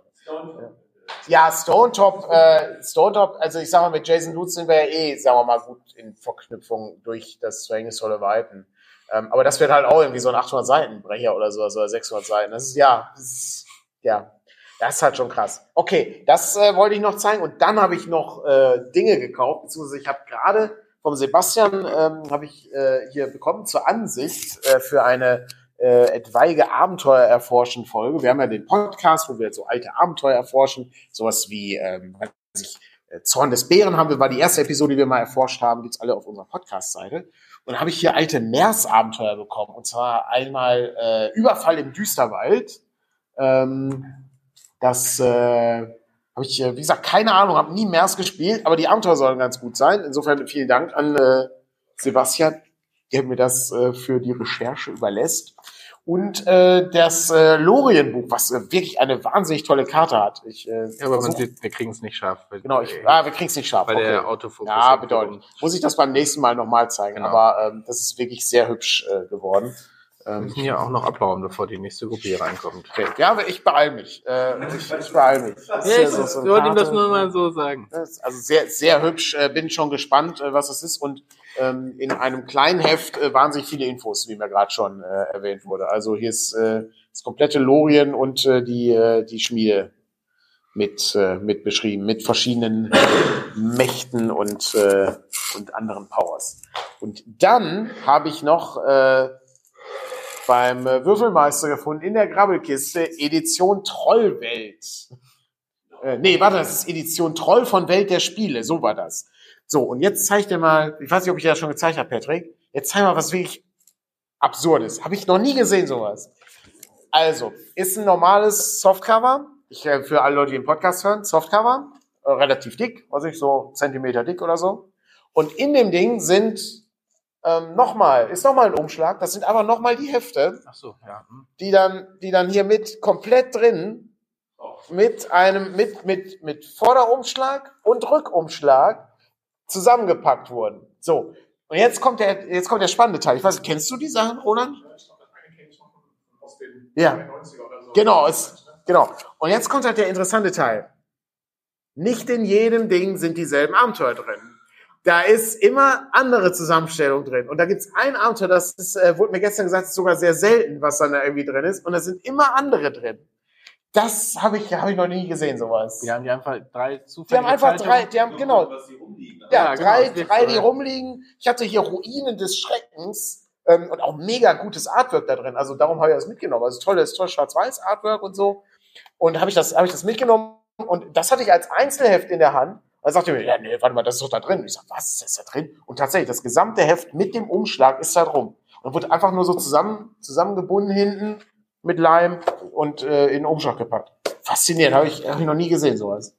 Ja, Stone Top, äh, Stone Top, also ich sag mal, mit Jason Lutz sind wir ja eh, sagen wir mal, gut in Verknüpfung durch das Soul Weiten. Ähm, aber das wird halt auch irgendwie so ein 800 Seiten Brecher oder so, oder 600 Seiten. Das ist, ja, das ist, ja, das ist halt schon krass. Okay, das äh, wollte ich noch zeigen. Und dann habe ich noch äh, Dinge gekauft, beziehungsweise ich habe gerade vom Sebastian ähm, habe ich äh, hier bekommen zur Ansicht äh, für eine äh, etwaige Abenteuer erforschen Folge. Wir haben ja den Podcast, wo wir so alte Abenteuer erforschen, sowas wie ähm, weiß ich, äh, Zorn des Bären haben wir, war die erste Episode, die wir mal erforscht haben, gibt's alle auf unserer Podcast-Seite. Und habe ich hier alte Mers-Abenteuer bekommen. Und zwar einmal äh, Überfall im Düsterwald. Ähm, das äh, habe ich, äh, wie gesagt, keine Ahnung, habe nie Mers gespielt, aber die Abenteuer sollen ganz gut sein. Insofern vielen Dank an äh, Sebastian, der mir das äh, für die Recherche überlässt. Und äh, das äh, Lorien-Buch, was äh, wirklich eine wahnsinnig tolle Karte hat. Ich, äh, Ja, aber man sieht, wir kriegen es nicht scharf. genau, ich, ah, wir kriegen es nicht scharf. weil okay. der Autofokus. Ja, bedeutend. Muss ich das beim nächsten Mal nochmal zeigen. Genau. Aber ähm, das ist wirklich sehr hübsch äh, geworden. Wir müssen hier auch noch abbauen, bevor die nächste Gruppe hier reinkommt. okay. Ja, aber ich beeil mich. Äh, ich, ich beeil mich. Ja, ja ich so- so wollte ihm das nur mal so sagen. Also sehr, sehr hübsch. Äh, bin schon gespannt, äh, was es ist. Und ähm, in einem kleinen Heft äh, wahnsinnig viele Infos, wie mir gerade schon äh, erwähnt wurde. Also hier ist äh, das komplette Lorien und äh, die, äh, die Schmiede mit, äh, mit beschrieben, mit verschiedenen Mächten und, äh, und anderen Powers. Und dann habe ich noch äh, beim äh, Würfelmeister gefunden, in der Grabbelkiste, Edition Trollwelt. Äh, nee, warte, das ist Edition Troll von Welt der Spiele, so war das. So, und jetzt zeig dir mal, ich weiß nicht, ob ich dir das schon gezeigt habe, Patrick, jetzt zeig mal was wirklich Absurdes. Habe ich noch nie gesehen, sowas. Also, ist ein normales Softcover. Ich, äh, für alle Leute, die den Podcast hören, Softcover, äh, relativ dick, weiß ich, so Zentimeter dick oder so. Und in dem Ding sind ähm, nochmal, ist nochmal ein Umschlag, das sind aber nochmal die Hefte, Ach so, ja. hm. die dann, die dann hier mit komplett drin mit einem, mit, mit, mit Vorderumschlag und Rückumschlag zusammengepackt wurden. So. Und jetzt kommt der, jetzt kommt der spannende Teil. Ich weiß, kennst du die Sachen, Roland? Ja. Genau, es, genau. Und jetzt kommt halt der interessante Teil. Nicht in jedem Ding sind dieselben Abenteuer drin. Da ist immer andere Zusammenstellung drin. Und da gibt's ein Abenteuer, das ist, äh, wurde mir gestern gesagt, ist sogar sehr selten, was dann da irgendwie drin ist. Und da sind immer andere drin. Das habe ich, hab ich noch nie gesehen, sowas. Die haben die einfach drei Die zufällige haben einfach drei, die haben, genau, Was die rumliegen. ja, genau, drei, drei, die rumliegen. Ich hatte hier Ruinen des Schreckens ähm, und auch mega gutes Artwork da drin. Also darum habe ich das mitgenommen. Also tolles, tolles Schwarz-Weiß-Artwork und so. Und habe ich das, habe ich das mitgenommen und das hatte ich als Einzelheft in der Hand. Dann sagte er mir, ja, nee, warte mal, das ist doch da drin. Und ich sag, was ist das da drin? Und tatsächlich, das gesamte Heft mit dem Umschlag ist da drum. Und wurde einfach nur so zusammen, zusammengebunden hinten mit Leim und äh, in den Umschlag gepackt. Faszinierend, habe ich, hab ich noch nie gesehen, sowas.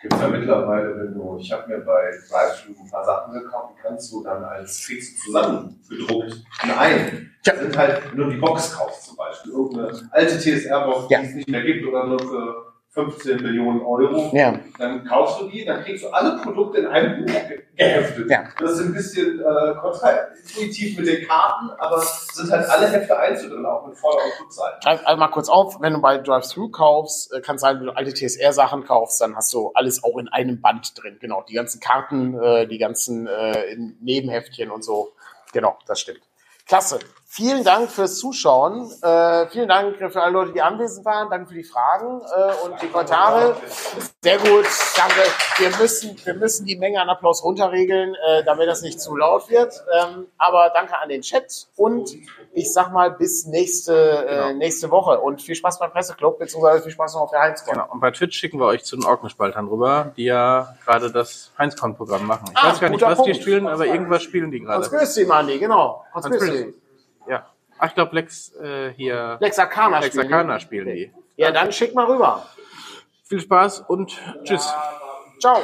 Gibt ja mittlerweile, wenn du, ich habe mir bei Drive ein paar Sachen gekauft, die kannst du dann als fix zusammengedruckt in einen. Ja. Das sind halt, wenn du die Box kaufst zum Beispiel, irgendeine alte TSR-Box, Ja. die es nicht mehr gibt oder nur für 15 Millionen Euro, Ja. dann kaufst du die, dann kriegst du alle Produkte in einem Buch ge- geheftet. Ja. Das ist ein bisschen äh, kontraintuitiv mit den Karten, aber es sind halt alle Hefte einzeln auch mit Vorder- und Rückseite. Also mal kurz auf, wenn du bei Drive-Thru kaufst, äh, kann sein, wenn du alte TSR-Sachen kaufst, dann hast du alles auch in einem Band drin. Genau, die ganzen Karten, äh, die ganzen äh, Nebenheftchen und so. Genau, das stimmt. Klasse. Vielen Dank fürs Zuschauen. Äh, vielen Dank für alle Leute, die anwesend waren. Danke für die Fragen äh, und die Kommentare. Sehr gut, danke. Wir müssen, wir müssen die Menge an Applaus runterregeln, äh, damit das nicht zu laut wird. Ähm, aber danke an den Chat und ich sag mal bis nächste, äh, nächste Woche und viel Spaß beim Presseclub, beziehungsweise viel Spaß noch auf der Heinzcon. Genau. Und bei Twitch schicken wir euch zu den Orkenspaltern rüber, die ja gerade das Heinzcon-Programm machen. Ich Ah, weiß gar nicht, was die Punkt. spielen, aber irgendwas spielen die Hans gerade. grüß dich, Manni, genau. Hans Hans grüß. Ja. Ach, ich glaube, Lex äh, hier. Lex Arcana Lex spielen. Arcana spielen die. Ja, dann schick mal rüber. Viel Spaß und tschüss. Ciao.